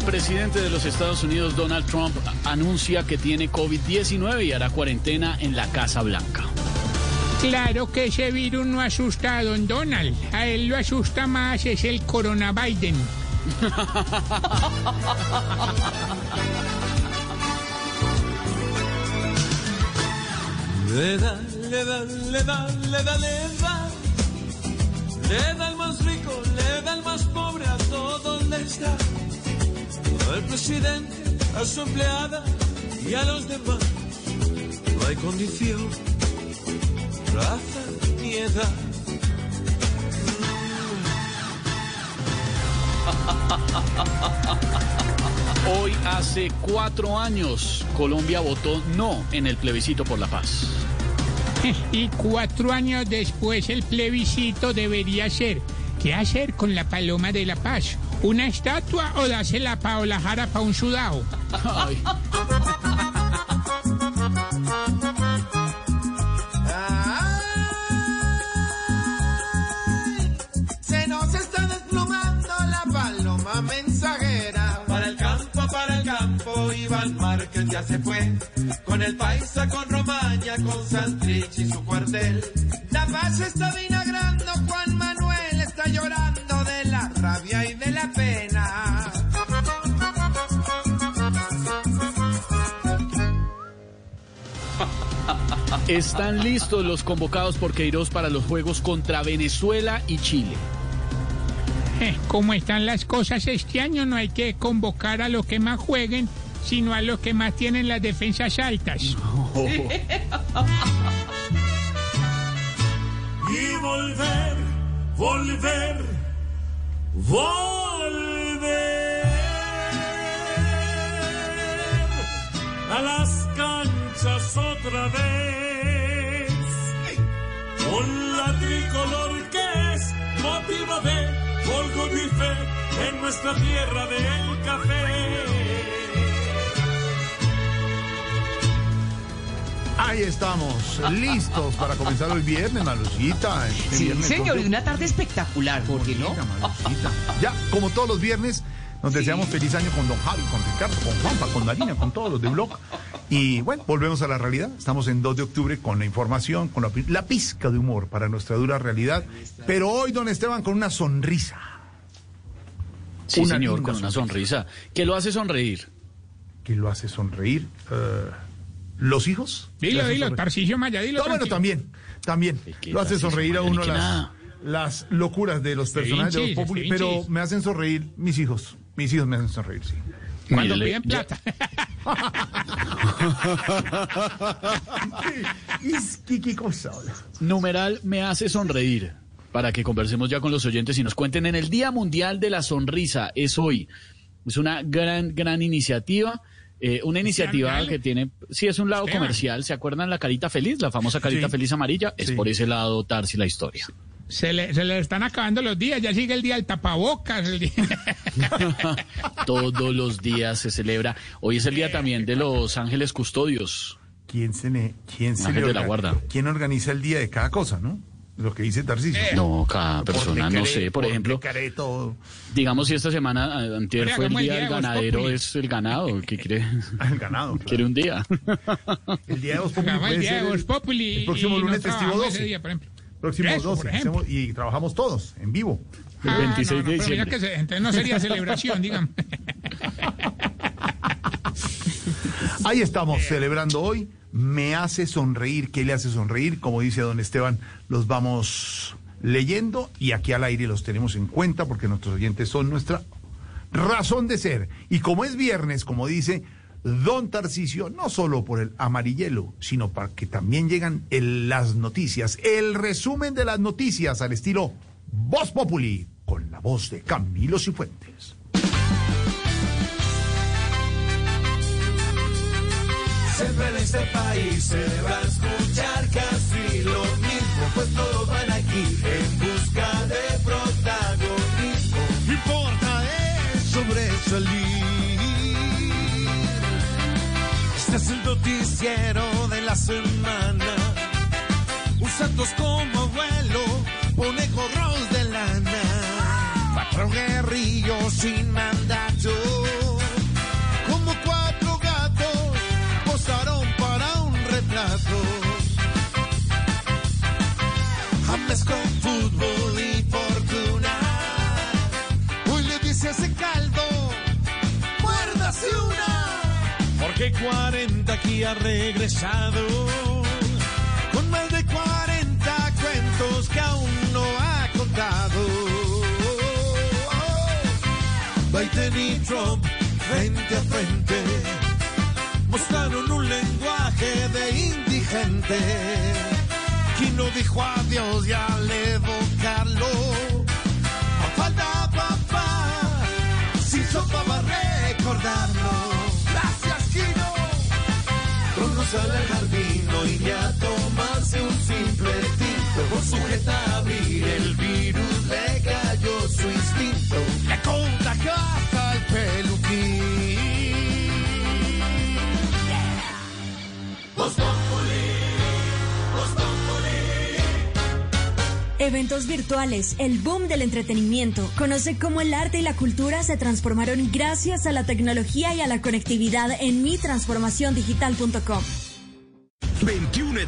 El presidente de los Estados Unidos, Donald Trump, anuncia que tiene COVID-19 y hará cuarentena en la Casa Blanca. Claro que ese virus no asusta a don Donald. A él lo asusta más es el Corona Biden. Le da, le da, le da, le da, le da. Le da al más rico, le da al más pobre, a todos les da. Al presidente, a su empleada y a los demás. No hay condición, raza ni edad. Hoy hace cuatro años Colombia votó no en el plebiscito por la paz. Y cuatro años después el plebiscito debería ser, ¿qué hacer con la paloma de la paz? ¿Una estatua o dásela a Paola Jara para un sudado? Ay, Se nos está desplumando la paloma mensajera. Para el campo, para el campo, Iván Márquez ya se fue. Con el paisa, con Romaña, con Santrich y su cuartel. La paz está vinagrando, Juan Manuel está llorando de la rabia y de la están listos los convocados por Queiroz para los juegos contra Venezuela y Chile. Eh, Como están las cosas este año, no hay que convocar a los que más jueguen, sino a los que más tienen las defensas altas. Y volver, volver, volver a las canchas otra vez. Con la tricolor que es motivo de orgullo y fe en nuestra tierra del café. Ahí estamos, listos para comenzar el viernes, Malucita. este Sí, viernes señor, y una tarde espectacular, Jorge, ¿no? Malucita. Ya, como todos los viernes, nos deseamos feliz año con Don Javi, con Ricardo, con Juanpa, con Darina, con todos los de Blog. Y bueno, volvemos a la realidad. Estamos en 2 de octubre con la información, con la, la pizca de humor para nuestra dura realidad. Pero hoy, don Esteban, con una sonrisa. Sí, Una señor, con una sonrisa que lo hace sonreír. que lo hace sonreír. Eh, ¿Los hijos? Dilo, dilo. Tarcisio Maya, dilo. No, bueno, también, también. ¿Qué Lo hace sonreír a uno las, locuras de los personajes de los Populi, pero me hacen sonreír mis hijos. Mis hijos me hacen sonreír, sí. Cuando Mire, piden plata. Qué cosa. Numeral me hace sonreír. Para que conversemos ya con los oyentes y nos cuenten en el Día Mundial de la Sonrisa. Es hoy. Es una gran, gran iniciativa. eh, una iniciativa que tiene, sí, es un lado Esteban. comercial. ¿Se acuerdan la carita feliz? La famosa carita Sí. feliz amarilla. Es Sí. por ese lado, Tarsi, la historia. Se le, se le están acabando los días, ya sigue el día del tapabocas. el día- Todos los días se celebra. Hoy es el día también de los ángeles custodios. ¿Quién se le, quién se Ángel le de la guarda. ¿Quién organiza el día de cada cosa, no? Lo que dice Tarcisio. No, cada persona, no sé. Por ejemplo, todo. digamos si esta semana, eh, antier Hombre, fue el día del de ganadero, Populi. es el ganado. que quiere? El ganado. claro. Quiere un día. El día de Voz Populi el día de Voz Populi. el próximo lunes no festivo trabajamos 12. ese día, por ejemplo. Próximo Eso, 12. por ejemplo. hacemos- y trabajamos todos en vivo. El Ah, 26 no, de no, pero mira diciembre. que se- entonces no sería celebración, digamos. Ahí estamos celebrando hoy. Me hace sonreír. ¿Qué le hace sonreír? Como dice don Esteban, los vamos leyendo y aquí al aire los tenemos en cuenta porque nuestros oyentes son nuestra razón de ser. Y como es viernes, como dice don Tarcisio, no solo por el amarillelo, sino para que también llegan las noticias, el resumen de las noticias al estilo Voz Populi, con la voz de Camilo Cifuentes. Siempre en este país se va a escuchar casi lo mismo, pues todos van aquí es el noticiero de la semana. Santos como abuelo pone gorros de lana. Cuatro guerrillos sin mandato, como cuatro gatos, posaron para un retrato. Porque 40 aquí ha regresado, con más de 40 cuentos que aún no ha contado. Biden y Trump frente a frente mostraron un lenguaje de indigente. Quien no dijo adiós ya le evocarlo. Falta papá, sin sopa va recordarlo. Sale al jardín y a tomarse un simple tinto. Por sujeta a abrir el virus le cayó su instinto. Le contagió hasta el peluquín. Eventos virtuales, el boom del entretenimiento. Conoce cómo el arte y la cultura se transformaron gracias a la tecnología y a la conectividad en mitransformaciondigital.com.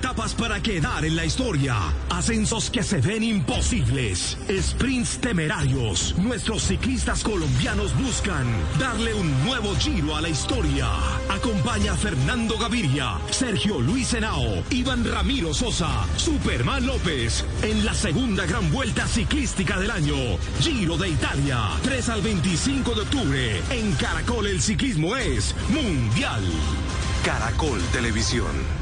21 etapas para quedar en la historia. Ascensos que se ven imposibles. Sprints temerarios. Nuestros ciclistas colombianos buscan darle un nuevo giro a la historia. Acompaña a Fernando Gaviria, Sergio Luis Henao, Iván Ramiro Sosa, Superman López en la segunda gran vuelta ciclística del año. Giro de Italia. 3 al 25 de octubre. En Caracol el ciclismo es mundial. Caracol Televisión.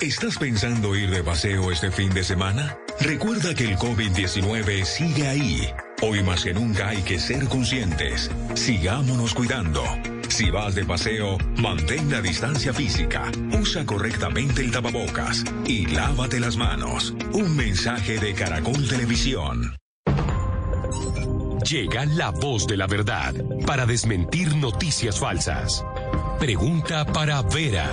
¿Estás pensando ir de paseo este fin de semana? Recuerda que el COVID-19 sigue ahí. Hoy más que nunca hay que ser conscientes. Sigámonos cuidando. Si vas de paseo, mantén la distancia física, usa correctamente el tapabocas y lávate las manos. Un mensaje de Caracol Televisión. Llega la voz de la verdad para desmentir noticias falsas. Pregunta para Vera.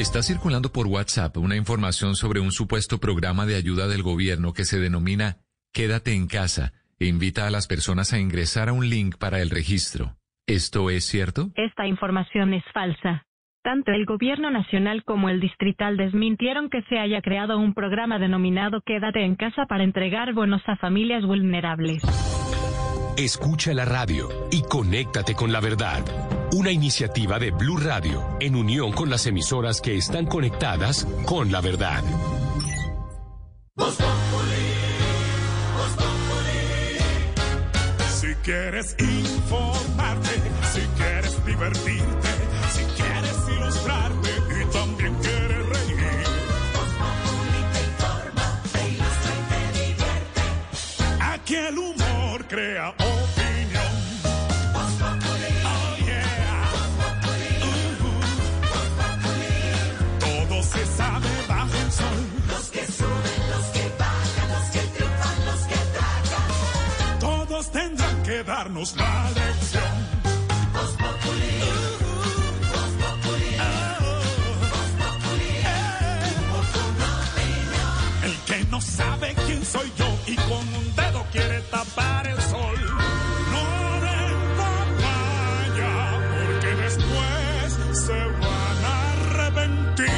Está circulando por WhatsApp una información sobre un supuesto programa de ayuda del gobierno que se denomina Quédate en casa e invita a las personas a ingresar a un link para el registro. ¿Esto es cierto? Esta información es falsa. Tanto el gobierno nacional como el distrital desmintieron que se haya creado un programa denominado Quédate en casa para entregar bonos a familias vulnerables. Escucha la radio y conéctate con la verdad. Una iniciativa de Blue Radio en unión con las emisoras que están conectadas con la verdad. Si quieres informarte, si quieres divertirte, si quieres ilustrarte y también quieres reír. te informa, te ilustra y te divierte. Aquí el humor crea darnos la lección. El que no sabe quién soy yo y con un dedo quiere tapar el sol. No den papaya, porque después se van a arrepentir.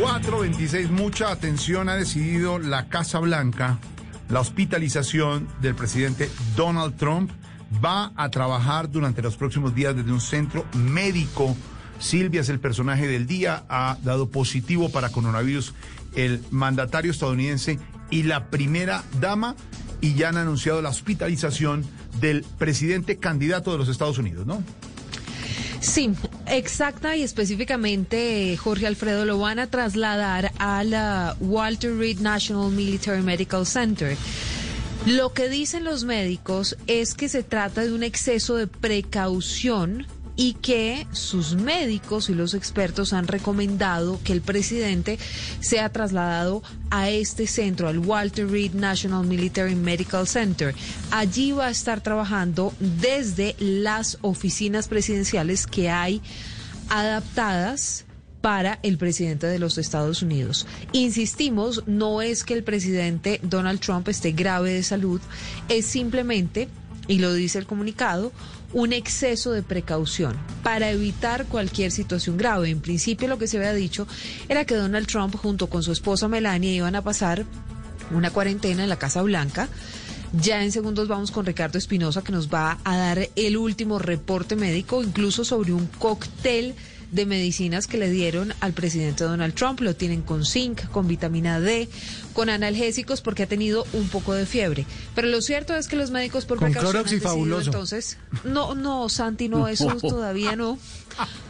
426, mucha atención ha decidido la Casa Blanca, la hospitalización del presidente Donald Trump. Va a trabajar durante los próximos días desde un centro médico. Silvia es el personaje del día, ha dado positivo para coronavirus el mandatario estadounidense y la primera dama y ya han anunciado la hospitalización del presidente candidato de los Estados Unidos, ¿no? Sí, Exacta y específicamente, Jorge Alfredo, lo van a trasladar a la Walter Reed National Military Medical Center. Lo que dicen los médicos es que se trata de un exceso de precaución y que sus médicos y los expertos han recomendado que el presidente sea trasladado a este centro, al Walter Reed National Military Medical Center. Allí va a estar trabajando desde las oficinas presidenciales que hay adaptadas para el presidente de los Estados Unidos. Insistimos, no es que el presidente Donald Trump esté grave de salud, es simplemente, y lo dice el comunicado, un exceso de precaución para evitar cualquier situación grave. En principio lo que se había dicho era que Donald Trump junto con su esposa Melania iban a pasar una cuarentena en la Casa Blanca. Ya en segundos vamos con Ricardo Espinosa que nos va a dar el último reporte médico, incluso sobre un cóctel de medicinas que le dieron al presidente Donald Trump. Lo tienen con zinc, con vitamina D, con analgésicos porque ha tenido un poco de fiebre. Pero lo cierto es que los médicos por Con precaución Clorox y han decidido, fabuloso. entonces, no, no, Santi, no, esos todavía no.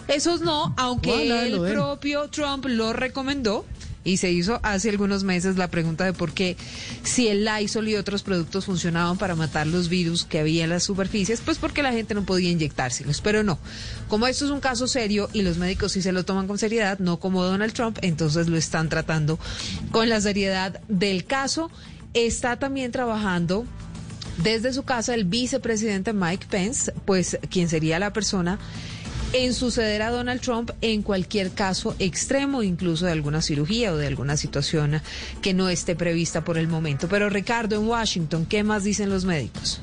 Esos no, aunque el propio Trump lo recomendó. Y se hizo hace algunos meses la pregunta de por qué si el Lysol y otros productos funcionaban para matar los virus que había en las superficies, pues porque la gente no podía inyectárselos. Pero no, como esto es un caso serio y los médicos sí se lo toman con seriedad, no como Donald Trump, entonces lo están tratando con la seriedad del caso. Está también trabajando desde su casa el vicepresidente Mike Pence, pues quien sería la persona en suceder a Donald Trump en cualquier caso extremo, incluso de alguna cirugía o de alguna situación que no esté prevista por el momento. Pero Ricardo, en Washington, ¿qué más dicen los médicos?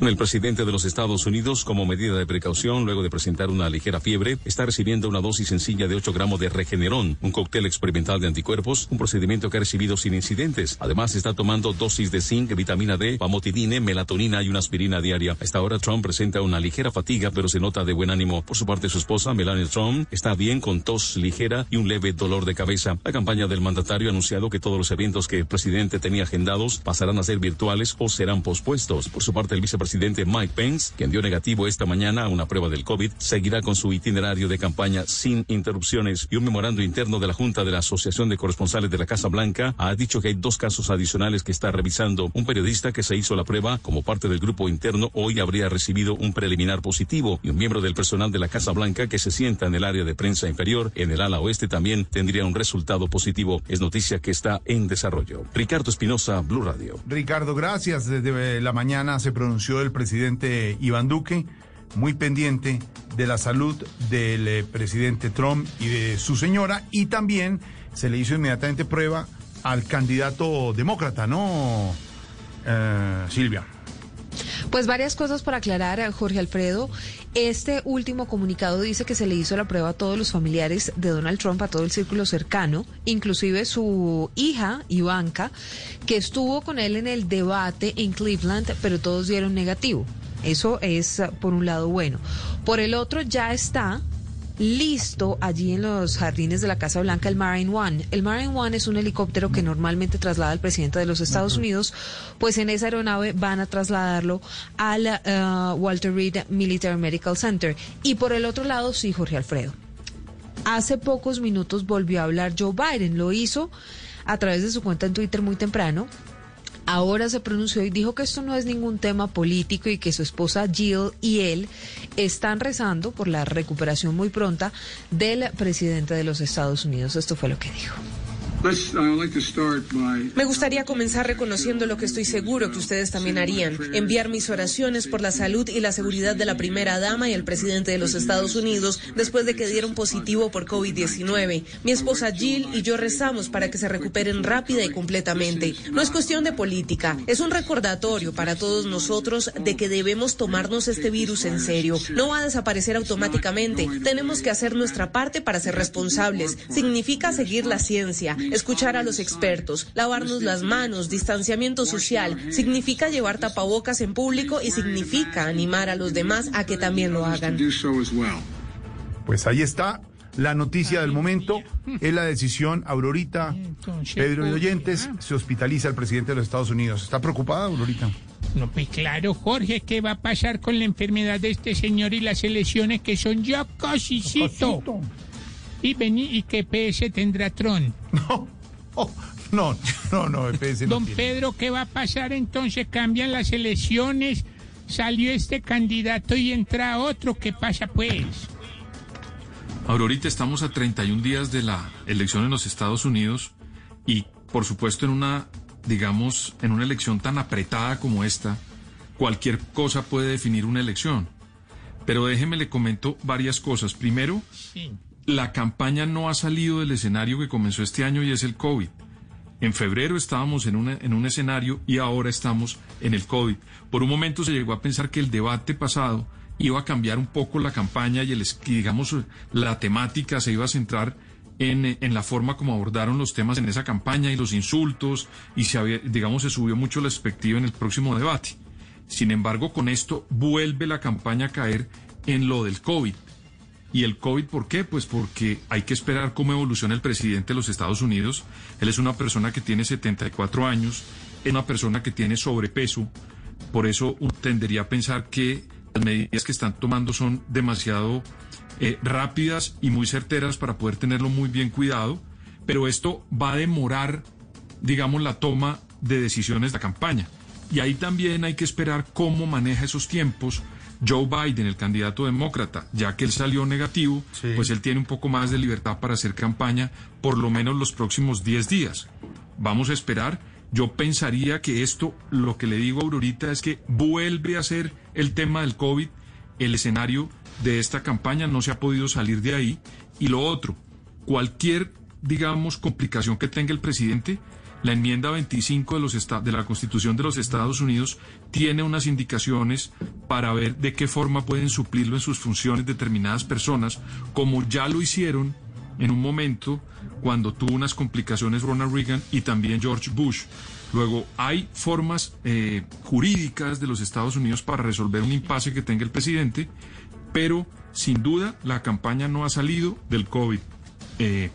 El presidente de los Estados Unidos, como medida de precaución, luego de presentar una ligera fiebre, está recibiendo una dosis sencilla de 8 gramos de Regeneron, un cóctel experimental de anticuerpos, un procedimiento que ha recibido sin incidentes. Además, está tomando dosis de zinc, vitamina D, pamotidine, melatonina y una aspirina diaria. A esta hora, Trump presenta una ligera fatiga, pero se nota de buen ánimo. Por su parte, su esposa, Melania Trump, está bien con tos ligera y un leve dolor de cabeza. La campaña del mandatario ha anunciado que todos los eventos que el presidente tenía agendados pasarán a ser virtuales o serán pospuestos. Por su parte, el vicepresidente Mike Pence, quien dio negativo esta mañana a una prueba del COVID, seguirá con su itinerario de campaña sin interrupciones. Y un memorando interno de la Junta de la Asociación de Corresponsales de la Casa Blanca ha dicho que hay dos casos adicionales que está revisando. Un periodista que se hizo la prueba como parte del grupo interno hoy habría recibido un preliminar positivo y un miembro del personal de la Casa Blanca que se sienta en el área de prensa inferior, en el ala oeste también tendría un resultado positivo. Es noticia que está en desarrollo. Ricardo Espinosa, Blue Radio. Ricardo, gracias. Desde la mañana se pronunció el presidente Iván Duque, muy pendiente de la salud del eh, presidente Trump y de su señora, y también se le hizo inmediatamente prueba al candidato demócrata, ¿no, Eh, Silvia? Pues varias cosas para aclarar, eh, Jorge Alfredo. Este último comunicado dice que se le hizo la prueba a todos los familiares de Donald Trump, a todo el círculo cercano, inclusive su hija, Ivanka, que estuvo con él en el debate en Cleveland, pero todos dieron negativo. Eso es, por un lado, bueno. Por el otro, ya está listo allí en los jardines de la Casa Blanca el Marine One. El Marine One es un helicóptero que normalmente traslada al presidente de los Estados Unidos, pues en esa aeronave van a trasladarlo al eh, Walter Reed Military Medical Center. Y por el otro lado, sí, Jorge Alfredo. Hace pocos minutos volvió a hablar Joe Biden, lo hizo a través de su cuenta en Twitter muy temprano ahora se pronunció y dijo que esto no es ningún tema político y que su esposa Jill y él están rezando por la recuperación muy pronta del presidente de los Estados Unidos. Esto fue lo que dijo. Me gustaría comenzar reconociendo lo que estoy seguro que ustedes también harían, enviar mis oraciones por la salud y la seguridad de la primera dama y el presidente de los Estados Unidos después de que dieron positivo por COVID-19. Mi esposa Jill y yo rezamos para que se recuperen rápida y completamente. No es cuestión de política, es un recordatorio para todos nosotros de que debemos tomarnos este virus en serio. No va a desaparecer automáticamente. Tenemos que hacer nuestra parte para ser responsables. Significa seguir la ciencia, escuchar a los expertos, lavarnos las manos, distanciamiento social, significa llevar tapabocas en público y significa animar a los demás a que también lo hagan. Pues ahí está la noticia del momento. Es la decisión, Aurorita, Pedro y oyentes, se hospitaliza el presidente de los Estados Unidos. ¿Está preocupada, Aurorita? No, pues claro, Jorge, ¿qué va a pasar con la enfermedad de este señor y las elecciones que son ya casicito? Y vení, ¿y qué PS tendrá Tron? No, no, no, EPS no Don tiene. Pedro, ¿qué va a pasar entonces? ¿Cambian las elecciones? ¿Salió este candidato y entra otro? ¿Qué pasa pues? Aurorita estamos a 31 días de la elección en los Estados Unidos y por supuesto en una, digamos, en una elección tan apretada como esta, cualquier cosa puede definir una elección. Pero déjeme le comento varias cosas. Primero, Sí. La campaña no ha salido del escenario que comenzó este año y es el COVID. En febrero estábamos en, en un escenario y ahora estamos en el COVID. Por un momento se llegó a pensar que el debate pasado iba a cambiar un poco la campaña y, el, digamos, la temática se iba a centrar en, en la forma como abordaron los temas en esa campaña y los insultos y se había- digamos, se subió mucho la expectativa en el próximo debate. Sin embargo, con esto vuelve la campaña a caer en lo del COVID. ¿Y el COVID por qué? Pues porque hay que esperar cómo evoluciona el presidente de los Estados Unidos. Él es una persona que tiene 74 años, es una persona que tiene sobrepeso. Por eso tendería a pensar que las medidas que están tomando son demasiado eh, rápidas y muy certeras para poder tenerlo muy bien cuidado. Pero esto va a demorar, digamos, la toma de decisiones de la campaña. Y ahí también hay que esperar cómo maneja esos tiempos Joe Biden, el candidato demócrata, ya que él salió negativo, pues él tiene un poco más de libertad para hacer campaña por lo menos los próximos 10 días. Vamos a esperar. Yo pensaría que esto, lo que le digo a Aurorita es que vuelve a ser el tema del COVID, el escenario de esta campaña, no se ha podido salir de ahí. Y lo otro, cualquier, digamos, complicación que tenga el presidente, la enmienda 25 de, los de la Constitución de los Estados Unidos tiene unas indicaciones para ver de qué forma pueden suplirlo en sus funciones determinadas personas, como ya lo hicieron en un momento cuando tuvo unas complicaciones Ronald Reagan y también George Bush. Luego, hay formas eh, jurídicas de los Estados Unidos para resolver un impasse que tenga el presidente, pero sin duda la campaña no ha salido del COVID. Eh,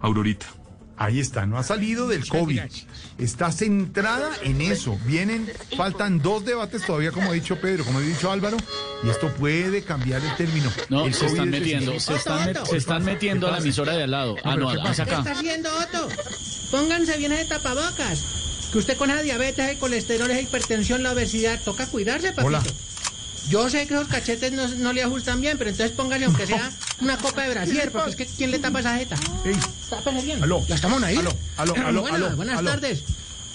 Aurorita. Ahí está, no ha salido del COVID. Está centrada en eso. Vienen, faltan dos debates todavía, como ha dicho Pedro, como ha dicho Álvaro, y esto puede cambiar el término. No, El se están es metiendo, se están, met- se están metiendo a la emisora de al lado. Ah, no, es ¿Qué acá. está haciendo Otto? Pónganse bien ese tapabocas. Que usted con esa diabetes, el colesterol, esa hipertensión, la obesidad, toca cuidarse, papito. Hola. Yo sé que esos cachetes no, no le ajustan bien, pero entonces póngale aunque sea una copa de brasier, porque es que ¿quién le tapa esa jeta? Tápese bien. Aló. ¿Ya estamos ahí? Aló, aló, aló, Buenas, aló, buenas aló. tardes.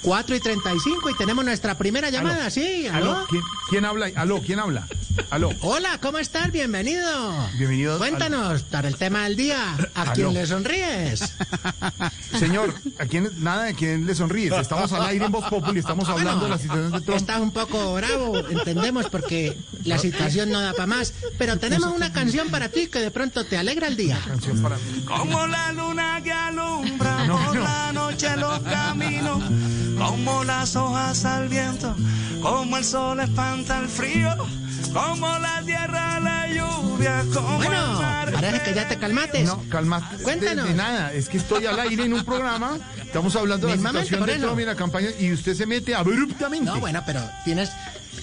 4 y 35 y tenemos nuestra primera llamada, sí, aló. Aló, ¿quién, quién habla? Aló, ¿quién habla? Aló. Hola, ¿cómo estás? Bienvenido. Bienvenido. Cuéntanos, para el tema del día, ¿a Aló. quién le sonríes? Señor, ¿a quién, nada de quién le sonríe? Estamos al aire en Voz Populi, estamos hablando de la situación de Trump. Estás un poco bravo, entendemos, porque la situación no da para más. Pero tenemos una canción para ti que de pronto te alegra el día. Canción para mí. Como la luna que alumbra No, por no. la noche los caminos, como las hojas al viento, como el sol espanta el frío, como la tierra la lluvia, como el Bueno, mar. parece que ya te calmates. No, calma. Cuéntanos. De, de nada, es que estoy al aire en un programa, estamos hablando de la situación de. Trump y la campaña, y usted se mete abruptamente. No, bueno, pero tienes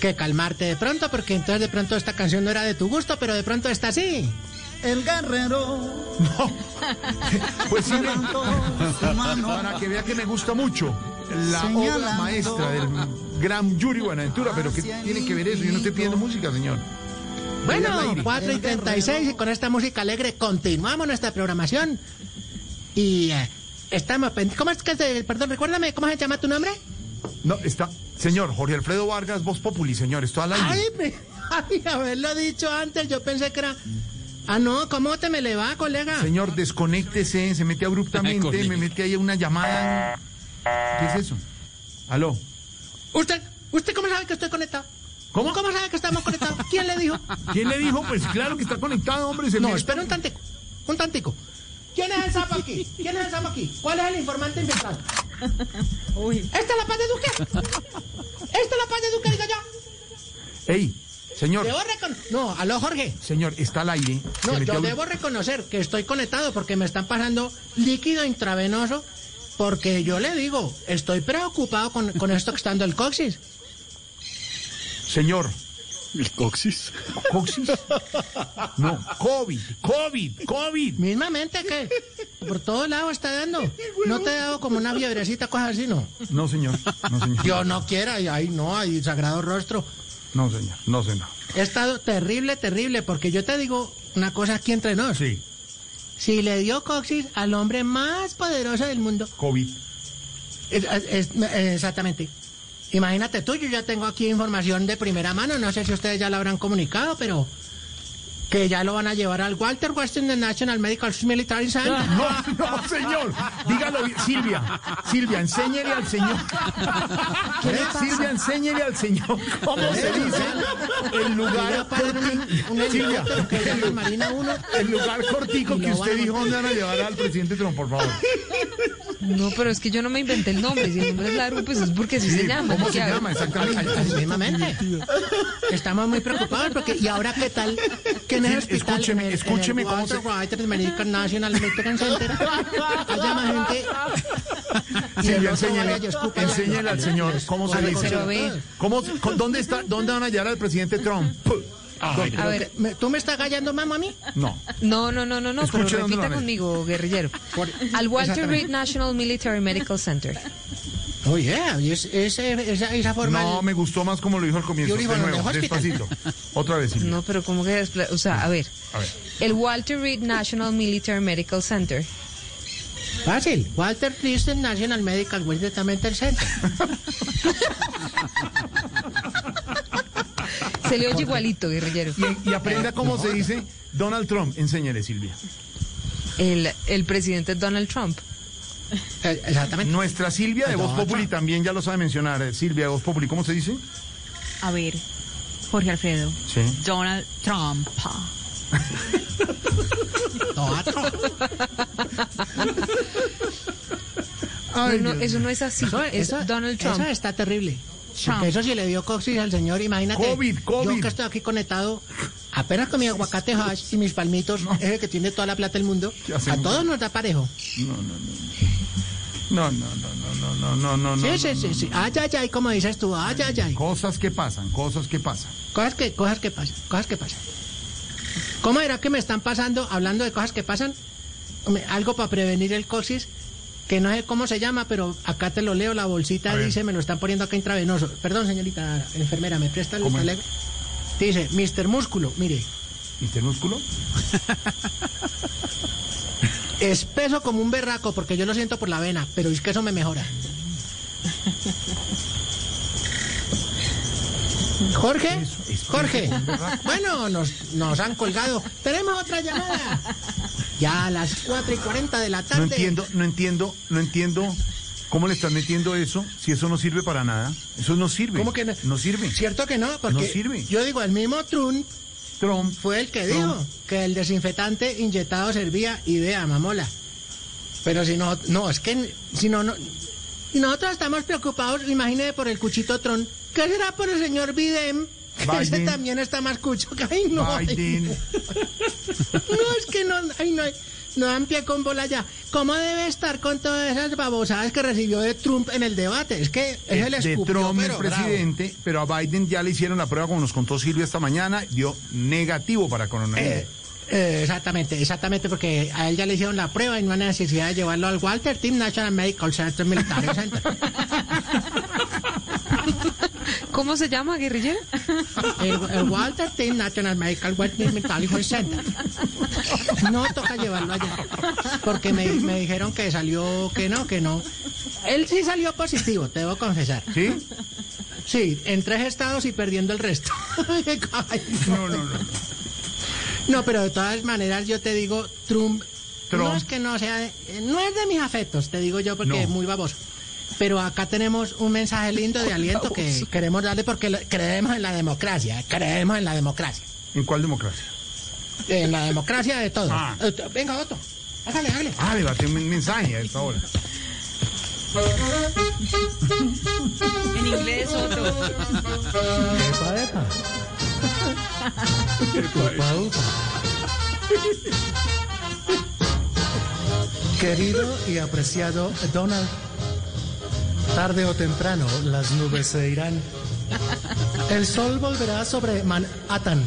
que calmarte de pronto, porque entonces de pronto esta canción no era de tu gusto, pero de pronto está así. El guerrero. Pues sí, para que vea que me gusta mucho la obra maestra del gran Yuri Buenaventura, pero que tiene que ver eso? Yo no estoy pidiendo música, señor. Bueno, Al aire. 4 y 36 y con esta música alegre continuamos nuestra programación. Y eh, estamos... ¿Cómo es que se... Perdón, recuérdame, ¿cómo se llama tu nombre? No, está. Señor, Jorge Alfredo Vargas, Voz Populi, señor, esto al aire. Ay, me, ay, haberlo dicho antes, yo pensé que era... Ah, no, ¿cómo te me le va, colega? Señor, desconéctese, se mete abruptamente, me mete ahí una llamada. ¿Qué es eso? Aló. ¿Usted, usted cómo sabe que estoy conectado? ¿Cómo? ¿Cómo sabe que estamos conectados? ¿Quién le dijo? ¿Quién le dijo? Pues claro que está conectado, hombre. Se No, espera un tantico, un tantico. ¿Quién es el sapo aquí? ¿Quién es el sapo aquí? ¿Cuál es el informante infiltrado? ¿Esta es la paz de Duque? ¿Esta es la paz de Duque, digo yo? Ey, señor, Debo No, aló, Jorge. señor, está al aire. No, yo debo reconocer que estoy conectado porque me están pasando líquido intravenoso porque yo le digo, estoy preocupado con, con esto que está dando el coxis. Señor. ¿El coxis? ¿Coxis? No, COVID, COVID, COVID. Mismamente que por todos lados está dando. ¿No te ha dado como una fiebrecita, cosas así, no? No, señor. No, señor. Yo no quiera, y ahí no, hay sagrado rostro. No, señor. No, señor. He estado terrible, terrible, porque yo te digo una cosa aquí entre nos. Sí. Si le dio coxis al hombre más poderoso del mundo. COVID. Es- es- es- exactamente. Imagínate tú, yo ya tengo aquí información de primera mano, no sé si ustedes ya lo habrán comunicado, pero que ya lo van a llevar al Walter Washington National Medical Military Center. No, no, señor. Dígalo, bien. Silvia. Silvia, enséñele al señor. ¿Qué le pasa? Silvia, enséñele al señor cómo se dice el lugar. un Silvia, helicóptero que llama Marina 1. el lugar cortico que usted dijo dónde van a llevar al presidente Trump, por favor. No, pero es que yo no me inventé el nombre. Si el nombre es largo, pues es porque así Sí, se llama. ¿Cómo se llama exactamente? Mismamente. Estamos muy preocupados porque, ¿y ahora qué tal? Que en el Sí, hospital, escúcheme, en el, escúcheme en el cómo Walter se- National Medical Center, haya más gente. y escupa. enséñele al señor cómo se dice. ¿Cómo, ¿Dónde está? ¿Dónde van a llevar al presidente Trump? A ver, ¿Me- ¿Tú me estás callando, mamá, a mí? No. no, no, no, no, no, pero repita conmigo, guerrillero. Al Walter. Reed National Military Medical Center. Oye, es, es- esa, esa forma. No, me gustó más como lo dijo al comienzo. Yo digo, De nuevo, despacito. Otra vez, Silvia. No, pero ¿cómo que? O sea, a ver. A ver. El Walter Reed National Military Medical Center. Fácil. Walter Christian National Medical Center Center. Se le oye igualito, guerrillero. Y, y aprenda cómo se dice Donald Trump. Enséñele, Silvia. El, el presidente Donald Trump. Eh, Exactamente. Nuestra Silvia de Voz Populi también ya lo sabe mencionar. Eh, Silvia de Voz Populi, ¿cómo se dice? A ver, Jorge Alfredo. Sí. Donald Trump. Ay, no, no, Dios eso no es así. Eso, es eso- Donald Trump. eso está terrible. Trump. Porque eso sí le dio coxis al señor, imagínate. COVID, COVID. Yo que estoy aquí conectado, apenas con mi aguacate hash y mis palmitos, es el que tiene toda la plata del mundo. ¿Qué A todos nos da parejo. No, no, no. No, no, no, no, no, no, no, no. Sí, no, sí, no, sí, no. sí. Ay, ay, ay, como dices tú, ay, ay, ay. Cosas que pasan, cosas que pasan. Cosas que, cosas que pasan, cosas que pasan. ¿Cómo era que me están pasando, hablando de cosas que pasan? Algo para prevenir el coxis, que no sé cómo se llama, pero acá te lo leo, la bolsita dice, me lo están poniendo acá intravenoso. Perdón, señorita enfermera, ¿me presta el talego? Dice, Mr. Músculo, mire, ¿Viste el músculo? espeso como un berraco, porque yo lo siento por la vena, pero es que eso me mejora. Jorge, Jorge, bueno, nos, nos han colgado. Tenemos otra llamada. Ya a las 4 y 40 de la tarde. No entiendo, no entiendo, no entiendo cómo le están metiendo eso si eso no sirve para nada. Eso no sirve. ¿Cómo que no? No sirve. Cierto que no, porque No sirve. yo digo, el mismo Trump Trump fue el que Trump. dijo que el desinfectante inyectado servía y vea, mamola. Pero si no, no, es que si no, no. Y nosotros estamos preocupados, imagínese por el cuchito Trump. ¿Qué será por el señor Biden? Que ese también está más cucho que ay no. Biden. No, es que no, ay, no, no dan pie con bola ya. ¿Cómo debe estar con todas esas babosadas que recibió de Trump en el debate? Es que es el de escupió, Trump, el pero bravo. presidente, pero a Biden ya le hicieron la prueba, como nos contó Silvia esta mañana, dio negativo para coronavirus. Eh, eh, exactamente, exactamente, porque a él ya le hicieron la prueba y no hay necesidad de llevarlo al Walter Team National Medical Center Military Center. ¿Cómo se llama, guerrillero? El, el Walter Team National Medical Military Center. No toca llevarlo allá, porque me, me dijeron que salió, que no, que no. Él sí salió positivo, te debo confesar. ¿Sí? Sí, en tres estados y perdiendo el resto. No, no, no. No, pero de todas maneras yo te digo, Trump, Trump. no es que no sea, no es de mis afectos, te digo yo porque No. es muy baboso. Pero acá tenemos un mensaje lindo de aliento que queremos darle porque creemos en la democracia, creemos en la democracia. ¿En cuál democracia? En la democracia de todos. Ah. Eh, Venga, Otto, hágale, hágale. Ah, le bate un mensaje a esta hora. En inglés otro. Epa, epa. Upa. Querido y apreciado Donald, tarde o temprano las nubes se irán El sol volverá sobre Manhattan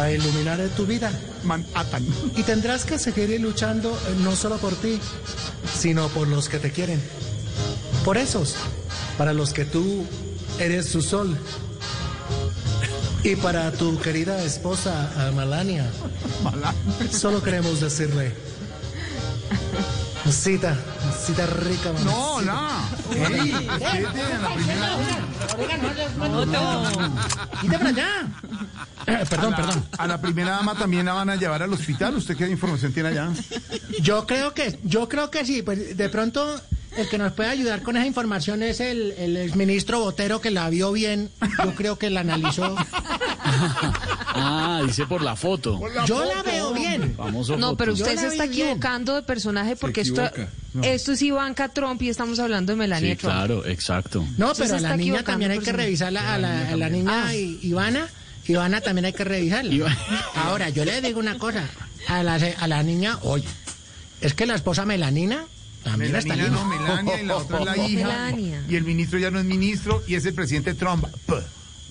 a iluminar tu vida. Manhattan. Y tendrás que seguir luchando eh, no solo por ti, sino por los que te quieren. Por esos, para los que tú eres su sol. Y para tu querida esposa Malania, solo queremos decirle, cita, cita rica. No, no. Ey, ¿qué la primera? Quita para allá. Eh, perdón, A la- perdón. A la primera dama también la van a llevar al hospital. ¿Usted qué información tiene allá? Yo creo que, yo creo que sí, pues de pronto el que nos puede ayudar con esa información es el, el exministro Botero que la vio bien, yo creo que la analizó. Ah, dice por la foto. Yo la veo bien. Famoso No, pero usted se está bien. equivocando de personaje porque esto. No. esto es Ivanka Trump y estamos hablando de Melania Sí, Trump. claro, exacto. No, pero a la niña también hay que revisarla, a la, a la niña I- Ivana, Ivana también hay que revisarla. Ahora, yo le digo una cosa, a la, a la niña, oye, es que la esposa Melanina también linda. no, Melania y la otra es la hija. Melania. Y el ministro ya no es ministro y es el presidente Trump.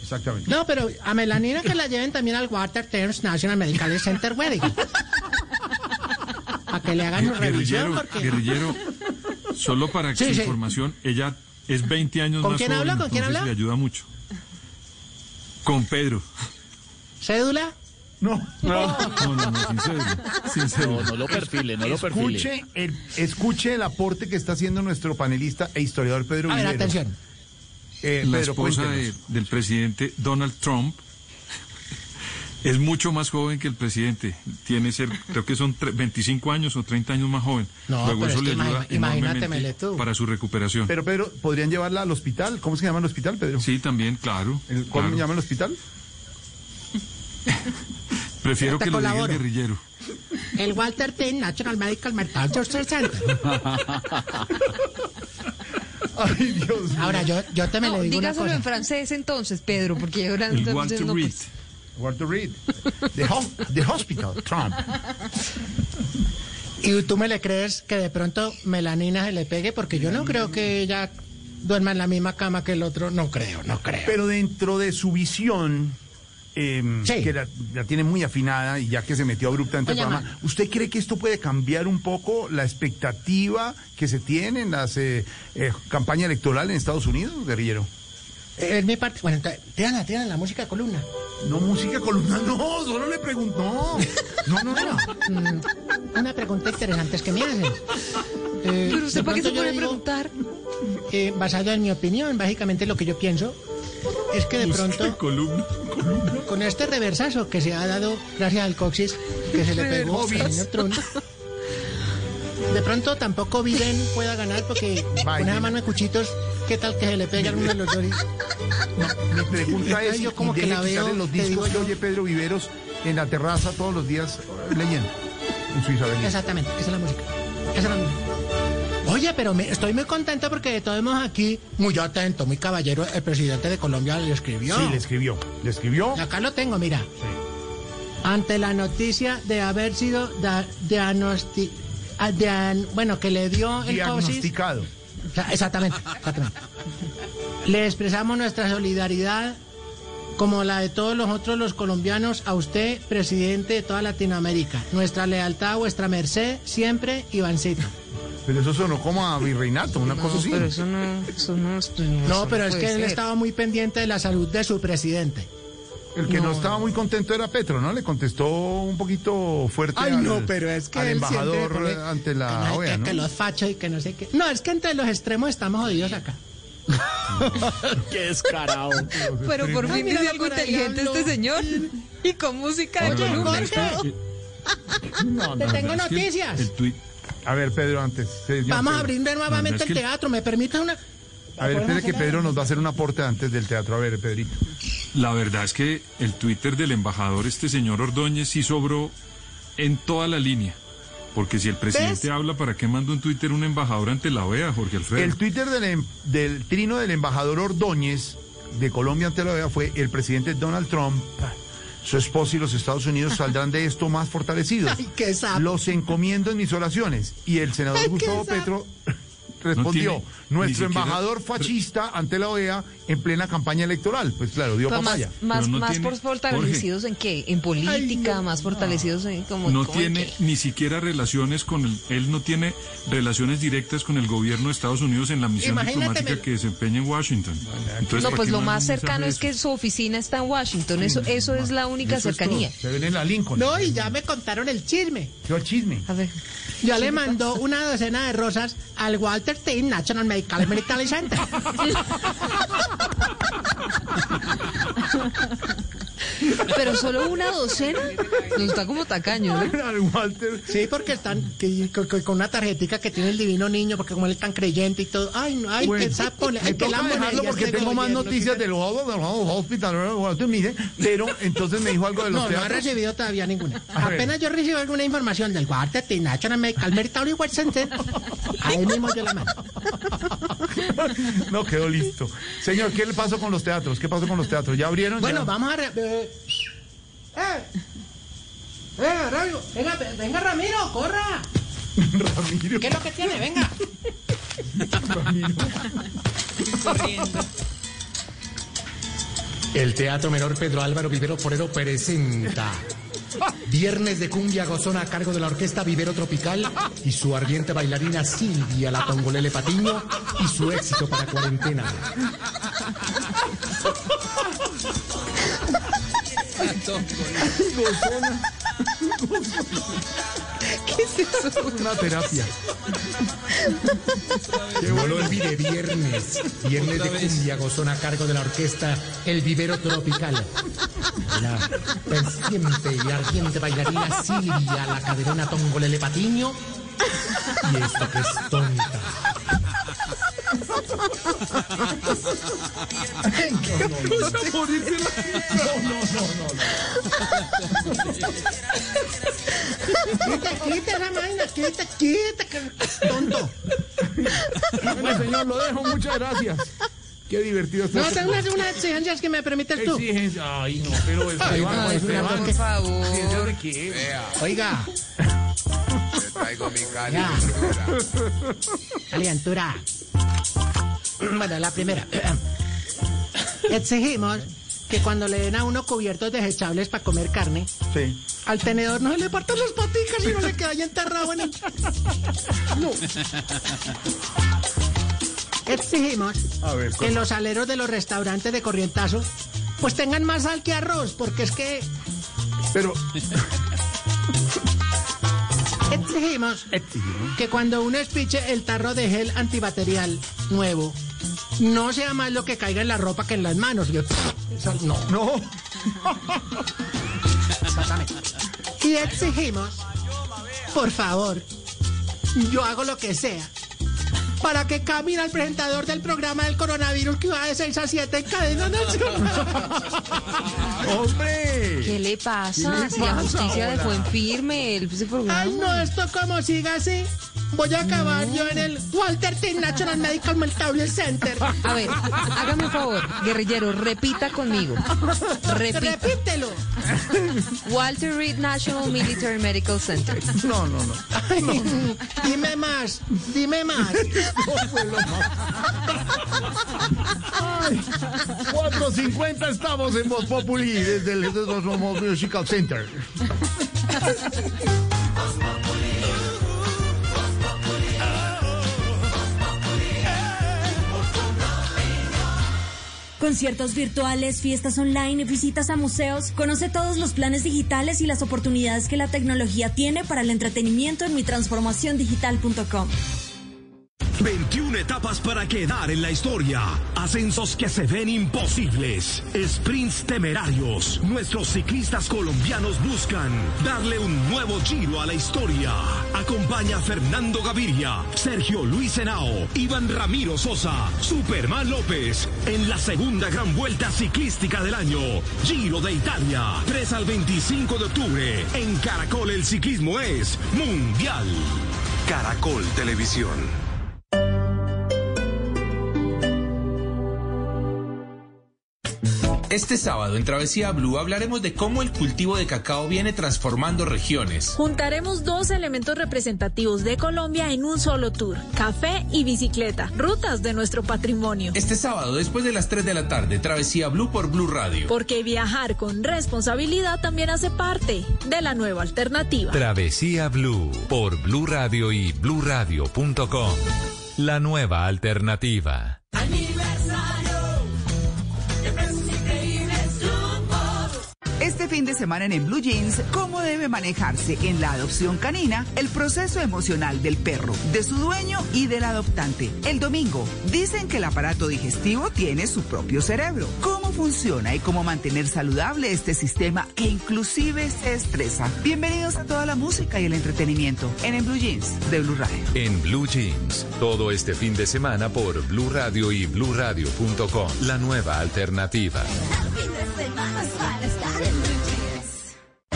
Exactamente. No, pero a Melanina que la lleven también al Water Terms National Medical Center Wedding. A que le hagan una revisión Guerrillero, porque... guerrillero, solo para Sí, su sí. información, ella es 20 años ¿Con más quién joven, habla? ¿Con quién habla? le ayuda mucho. Con Pedro. ¿Cédula? No. No, no, no, sin cédula, sin cédula. No, no lo perfile, no lo perfile. Escuche el, escuche el aporte que está haciendo nuestro panelista e historiador Pedro A ver, Vivero. atención. Eh, la Pedro, esposa de- del presidente Donald Trump es mucho más joven que el presidente. Tiene ser, creo que son tre- 25 años o 30 años más joven. No, Luego pero eso es le ayuda imagínate, tú. para su recuperación. Pero Pedro, ¿podrían llevarla al hospital? ¿Cómo se llama el hospital, Pedro? sí, también, claro. ¿El, ¿Cómo claro. se llama el hospital? Prefiero que lo diga el guerrillero. El Walter T. National Medical Medical Center. Ay, Dios mío. Ahora, yo, yo te me No, le digo una dígaselo cosa. en francés entonces, Pedro, porque ahora El entonces Walter no, Reed. pues, Walter Reed. The, ho- the Hospital, Trump. ¿Y tú me le crees que de pronto Melanina se le pegue? Porque yo no creo que ella duerma en la misma cama que el otro. No creo, no creo. Pero dentro de su visión, eh, Sí. que la, la tiene muy afinada y ya que se metió abruptamente al programa, man. ¿usted cree que esto puede cambiar un poco la expectativa que se tiene en la campaña electoral en Estados Unidos, guerrillero? Es mi parte. Bueno, tírala, tírala la música columna. No, música columna, no, solo le preguntó. No, no, no. Mm, una pregunta interesante es que me hacen. Eh, Pero usted para qué se a digo, preguntar. eh, basado en mi opinión, básicamente lo que yo pienso es que de pronto Columna. con este reversazo que se ha dado gracias al coxis que se le pegó al señor Trump, de pronto tampoco Biden pueda ganar porque con esa mano de cuchitos, ¿qué tal que se le pegue a uno de los dos? y- Mi pregunta es, yo como que la veo, quitarle los discos que oye Pedro Viveros en la terraza todos los días leyendo en su Isabel. Exactamente, esa es la música. Esa es la música. Oye, pero me- estoy muy contento porque de todos modos aquí, muy atento, muy caballero, el presidente de Colombia le escribió. Sí, le escribió. Le escribió. Y acá lo tengo, mira. Ante la noticia de haber sido da- diagnosti- ah, bueno, que le dio el. Diagnosticado. Exactamente, exactamente. Le expresamos nuestra solidaridad, como la de todos los otros los colombianos, a usted, presidente de toda Latinoamérica. Nuestra lealtad a vuestra merced, siempre, Ivancito. Pero eso sonó como a virreinato, una cosa así. Pero eso no, eso no, eso No, pero es que él estaba muy pendiente de la salud de su presidente. El que no, No. estaba muy contento era Petro, ¿no? Le contestó un poquito fuerte Ay, al, no, pero es que al embajador pone- ante que, la no, OEA, que- ¿no? que los fachos y que no sé qué. No, es que entre los extremos estamos jodidos acá. Qué descarado. Pero por fin dice algo inteligente este señor. Y con música de Oye, Jorge. No, Te no, tengo no, es que noticias. El tuit. A ver, Pedro, antes. señor Vamos a Pedro. abrir nuevamente No, no, es el que- teatro. ¿Me permites una...? A ver, espere ¿Podemos que Pedro nos va a hacer un aporte antes del teatro. A ver, Pedrito. La verdad es que el Twitter del embajador, este señor Ordóñez, sí sobró en toda la línea. Porque si el presidente habla, ¿para qué manda un Twitter un embajador ante la OEA, Jorge Alfredo? El Twitter del, em- del trino del embajador Ordóñez de Colombia ante la OEA fue el presidente Donald Trump. Su esposa y los Estados Unidos saldrán de esto más fortalecidos. Ay, qué sapo. Los encomiendo en mis oraciones. Y el senador Ay, Gustavo. Petro respondió nuestro siquiera- embajador fascista ante la OEA en plena campaña electoral. Pues claro, dio Pues papaya. más, más, más tiene- por fortalecidos en qué? En política, más fortalecidos en como no como en tiene qué? ni siquiera relaciones con el, él no tiene relaciones directas con el gobierno de Estados Unidos en la misión Imagínate, diplomática me- que desempeña en Washington. Entonces, No, ¿para pues lo más cercano es que su oficina está en Washington. Eso, eso es la única es cercanía. todo. Se ven en la Lincoln. No, y ya me contaron el chisme. ¿Qué chisme? A ver. Ya le mandó una docena de rosas al Walter T. National Medical Center. Pero solo una docena. No está como tacaño, ¿no? Al Walter. Sí, porque están que- con, una tarjetica que tiene el divino niño, porque como él es tan creyente y todo. Ay, no, ay, Bueno, que sapo. me Ay, que toca la dejarlo monería porque este tengo más noticias del Hospital, del Hospital, Walter Mide, pero entonces me dijo algo de los No, no ha teatros. recibido todavía ninguna. A ver. Apenas yo recibo alguna información del Walter T. National Medical Military Center, ahí mismo yo la mando. No quedó listo. Señor, ¿qué le pasó con los teatros? ¿Qué pasó con los teatros? ¿Ya abrieron? Bueno, ¿Ya? vamos a... re- eh, ¡Eh! ¡Eh, Ramiro! Venga, ve- venga, Ramiro, corra. Ramiro. ¿Qué es lo que tiene? Venga. El Teatro Menor Pedro Álvaro Vivero Forero presenta Viernes de Cumbia Gozona a cargo de la Orquesta Vivero Tropical y su ardiente bailarina Silvia La Tongolele Patiño y su éxito para cuarentena. ¿Qué es eso? Una terapia. No lo olvide, viernes. Viernes de Cumbia Gozona a cargo de la Orquesta El Vivero Tropical. La persistente y ardiente bailarina Silvia La Caderona Tongolele Patiño y esto que es tonta. Quita, quita esa vaina, quita, quita, tonto. Bueno, señor, lo dejo. Muchas gracias. Qué divertido está No, este tengo unas, unas exigencias que me permites tú. Exigencia. Ay, no, pero es Ay, Esteban, no, es una Esteban. Por favor. ¿Exigencia de qué? Oiga, traigo mi Ya. calentura. calentura. Bueno, la primera. Exigimos que cuando le den a uno cubiertos desechables para comer carne, Sí. al tenedor no se le partan las paticas y no se queda ahí enterrado en el... No. Exigimos A ver, que los aleros de los restaurantes de Corrientazo pues tengan más sal que arroz, porque es que Pero, exigimos que cuando uno espiche el tarro de gel antibacterial nuevo, no sea más lo que caiga en la ropa que en las manos. Yo- eso no. no. Exactamente. Y exigimos, por favor, yo hago lo que sea, para que cambien al presentador del programa del coronavirus que va de 6 a 7 en cadena nacional. ¡Hombre! ¿Qué le pasa? ¿Qué le si la justicia ahora? dejó en firme el ese programa. Ay, no, esto como siga así, voy a acabar yo en el Walter T. National Medical Mental Center. A ver, hágame un favor, guerrillero, repita conmigo. Repita. Repítelo. Walter Reed National Military Medical Center. No, no, no. Ay, dime más, dime más. Ay, 4.50 estamos en Voz Populi desde el Desde Musical Center. Conciertos virtuales, fiestas online, visitas a museos. Conoce todos los planes digitales y las oportunidades que la tecnología tiene para el entretenimiento en mitransformaciondigital.com. 21 etapas para quedar en la historia. Ascensos que se ven imposibles. Sprints temerarios. Nuestros ciclistas colombianos buscan darle un nuevo giro a la historia. Acompaña a Fernando Gaviria, Sergio Luis Henao, Iván Ramiro Sosa, Superman López en la segunda gran vuelta ciclística del año. Giro de Italia. 3 al 25 de octubre. En Caracol el ciclismo es mundial. Caracol Televisión. Este sábado en Travesía Blue hablaremos de cómo el cultivo de cacao viene transformando regiones. Juntaremos dos elementos representativos de Colombia en un solo tour, café y bicicleta, rutas de nuestro patrimonio. Este sábado después de las 3 de la tarde, Travesía Blue por Blue Radio. Porque viajar con responsabilidad también hace parte de la nueva alternativa. Travesía Blue por Blue Radio y bluradio.com. La nueva alternativa. De semana en, en Blue Jeans, ¿cómo debe manejarse en la adopción canina el proceso emocional del perro, de su dueño y del adoptante? El domingo, dicen que el aparato digestivo tiene su propio cerebro. ¿Cómo funciona y cómo mantener saludable este sistema que inclusive se estresa? Bienvenidos a toda la música y el entretenimiento en, en Blue Jeans de Blue Radio. En Blue Jeans, todo este fin de semana por Blue Radio y bluradio.com. La nueva alternativa.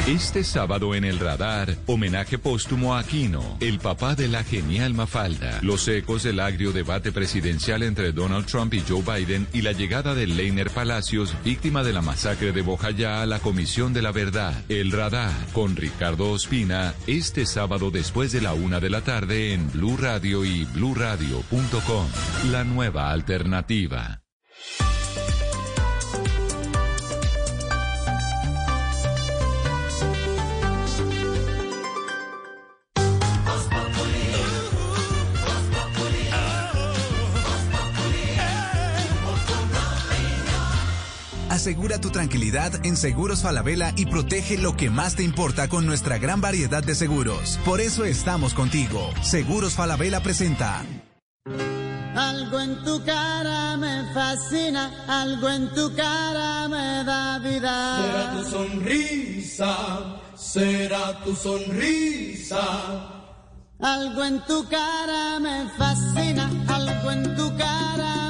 Este sábado en el radar, homenaje póstumo a Aquino, el papá de la genial Mafalda, los ecos del agrio debate presidencial entre Donald Trump y Joe Biden y la llegada de Leiner Palacios, víctima de la masacre de Bojayá a la Comisión de la Verdad. El radar, con Ricardo Ospina, este sábado después de la una de la tarde en Blue Radio y bluradio.com. La nueva alternativa. Asegura tu tranquilidad en Seguros Falabella y protege lo que más te importa con nuestra gran variedad de seguros. Por eso estamos contigo. Seguros Falabella presenta. Algo en tu cara me fascina, algo en tu cara me da vida. Será tu sonrisa, será tu sonrisa. Algo en tu cara me fascina, algo en tu cara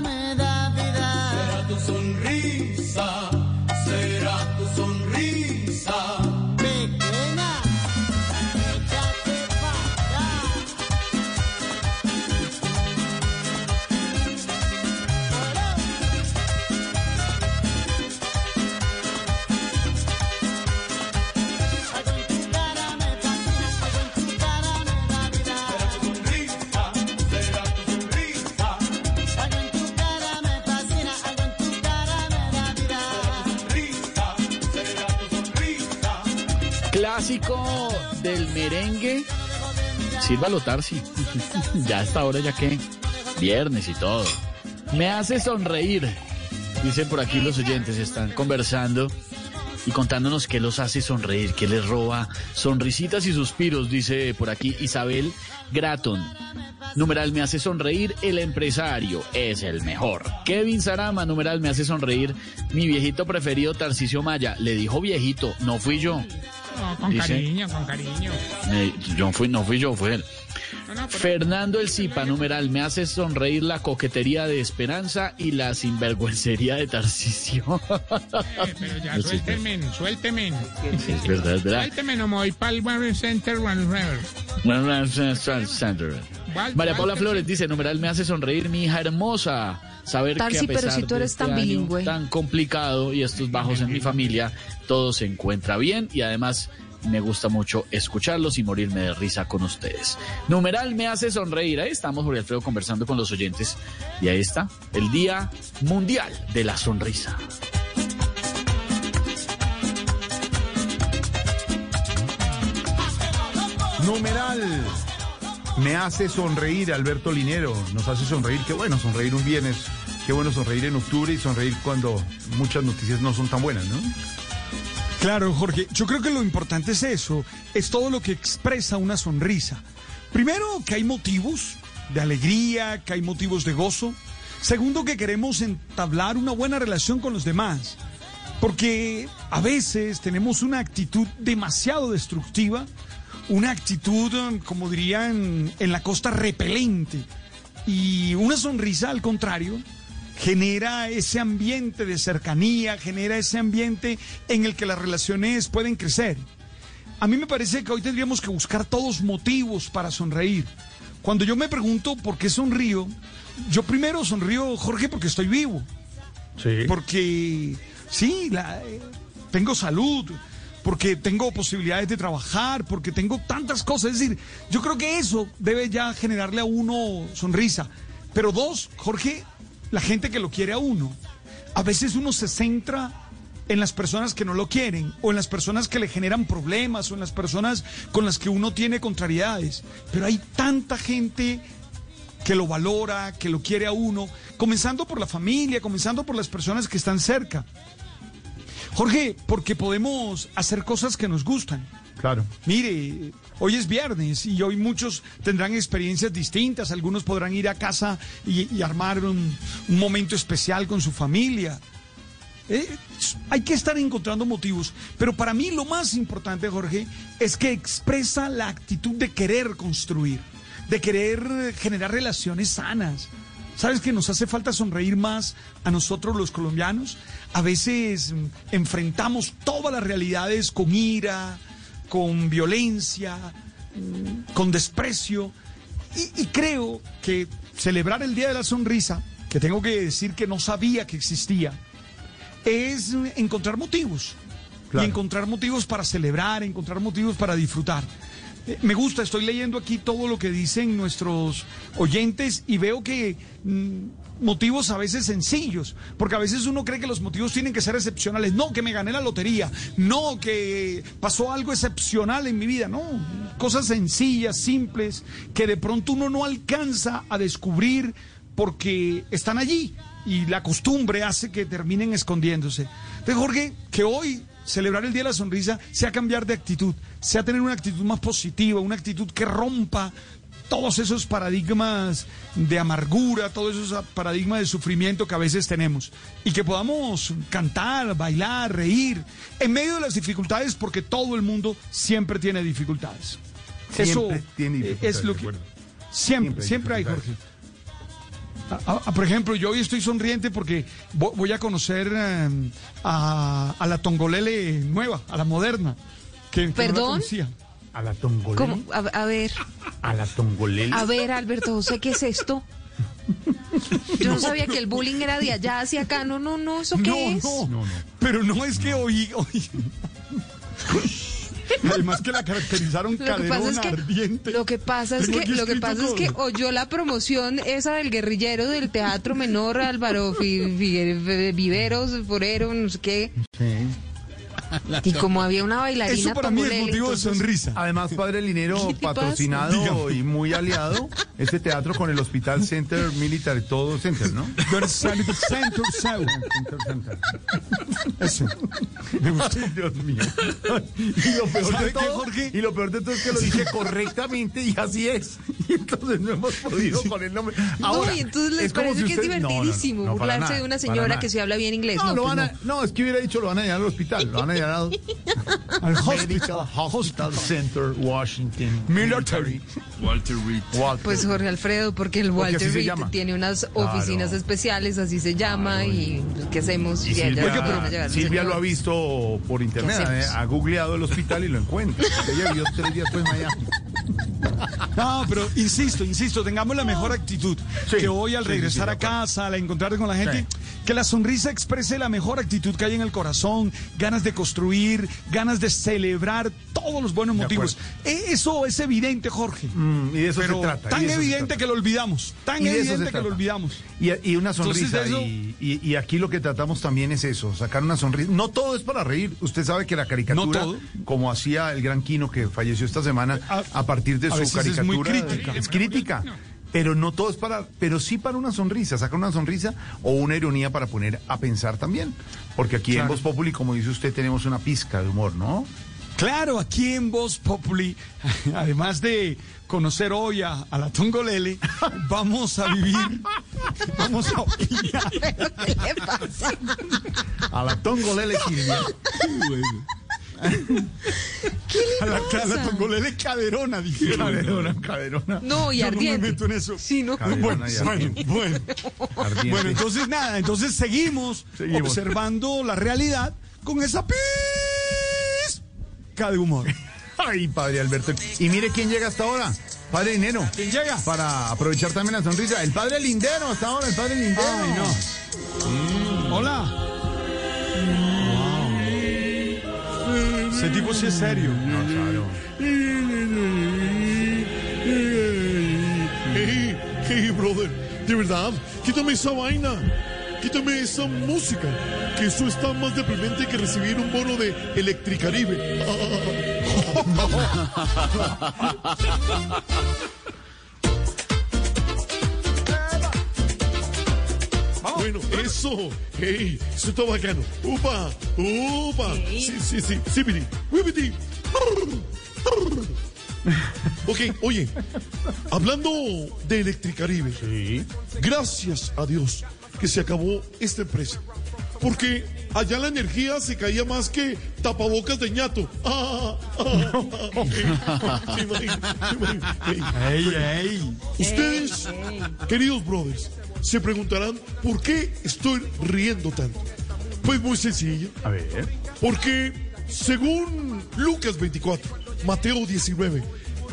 Clásico del merengue. Sírvalo, Tarsi. ya a esta hora, ya que viernes y todo. Me hace sonreír. Dicen por aquí los oyentes, están conversando y contándonos qué los hace sonreír, qué les roba sonrisitas y suspiros, dice por aquí Isabel Gratton. Numeral me hace sonreír, el empresario es el mejor. Kevin Sarama, numeral me hace sonreír, mi viejito preferido Tarcisio Maya. Le dijo viejito, no fui yo. No, con Dice- cariño, con cariño. Eh, yo fui, no fui yo, fue él. Fernando El Zipa, numeral, me hace sonreír la coquetería de Esperanza y la sinvergüencería de Tarcisio. Eh, pero ya suélteme, suélteme. es verdad, es verdad. Suélteme, no me voy para el Center One River. María Paula Flores dice, numeral, me hace sonreír mi hija hermosa. Saber Tarsi, que a pero pesar si tú de eres este tan bilingüe. tan complicado y estos bajos en mi familia, todo se encuentra bien y además me gusta mucho escucharlos y morirme de risa con ustedes. Numeral me hace sonreír. Ahí estamos, Jorge Alfredo, conversando con los oyentes. Y ahí está, el Día Mundial de la Sonrisa. Numeral. Me hace sonreír Alberto Linero. Nos hace sonreír. Qué bueno sonreír un viernes. Qué bueno sonreír en octubre y sonreír cuando muchas noticias no son tan buenas, ¿no? Claro, Jorge, yo creo que lo importante es eso, es todo lo que expresa una sonrisa. Primero, que hay motivos de alegría, que hay motivos de gozo. Segundo, que queremos entablar una buena relación con los demás. Porque a veces tenemos una actitud demasiado destructiva, una actitud, como dirían en la costa, repelente. Y una sonrisa, al contrario, genera ese ambiente de cercanía, genera ese ambiente en el que las relaciones pueden crecer. A mí me parece que hoy tendríamos que buscar todos motivos para sonreír. Cuando yo me pregunto por qué sonrío, yo primero sonrío, Jorge, porque estoy vivo. Porque sí, la, eh, tengo salud, porque tengo posibilidades de trabajar, porque tengo tantas cosas. Es decir, yo creo que eso debe ya generarle a uno sonrisa. Pero dos, Jorge, la gente que lo quiere a uno. A veces uno se centra en las personas que no lo quieren, o en las personas que le generan problemas, o en las personas con las que uno tiene contrariedades. Pero hay tanta gente que lo valora, que lo quiere a uno, comenzando por la familia, comenzando por las personas que están cerca. Jorge, porque podemos hacer cosas que nos gustan. Claro. Mire, hoy es viernes y hoy muchos tendrán experiencias distintas. Algunos podrán ir a casa y, y armar un, un momento especial con su familia. Eh, hay que estar encontrando motivos, pero para mí lo más importante, Jorge, es que expresa la actitud de querer construir, de querer generar relaciones sanas. ¿Sabes que nos hace falta sonreír más a nosotros los colombianos? A veces mm, enfrentamos todas las realidades con ira, con violencia, mm, con desprecio. Y, y creo que celebrar el Día de la Sonrisa, que tengo que decir que no sabía que existía, es encontrar motivos. Claro. Y encontrar motivos para celebrar, encontrar motivos para disfrutar. Me gusta, estoy leyendo aquí todo lo que dicen nuestros oyentes y veo que mm, motivos a veces sencillos, porque a veces uno cree que los motivos tienen que ser excepcionales. No, que me gané la lotería, no, que pasó algo excepcional en mi vida, no. Cosas sencillas, simples, que de pronto uno no alcanza a descubrir porque están allí y la costumbre hace que terminen escondiéndose. Entonces, Jorge, que hoy celebrar el Día de la Sonrisa sea cambiar de actitud, sea tener una actitud más positiva, una actitud que rompa todos esos paradigmas de amargura, todos esos paradigmas de sufrimiento que a veces tenemos. Y que podamos cantar, bailar, reír, en medio de las dificultades, porque todo el mundo siempre tiene dificultades. Eso Siempre tiene eh, dificultades, es lo que... Siempre, Siempre siempre hay, Jorge. A- a- por ejemplo, yo hoy estoy sonriente porque vo- voy a conocer eh, a, a la Tongolele nueva, a la moderna. Que, que no la ¿Perdón? conocía. A la tongolele. ¿Cómo? A, a ver, A la tongolele. a ver, Alberto José, ¿qué es esto? Yo no sabía que el bullying era de allá hacia acá. No, no, no, ¿eso qué No, es? no, Pero no es que hoy... hoy- Además que la caracterizaron Lo que pasa caderona es que, ardiente. lo que pasa es Tengo que, lo que pasa es que oyó la promoción esa del guerrillero del teatro menor Álvaro Viveros, Forero, no sé qué. Y como había una bailarina Eso para mí es motivo de sonrisa. Además, Padre Linero, patrocinado y muy aliado, este teatro con el Hospital Center Military, todo Center, ¿no? Center. Center Center. Eso. Me gustó. Dios mío. Y lo peor ¿Sabe de todo, Jorge? y lo peor de todo es que lo dije correctamente y así es. Y entonces no hemos podido con el nombre. Ahora, no, y entonces les es como parece si que es usted- no, no, no, divertidísimo no, burlarse nada, de una señora que se habla bien inglés. No, No, lo pues van a, no. no, es que hubiera dicho lo van a llevar al hospital. Lo van a al, Al Medical Hospital Center, Washington. Military. Walter Reed. Walter. Pues Jorge Alfredo, porque el Porque Walter se Reed tiene unas Claro. oficinas especiales, así se llama, y ¿qué hacemos? Y Silvia, al Silvia lo ha visto por internet, eh, ha googleado el hospital y lo encuentra. Ella vivió tres días después en Miami. No, pero insisto, insisto, tengamos la mejor actitud. Sí, que hoy al regresar sí, sí, de a casa, al encontrarte con la gente, que la sonrisa exprese la mejor actitud que hay en el corazón, ganas de construir, ganas de celebrar todos los buenos De motivos. E- Eso es evidente, Jorge. Mm, y de eso pero se trata. tan eso evidente trata. que lo olvidamos, tan evidente que trata. lo olvidamos. Y, y una sonrisa. eso- Y, y- y aquí lo que tratamos también es eso, sacar una sonrisa. No todo es para reír. Usted sabe que la caricatura, No como hacía el gran Quino que falleció esta semana, A- a, partir de a su veces es muy caricatura. crítica. Es crítica. Pero no todo es para, pero sí para una sonrisa, sacar una sonrisa o una ironía para poner a pensar también. Porque aquí en. Voz Populi, como dice usted, tenemos una pizca de humor, ¿no? Claro, aquí en Voz Populi, además de conocer hoy a, a la Tongolele, vamos a vivir, vamos a opinar. ¿Qué le pasa? A la Tongolele Silvia. ¿Qué le A la, pasa? a la Tongolele caderona, dije. Caderona, caderona. No, y Yo no me ardiente. meto en eso. Sí, no. Caderona Bueno, bueno, ardiente. bueno. Ardiente. Bueno, entonces nada, entonces seguimos, Seguimos. observando la realidad con esa de humor. Ay, padre Alberto. Y mire quién llega hasta ahora. Padre Dinero. ¿Quién llega? Para aprovechar también la sonrisa. El padre Lindero hasta ahora, el padre Lindero. Ay, no. Hola. Ese tipo sí es serio. No, claro. Hey, hey, brother, de verdad, quítame esa vaina. Quítame esa música, que eso está más deprimente que recibir un bono de Electricaribe. Bueno, eso, hey, eso está bacano. Upa, upa. Sí, sí, sí, síbidi, wibidi. Ok, oye, hablando de Electricaribe, gracias a Dios que se acabó esta empresa. Porque allá la energía se caía más que tapabocas de ñato. Ah, ah, ah, ah. Ustedes, queridos brothers, se preguntarán por qué estoy riendo tanto. Pues muy sencillo. A ver. Porque según Lucas 24, Mateo 19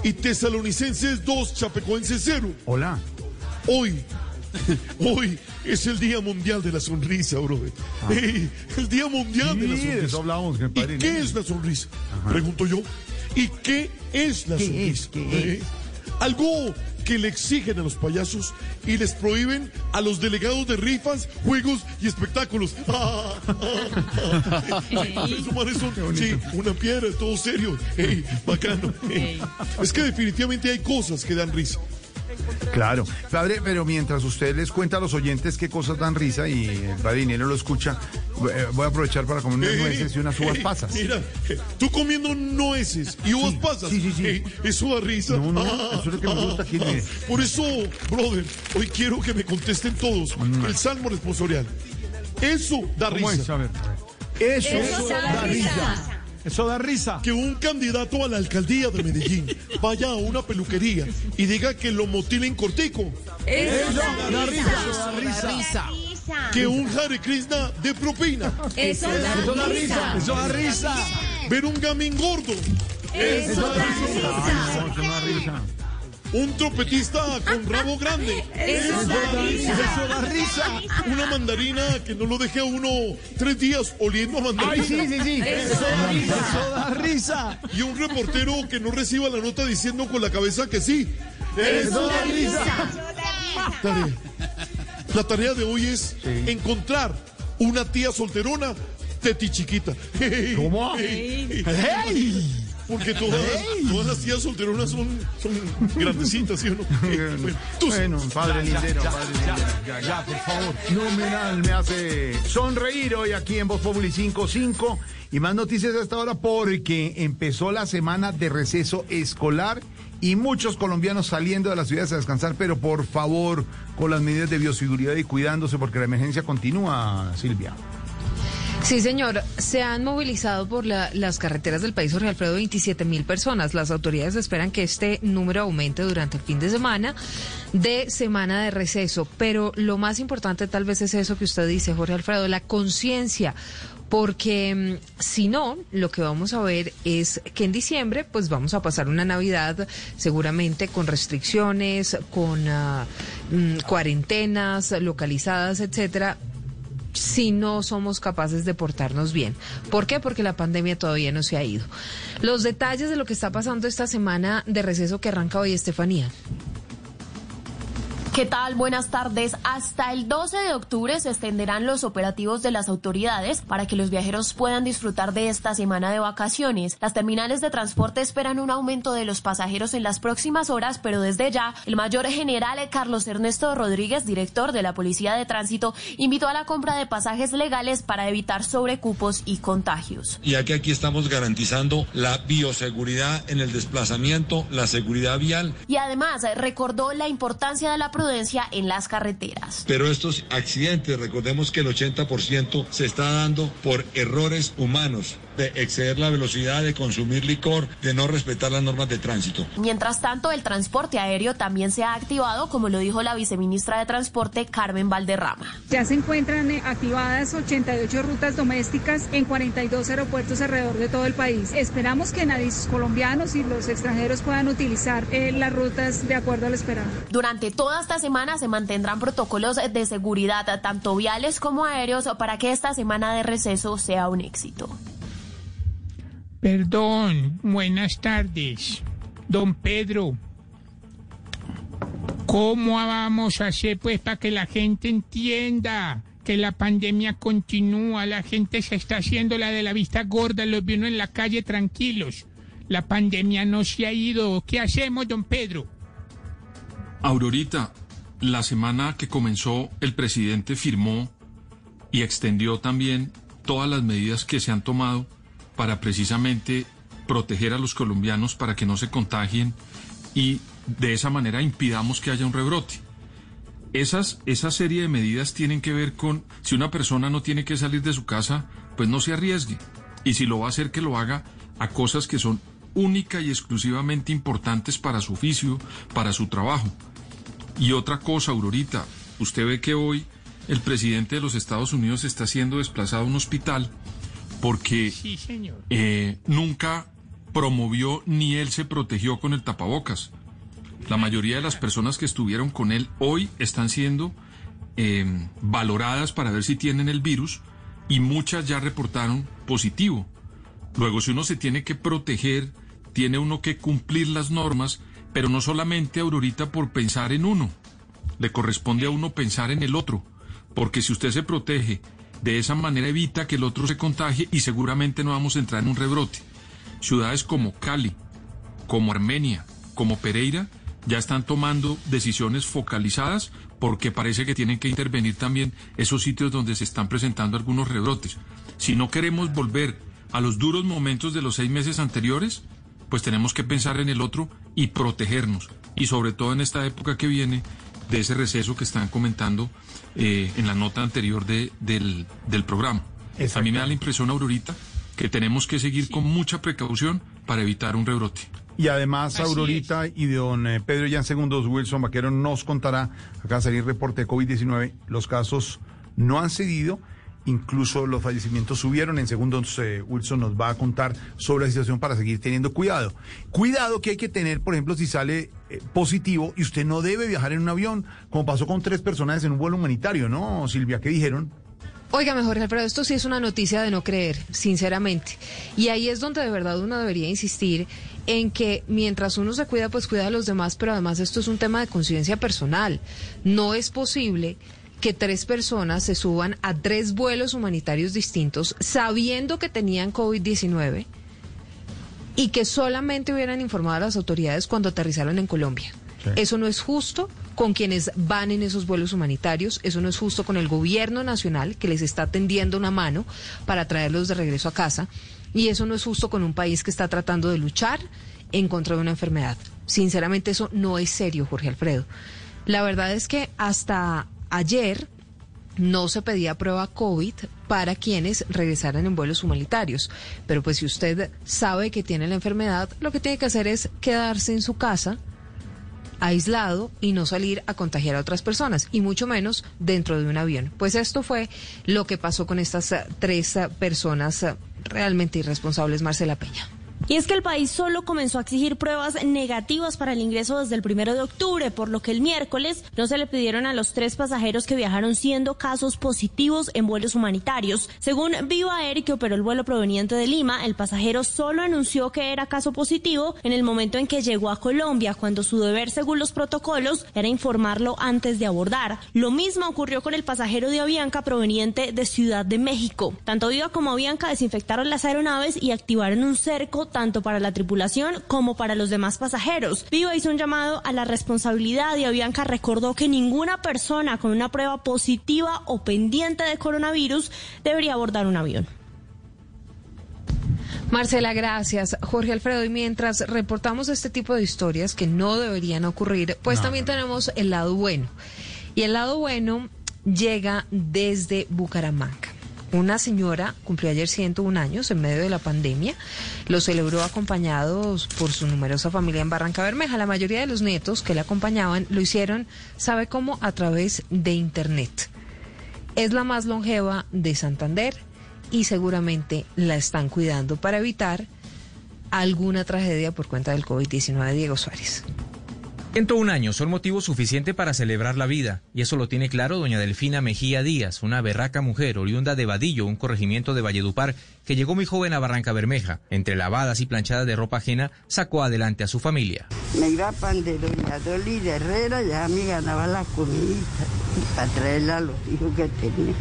y Tesalonicenses 2, Chapecoenses 0, Hola. hoy, hoy es el Día Mundial de la Sonrisa, brother. Ey, el Día Mundial de la Ah. De Sonrisa. eso padre ¿Y qué es la sonrisa? Pregunto yo. ¿Y qué es la ¿Qué sonrisa? es? ¿Qué Eh, Algo que le exigen a los payasos y les prohíben a los delegados de rifas, juegos y espectáculos. Ah, ah, ah. Son, sí, una piedra, todo serio. Ey, bacano. Es que definitivamente hay cosas que dan risa. Claro. Padre, pero mientras usted les cuenta a los oyentes qué cosas dan risa y el padre Dinero lo escucha, eh, voy a aprovechar para comer unas Ey, nueces y unas uvas pasas. Mira, eh, tú comiendo nueces y uvas pasas. sí, sí, sí. ey, eso da risa. No, no, Ah, eso es lo que me gusta aquí, ah. Por eso, brother, hoy quiero que me contesten todos Mm. el salmo responsorial. Eso da ¿Cómo risa. es? A ver. Eso, Eso da risa. Eso da risa. Que un candidato a la alcaldía de Medellín vaya a una peluquería y diga que lo motilen cortico. Eso da risa. da risa. Que un Hare Krishna de propina. Eso da Eso da risa. risa. Eso da risa. Ver un gamín gordo. Eso eso da risa. Un trompetista con rabo grande. Eso da risa. Eso da risa. Una mandarina que no lo deje a uno tres días oliendo a mandarina. Ay, sí, sí, sí. Eso da risa. Eso da risa. Y un reportero que no reciba la nota diciendo con la cabeza que sí. Eso da risa. Tarea. La tarea de hoy es encontrar una tía solterona teti chiquita. ¿Cómo? ¡Hey! Porque todas, todas las tías solteronas son, son grandecitas, ¿sí o no? Bueno, tú sí. Bueno, padre lindero, ya, padre ya, lindero. ya, ya, por favor. Numeral me hace sonreír hoy aquí en Voz Populi 55 y más noticias a esta hora porque empezó la semana de receso escolar y muchos colombianos saliendo de las ciudades a descansar, pero por favor, con las medidas de bioseguridad y cuidándose porque la emergencia continúa, Silvia. Sí, señor. Se han movilizado por la- las carreteras del país, Jorge Alfredo, 27 mil personas. Las autoridades esperan que este número aumente durante el fin de semana de semana de receso. Pero lo más importante tal vez es eso que usted dice, Jorge Alfredo, la conciencia. Porque mm, si no, lo que vamos a ver es que en diciembre, pues vamos a pasar una Navidad seguramente con restricciones, con mm, cuarentenas localizadas, etcétera si no somos capaces de portarnos bien. ¿Por qué? Porque la pandemia todavía no se ha ido. Los detalles de lo que está pasando esta semana de receso que arranca hoy, Estefanía. ¿Qué tal? Buenas tardes. Hasta el 12 de octubre se extenderán los operativos de las autoridades para que los viajeros puedan disfrutar de esta semana de vacaciones. Las terminales de transporte esperan un aumento de los pasajeros en las próximas horas, pero desde ya el mayor general Carlos Ernesto Rodríguez, director de la Policía de Tránsito, invitó a la compra de pasajes legales para evitar sobrecupos y contagios. ya que aquí estamos garantizando la bioseguridad en el desplazamiento, la seguridad vial, Y además recordó la importancia de la prudencia en las carreteras. pero estos accidentes, recordemos que el 80% se está dando por errores humanos. De exceder la velocidad, de consumir licor, de no respetar las normas de tránsito. Mientras tanto, el transporte aéreo también se ha activado, como lo dijo la viceministra de Transporte, Carmen Valderrama. Ya se encuentran eh, activadas 88 rutas domésticas en 42 aeropuertos alrededor de todo el país. Esperamos que nadie, colombianos y los extranjeros puedan utilizar eh, las rutas de acuerdo al esperado. Durante toda esta semana se mantendrán protocolos de seguridad, tanto viales como aéreos, para que esta semana de receso sea un éxito. Perdón, buenas tardes. Don Pedro, ¿cómo vamos a hacer pues para que la gente entienda que la pandemia continúa? La gente se está haciendo la de la vista gorda, los vino en la calle tranquilos. La pandemia no se ha ido. ¿Qué hacemos, don Pedro? Aurorita, la semana que comenzó el presidente firmó y extendió también todas las medidas que se han tomado para precisamente proteger a los colombianos para que no se contagien y de esa manera impidamos que haya un rebrote. Esas, esa serie de medidas tienen que ver con si una persona no tiene que salir de su casa, pues no se arriesgue. Y si lo va a hacer, que lo haga a cosas que son única y exclusivamente importantes para su oficio, para su trabajo. Y otra cosa, Aurorita, usted ve que hoy el presidente de los Estados Unidos está siendo desplazado a un hospital porque eh, nunca promovió ni él se protegió con el tapabocas. La mayoría de las personas que estuvieron con él hoy están siendo em, valoradas para ver si tienen el virus y muchas ya reportaron positivo. Luego, si uno se tiene que proteger, tiene uno que cumplir las normas, pero no solamente Aurorita por pensar en uno, le corresponde a uno pensar en el otro, porque si usted se protege de esa manera evita que el otro se contagie y seguramente no vamos a entrar en un rebrote. Ciudades como Cali, como Armenia, como Pereira, ya están tomando decisiones focalizadas porque parece que tienen que intervenir también esos sitios donde se están presentando algunos rebrotes. Si no queremos volver a los duros momentos de los seis meses anteriores, pues tenemos que pensar en el otro y protegernos. Y sobre todo en esta época que viene, de ese receso que están comentando eh, en la nota anterior de, del, del programa. A mí me da la impresión, Aurorita, que tenemos que seguir con mucha precaución para evitar un rebrote. Y además, Aurorita y don eh, Pedro ya en segundos, Wilson Vaquero nos contará, acá salir reporte de COVID-19, los casos no han cedido Incluso los fallecimientos subieron. En segundos, eh, Wilson nos va a contar sobre la situación para seguir teniendo cuidado. Cuidado que hay que tener, por ejemplo, si sale positivo y usted no debe viajar en un avión, como pasó con tres personas en un vuelo humanitario, ¿no, Silvia? ¿Qué dijeron? Oiga, mejor Alfredo, esto sí es una noticia de no creer, sinceramente. Y ahí es donde de verdad uno debería insistir en que mientras uno se cuida, pues cuida a los demás, pero además esto es un tema de conciencia personal. No es posible que tres personas se suban a tres vuelos humanitarios distintos sabiendo que tenían COVID-19 y que solamente hubieran informado a las autoridades cuando aterrizaron en Colombia. Eso no es justo con quienes van en esos vuelos humanitarios, eso no es justo con el gobierno nacional que les está tendiendo una mano para traerlos de regreso a casa y eso no es justo con un país que está tratando de luchar en contra de una enfermedad. Sinceramente eso no es serio, Jorge Alfredo. La verdad es que hasta ayer no se pedía prueba COVID para quienes regresaran en vuelos humanitarios. Pero pues si usted sabe que tiene la enfermedad, lo que tiene que hacer es quedarse en su casa aislado y no salir a contagiar a otras personas, y mucho menos dentro de un avión. Pues esto fue lo que pasó con estas eh, tres eh, personas eh, realmente irresponsables, Marcela Peña. Y es que el país solo comenzó a exigir pruebas negativas para el ingreso desde el primero de octubre, por lo que el miércoles no se le pidieron a los tres pasajeros que viajaron siendo casos positivos en vuelos humanitarios. Según Viva Air, que operó el vuelo proveniente de Lima, el pasajero solo anunció que era caso positivo en el momento en que llegó a Colombia, cuando su deber, según los protocolos, era informarlo antes de abordar. Lo mismo ocurrió con el pasajero de Avianca proveniente de Ciudad de México. Tanto Viva como Avianca desinfectaron las aeronaves y activaron un cerco tanto para la tripulación como para los demás pasajeros. Viva hizo un llamado a la responsabilidad y Avianca recordó que ninguna persona con una prueba positiva o pendiente de coronavirus debería abordar un avión. Marcela, gracias. Jorge Alfredo, y mientras reportamos este tipo de historias que no deberían ocurrir, pues también tenemos el lado bueno. Y el lado bueno llega desde Bucaramanga Una señora cumplió ayer 101 años en medio de la pandemia. Lo celebró acompañados por su numerosa familia en Barranca Bermeja. La mayoría de los nietos que la acompañaban lo hicieron, ¿sabe cómo? A través de Internet. Es la más longeva de Santander y seguramente la están cuidando para evitar alguna tragedia por cuenta del COVID-19 Diego Suárez. 101 años son motivo suficiente para celebrar la vida, y eso lo tiene claro doña Delfina Mejía Díaz, una berraca mujer oriunda de Vadillo, un corregimiento de Valledupar, que llegó muy joven a Barranca Bermeja. Entre lavadas y planchadas de ropa ajena, sacó adelante a su familia. Me iba pan de doña Dolly de Herrera, ya me ganaba la comida para traerla a los hijos que tenía,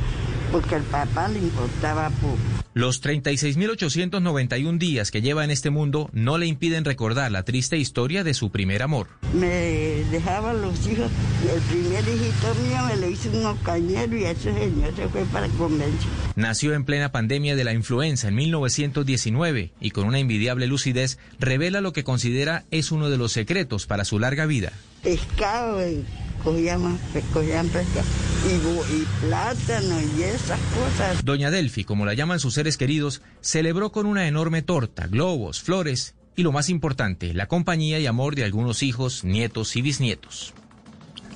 porque al papá le importaba poco. Los 36.891 días que lleva en este mundo no le impiden recordar la triste historia de su primer amor. Me dejaban los hijos, el primer hijito mío me le hizo unos cañeros y ese señor se fue para convención. Nació en plena pandemia de la influenza en 1919 y con una envidiable lucidez revela lo que considera es uno de los secretos para su larga vida. Pescado, eh, cogíamos, cogían pescado y, plátano y esas cosas. Doña Delphi, como la llaman sus seres queridos, celebró con una enorme torta, globos, flores y lo más importante, la compañía y amor de algunos hijos, nietos y bisnietos.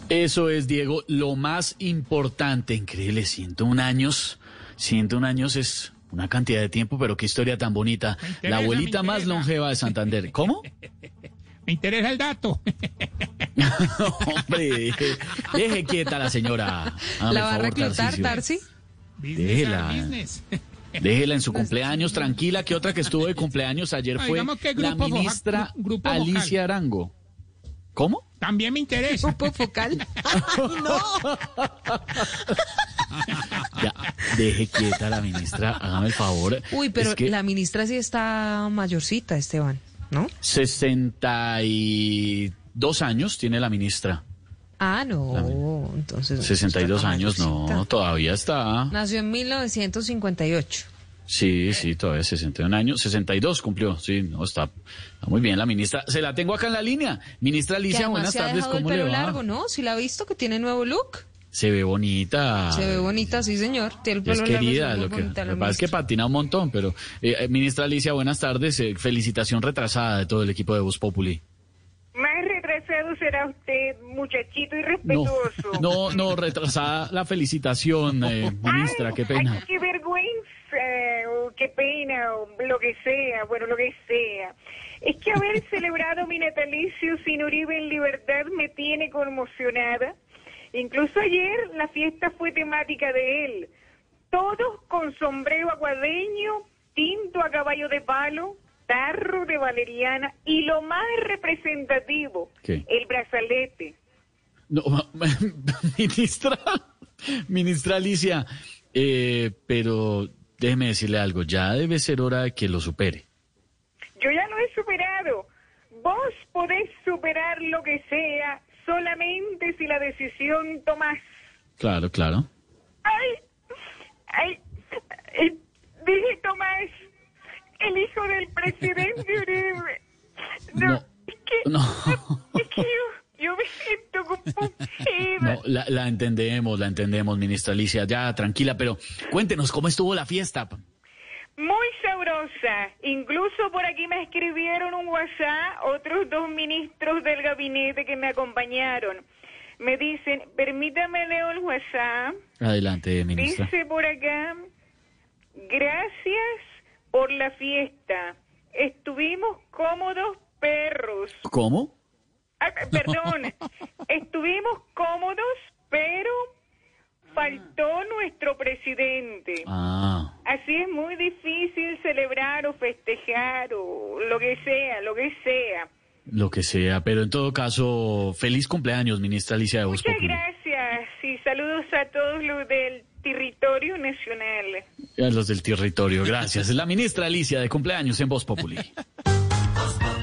Eso es, Diego, lo más importante. Increíble, 101 años. 101 años es una cantidad de tiempo, pero qué historia tan bonita. interesa, La abuelita más longeva de Santander. ¿Cómo? Me interesa el dato. Hombre, deje, deje quieta la señora. Hágame ¿La va a reclutar. Tarsi? Déjela. Business. Déjela en su cumpleaños tranquila, que otra que estuvo de cumpleaños ayer No, fue que la ministra grupo. Alicia Arango. ¿Cómo? También me interesa. Grupo focal. Ya, deje quieta a la ministra, hágame el favor. Uy, pero Es que la ministra sí está mayorcita, Esteban, ¿no? 62 años tiene la ministra. Ah, no, entonces... 62 está años, no, todavía está. Nació en 1958. Sí, sí, todavía 61 años. 62 cumplió, sí, no, está, está muy bien la ministra. Se la tengo acá en la línea. Ministra Alicia, buenas se ha tardes, dejado el ¿cómo le pelo va? largo, ¿no? Sí la ha visto que tiene nuevo look. Se ve bonita. Se ve bonita, sí, señor. Tiene el Es pelo largo, querida, lo que, bonita lo la que pasa es que patina un montón, pero eh, eh, ministra Alicia, buenas tardes. eh, felicitación retrasada de todo el equipo de Voz Populi. Más retrasado será usted, muchachito No, irrespetuoso. no, no, retrasada la felicitación, eh, ministra, qué pena. Ay, qué vergüenza, o qué pena, o lo que sea, bueno, lo que sea. Es que haber celebrado mi natalicio sin Uribe en libertad me tiene conmocionada. Incluso ayer la fiesta fue temática de él. Todos con sombrero aguadeño, tinto a caballo de palo, tarro de valeriana y lo más representativo, ¿Qué? el brazalete. No, ministra, ministra Alicia, eh, pero déjeme decirle algo, ya debe ser hora de que lo supere. Yo ya lo he superado. Vos podés superar lo que sea solamente si la decisión tomás. Claro, claro. Ay, ay, eh, dije Tomás, el hijo del presidente Uribe. No, No, es que, no, es que yo, yo me siento compungida. no, la, la entendemos, la entendemos, ministra Alicia, ya tranquila, pero cuéntenos cómo estuvo la fiesta. Muy sabrosa. Incluso por aquí me escribieron un WhatsApp otros dos ministros del gabinete que me acompañaron. Me dicen, permítame leo el WhatsApp. Adelante, ministra. Dice por acá, gracias por la fiesta. Estuvimos cómodos perros. ¿Cómo? Ah, perdón, estuvimos cómodos, pero faltó nuestro presidente. Ah, Así es muy difícil celebrar o festejar o lo que sea, lo que sea. lo que sea, pero en todo caso, feliz cumpleaños, ministra Alicia de Voz Muchas gracias y saludos a todos los del territorio nacional. A los del territorio, gracias. Es la ministra Alicia de cumpleaños en Voz Populi.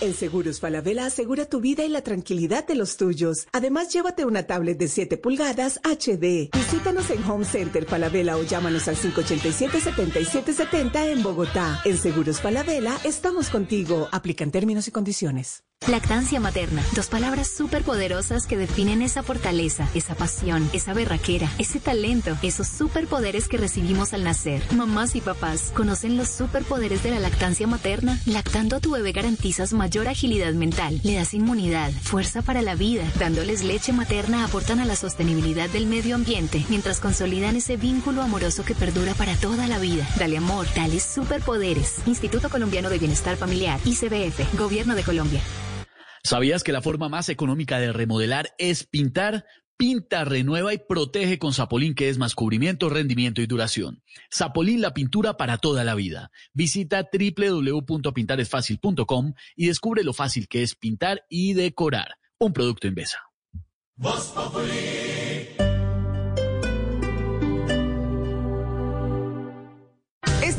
En Seguros Falabella asegura tu vida y la tranquilidad de los tuyos. Además, llévate una tablet de 7 pulgadas HD. Visítanos en Home Center Falabella o llámanos al 587-7770 en Bogotá. En Seguros Falabella estamos contigo. Aplican términos y condiciones. Lactancia materna, dos palabras súper poderosas que definen esa fortaleza, esa pasión, esa berraquera, ese talento, esos superpoderes que recibimos al nacer. Mamás y papás, ¿conocen los superpoderes de la lactancia materna? Lactando a tu bebé garantizas mayor agilidad mental, le das inmunidad, fuerza para la vida. Dándoles leche materna aportan a la sostenibilidad del medio ambiente, mientras consolidan ese vínculo amoroso que perdura para toda la vida. Dale amor, dale superpoderes. Instituto Colombiano de Bienestar Familiar, ICBF, Gobierno de Colombia. ¿Sabías que la forma más económica de remodelar es pintar? Pinta, renueva y protege con Zapolín, que es más cubrimiento, rendimiento y duración. Zapolín, la pintura para toda la vida. Visita www.pintaresfacil.com y descubre lo fácil que es pintar y decorar. Un producto Invesa.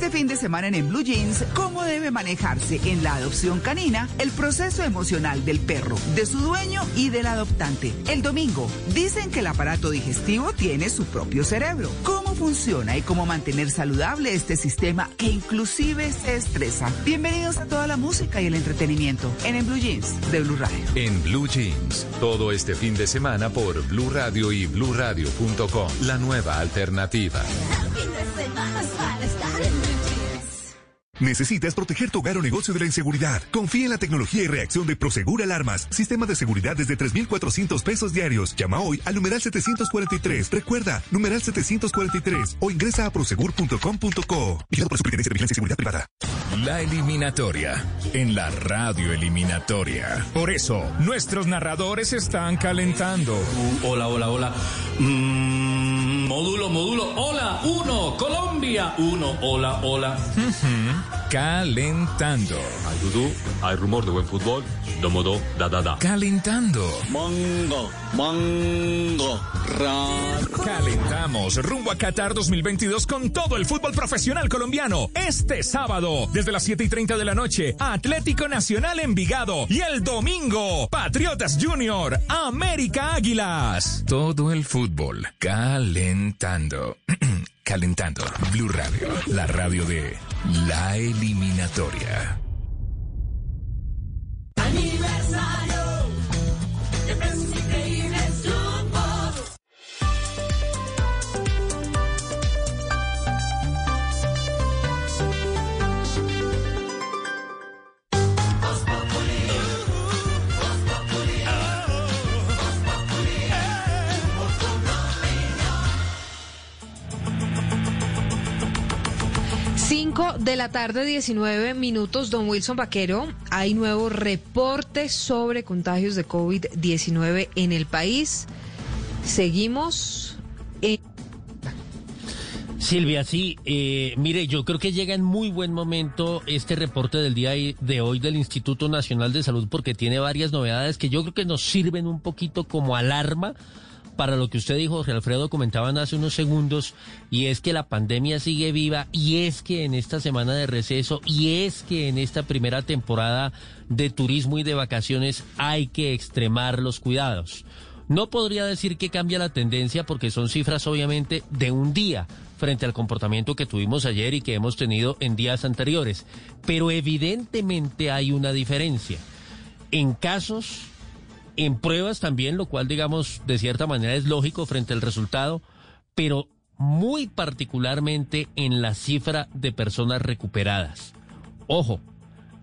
Este fin de semana en, en Blue Jeans, ¿cómo debe manejarse en la adopción canina el proceso emocional del perro, de su dueño y del adoptante? El domingo, dicen que el aparato digestivo tiene su propio cerebro. ¿Cómo funciona y cómo mantener saludable este sistema que inclusive se estresa? Bienvenidos a toda la música y el entretenimiento en, en Blue Jeans de Blue Radio. En Blue Jeans, todo este fin de semana por Blue Radio y BlueRadio.com, la nueva alternativa. ¿Necesitas proteger tu hogar o negocio de la inseguridad? Confía en la tecnología y reacción de Prosegur Alarmas. Sistema de seguridad desde 3,400 pesos diarios. Llama hoy al numeral 743. Recuerda, numeral 743 o ingresa a prosegur.com.co. Vigilado por la Superintendencia de Vigilancia y Seguridad Privada. La eliminatoria en la radio eliminatoria. Por eso, nuestros narradores están calentando. hola, hola, hola. Mm, módulo, módulo. Hola, uno. Colombia, uno. Hola, hola. Calentando. Hay dudú, hay rumor de buen fútbol. Domodo, da, da, da. Calentando. Mango, mango, Calentamos rumbo a Qatar 2022 con todo el fútbol profesional colombiano. Este sábado, desde las 7 y 30 de la noche, Atlético Nacional Envigado. Y el domingo, Patriotas Junior, América Águilas. Todo el fútbol calentando. calentando. Blue Radio, la radio de la eliminatoria. Aniversario, de la tarde, 19 minutos. Don Wilson Vaquero, hay nuevo reporte sobre contagios de COVID-19 en el país. Seguimos en... Silvia, sí, eh, mire, yo creo que llega en muy buen momento este reporte del día de hoy del Instituto Nacional de Salud porque tiene varias novedades que yo creo que nos sirven un poquito como alarma para lo que usted dijo, Jorge Alfredo, comentaban hace unos segundos, y es que la pandemia sigue viva, y es que en esta semana de receso, y es que en esta primera temporada de turismo y de vacaciones hay que extremar los cuidados. No podría decir que cambia la tendencia porque son cifras obviamente de un día frente al comportamiento que tuvimos ayer y que hemos tenido en días anteriores, pero evidentemente hay una diferencia. En casos en pruebas también, lo cual digamos de cierta manera es lógico frente al resultado, pero muy particularmente en la cifra de personas recuperadas. Ojo,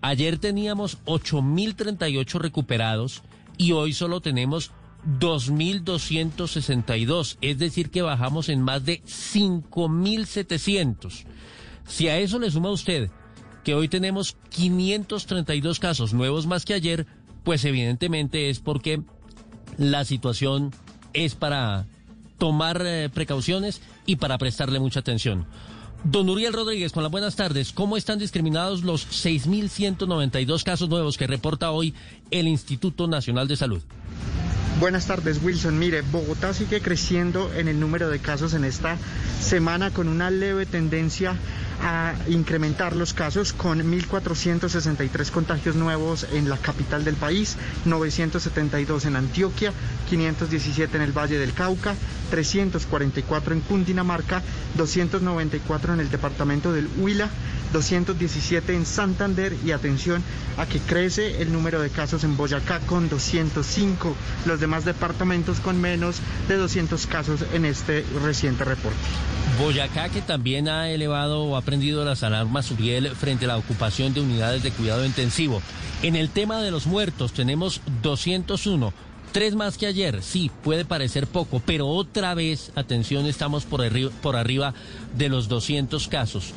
ayer teníamos 8.038 recuperados y hoy solo tenemos 2.262, es decir que bajamos en más de 5.700. Si a eso le suma usted que hoy tenemos 532 casos nuevos más que ayer, pues evidentemente es porque la situación es para tomar eh, precauciones y para prestarle mucha atención. Don Uriel Rodríguez, con las buenas tardes. ¿Cómo están discriminados los 6.192 casos nuevos que reporta hoy el Instituto Nacional de Salud? Buenas tardes, Wilson. Mire, Bogotá sigue creciendo en el número de casos en esta semana con una leve tendencia a incrementar los casos con 1.463 contagios nuevos en la capital del país, 972 en Antioquia, 517 en el Valle del Cauca, 344 en Cundinamarca, 294 en el departamento del Huila, 217 en Santander y atención a que crece el número de casos en Boyacá con 205, los demás departamentos con menos de 200 casos en este reciente reporte. Boyacá que también ha elevado o prendido las alarmas Uriel frente a la ocupación de unidades de cuidado intensivo. En el tema de los muertos tenemos 201. Tres más que ayer, sí, puede parecer poco, pero otra vez, atención, estamos por, arri- por arriba de los 200 casos.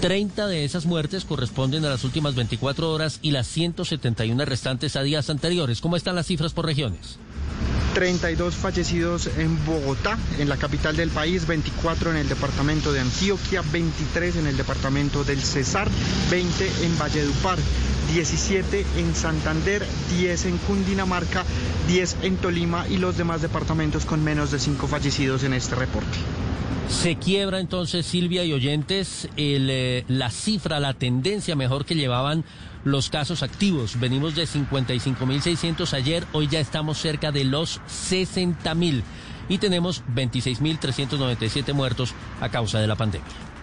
30 de esas muertes corresponden a las últimas 24 horas y las 171 restantes a días anteriores. ¿Cómo están las cifras por regiones? 32 fallecidos en Bogotá, en la capital del país, 24 en el departamento de Antioquia, 23 en el departamento del Cesar, 20 en Valledupar, 17 en Santander, 10 en Cundinamarca, 10 en Tolima y los demás departamentos con menos de 5 fallecidos en este reporte. Se quiebra entonces, Silvia y oyentes, eh, la cifra, la tendencia mejor que llevaban los casos activos. Venimos de 55.600 ayer, hoy ya estamos cerca de los 60.000 y tenemos 26.397 muertos a causa de la pandemia.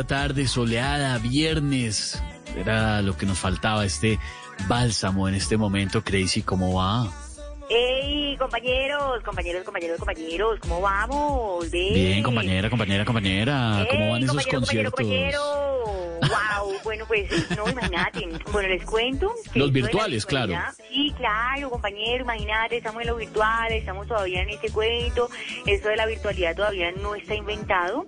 Esta tarde soleada, viernes. Era lo que nos faltaba, este bálsamo en este momento. Crazy, ¿cómo va? ¡Ey, compañeros, compañeros, compañeros, compañeros! ¿Cómo vamos? Bien, compañera, compañera, compañera. ¿Cómo van esos compañero, compañero, conciertos? compañero. Bueno, pues, no, imagínate. Bueno, les cuento. Los virtuales, claro. Sí, claro, compañero, imagínate, estamos en lo virtual, estamos todavía en este cuento. Esto de la virtualidad todavía no está inventado.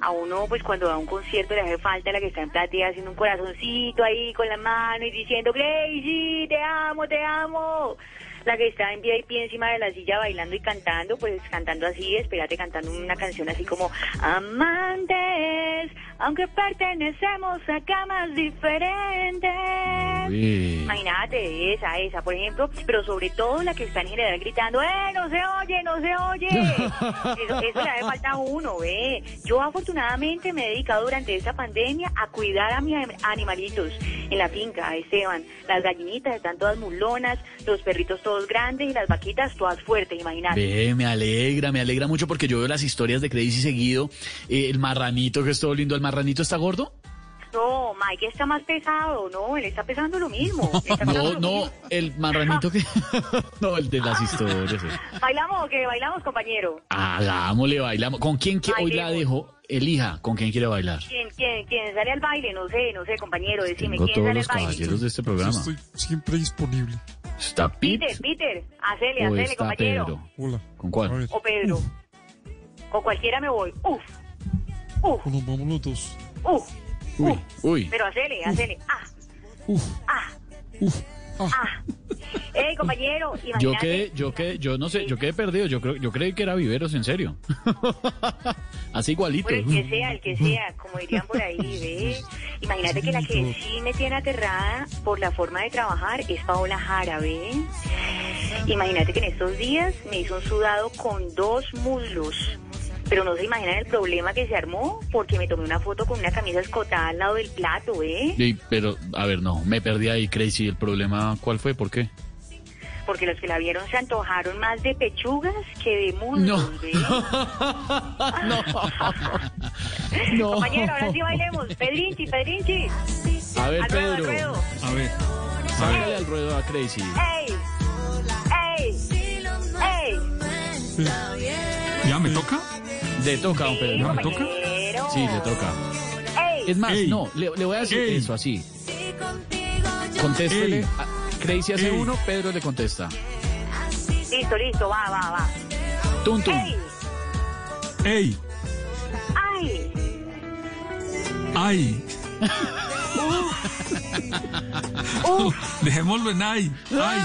A uno, pues, cuando va a un concierto le hace falta la que está en platea haciendo un corazoncito ahí con la mano y diciendo, Crazy, te amo, te amo. La que está en VIP encima de la silla bailando y cantando, pues cantando así, espérate, cantando una canción así como Amantes, aunque pertenecemos a camas diferentes. Uy. Imagínate, esa, esa, por ejemplo, pero sobre todo la que está en general gritando, ¡eh, no se oye, no se oye! Eso, eso le hace falta a uno, ve. Yo afortunadamente me he dedicado durante esta pandemia a cuidar a mis animalitos en la finca, Esteban. Las gallinitas están todas mulonas, los perritos todos grandes y las vaquitas todas fuertes, imagínate. Ve, me alegra, me alegra mucho porque yo veo las historias de Crazy seguido. Eh, el marranito que es todo lindo, ¿el marranito está gordo? No, Mike está más pesado, no, él está pesando lo mismo. está No, lo no, mismo. el marranito que... no, el de las historias. eh. ¿Bailamos o qué? ¿Bailamos, compañero? Hagámosle, bailamos. ¿Con quién que hoy la dejo? Elija, ¿con quién quiere bailar? ¿Quién, quién, quién sale al baile? No sé, no sé, compañero, decime, Tengo ¿quién todos sale los al baile? caballeros de este programa. Estoy siempre disponible. ¿Está Pete Peter, Peter, hacele, o hacele, está compañero. Pedro? Hola. ¿Con cuál? O Pedro. Con cualquiera me voy. Uf, O nos vamos los dos. uf. Uy, uy. Pero hacele, hacele. Ah, Uf. ah, ah. Ey, compañero, Yo quedé, yo quedé, yo no sé, yo quedé perdido. Yo creo, yo creí que era Viveros, en serio. Así igualito. Bueno, el que sea, el que sea, como dirían por ahí, ¿ve? Imagínate que la que sí me tiene aterrada por la forma de trabajar es Paola Jara, ¿ve? Imagínate que en estos días me hizo un sudado con dos muslos. Pero no se imaginan el problema que se armó porque me tomé una foto con una camisa escotada al lado del plato, ¿eh? Sí, pero, a ver, no, me perdí ahí, Crazy. ¿El problema cuál fue? ¿Por qué? Porque los que la vieron se antojaron más de pechugas que de muslos, ¿ve? No. Compañero, ahora sí bailemos. Pedrinchi, Pedrinchi. A ver, Al ruedo, al Pedro. ruedo. A ver. Sácale al ruedo a Crazy. ¡Ey! ¡Ey! ¡Ey! ¿Ya me toca? Le toca, don Pedro. ¿Ya me toca? Sí, le toca. ¡Ey! Es más, Ey. no, le, le voy a decir Ey. eso así. Contéstele. Crazy hace Ey. uno, Pedro le contesta. Listo, listo, va, va, va. Tum, tum. ¡Ey! ¡Ay! ¡Ay! ¡Uf! Dejémoslo en ay. Ay.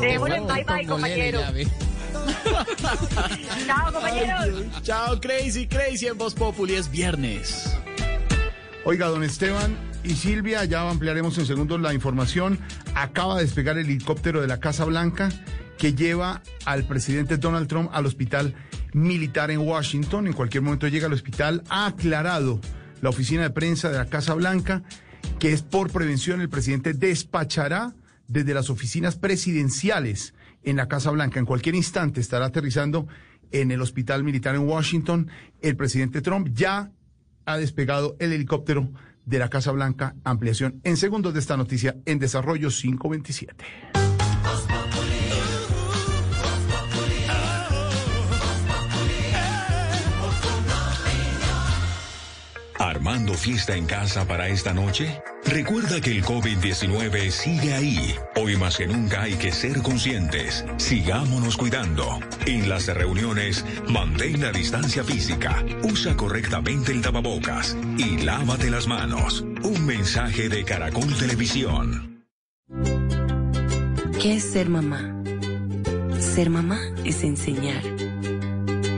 Dejémoslo en bye bye, compañero. Chao, compañeros. Chao, Crazy, Crazy en Voz Populi. Es viernes. Oiga, don Esteban y Silvia, ya ampliaremos en segundos la información. Acaba de despegar el helicóptero de la Casa Blanca que lleva al presidente Donald Trump al hospital militar en Washington. En cualquier momento llega al hospital. Ha aclarado la oficina de prensa de la Casa Blanca que es por prevención el presidente despachará desde las oficinas presidenciales en la Casa Blanca. En cualquier instante estará aterrizando en el hospital militar en Washington. El presidente Trump ya ha despegado el helicóptero de la Casa Blanca. Ampliación en segundos de esta noticia en Desarrollo 527. ¿Armando fiesta en casa para esta noche? Recuerda que el COVID-19 sigue ahí. Hoy más que nunca hay que ser conscientes. Sigámonos cuidando. En las reuniones, mantén la distancia física, usa correctamente el tapabocas y lávate las manos. Un mensaje de Caracol Televisión. ¿Qué es ser mamá? Ser mamá es enseñar.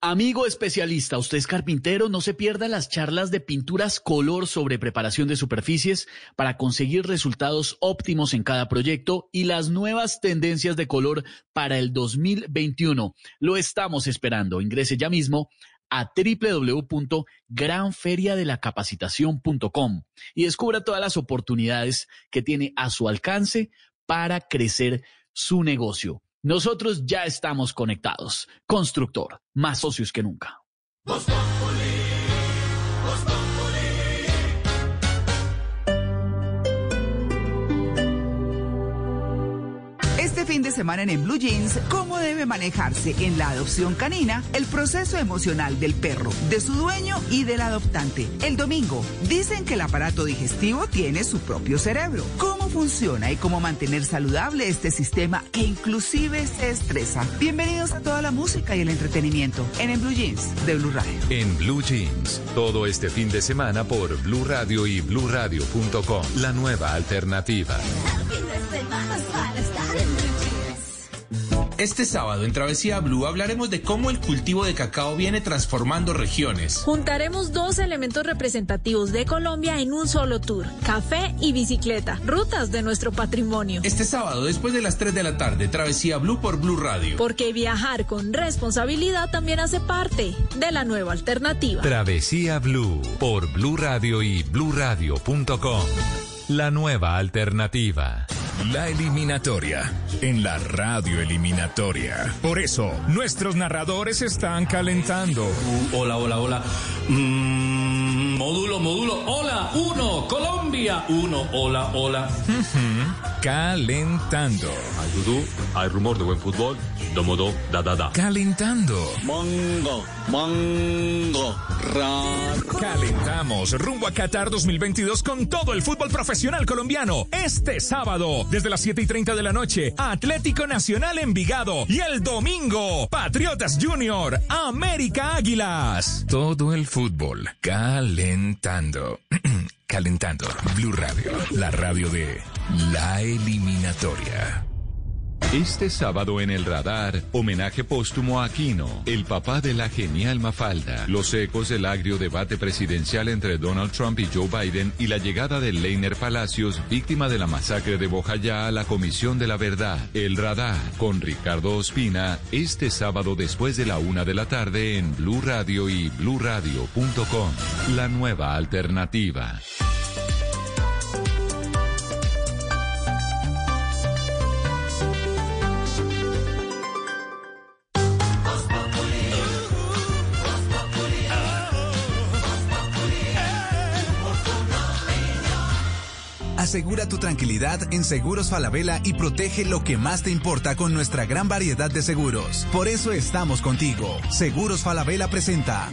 Amigo especialista, usted es carpintero, no se pierda las charlas de pinturas color sobre preparación de superficies para conseguir resultados óptimos en cada proyecto y las nuevas tendencias de color para el 2021. Lo estamos esperando. Ingrese ya mismo a www.granferiadelacapacitación.com y descubra todas las oportunidades que tiene a su alcance para crecer su negocio. Nosotros ya estamos conectados. Constructor, más socios que nunca. Este fin de semana en, En Blue Jeans, ¿cómo debe manejarse en la adopción canina el proceso emocional del perro, de su dueño y del adoptante? El domingo, dicen que el aparato digestivo tiene su propio cerebro. ¿Cómo funciona y cómo mantener saludable este sistema que inclusive se estresa? Bienvenidos a toda la música y el entretenimiento en, En Blue Jeans de Blue Radio. En Blue Jeans, todo este fin de semana por Blue Radio y bluradio.com. La nueva alternativa. Este sábado en Travesía Blue hablaremos de cómo el cultivo de cacao viene transformando regiones. Juntaremos dos elementos representativos de Colombia en un solo tour, café y bicicleta, rutas de nuestro patrimonio. Este sábado, después de las 3 de la tarde, Travesía Blue por Blue Radio. Porque viajar con responsabilidad también hace parte de la nueva alternativa. Travesía Blue por Blue Radio y bluradio.com. La nueva alternativa. La eliminatoria en la radio eliminatoria. Por eso, nuestros narradores están calentando. Hola, hola, hola. Mm, módulo, módulo. Hola, uno. Colombia, uno. Hola, hola. Calentando. Hay dudú, hay rumor de buen fútbol. Domodo, da, da, da. Calentando. Mango, mango, Calentamos rumbo a Qatar 2022 con todo el fútbol profesional colombiano. Este sábado, desde las 7 y 30 de la noche, Atlético Nacional Envigado. Y el domingo, Patriotas Junior, América Águilas. Todo el fútbol calentando. calentando. Blue Radio, la radio de la eliminatoria. Este sábado en el radar, homenaje póstumo a Aquino, el papá de la genial Mafalda, los ecos del agrio debate presidencial entre Donald Trump y Joe Biden y la llegada de Leiner Palacios, víctima de la masacre de Bojayá a la Comisión de la Verdad. El radar con Ricardo Ospina, este sábado después de la una de la tarde en Blue Radio y bluradio.com. La nueva alternativa. Asegura tu tranquilidad en Seguros Falabella y protege lo que más te importa con nuestra gran variedad de seguros. Por eso estamos contigo. Seguros Falabella presenta.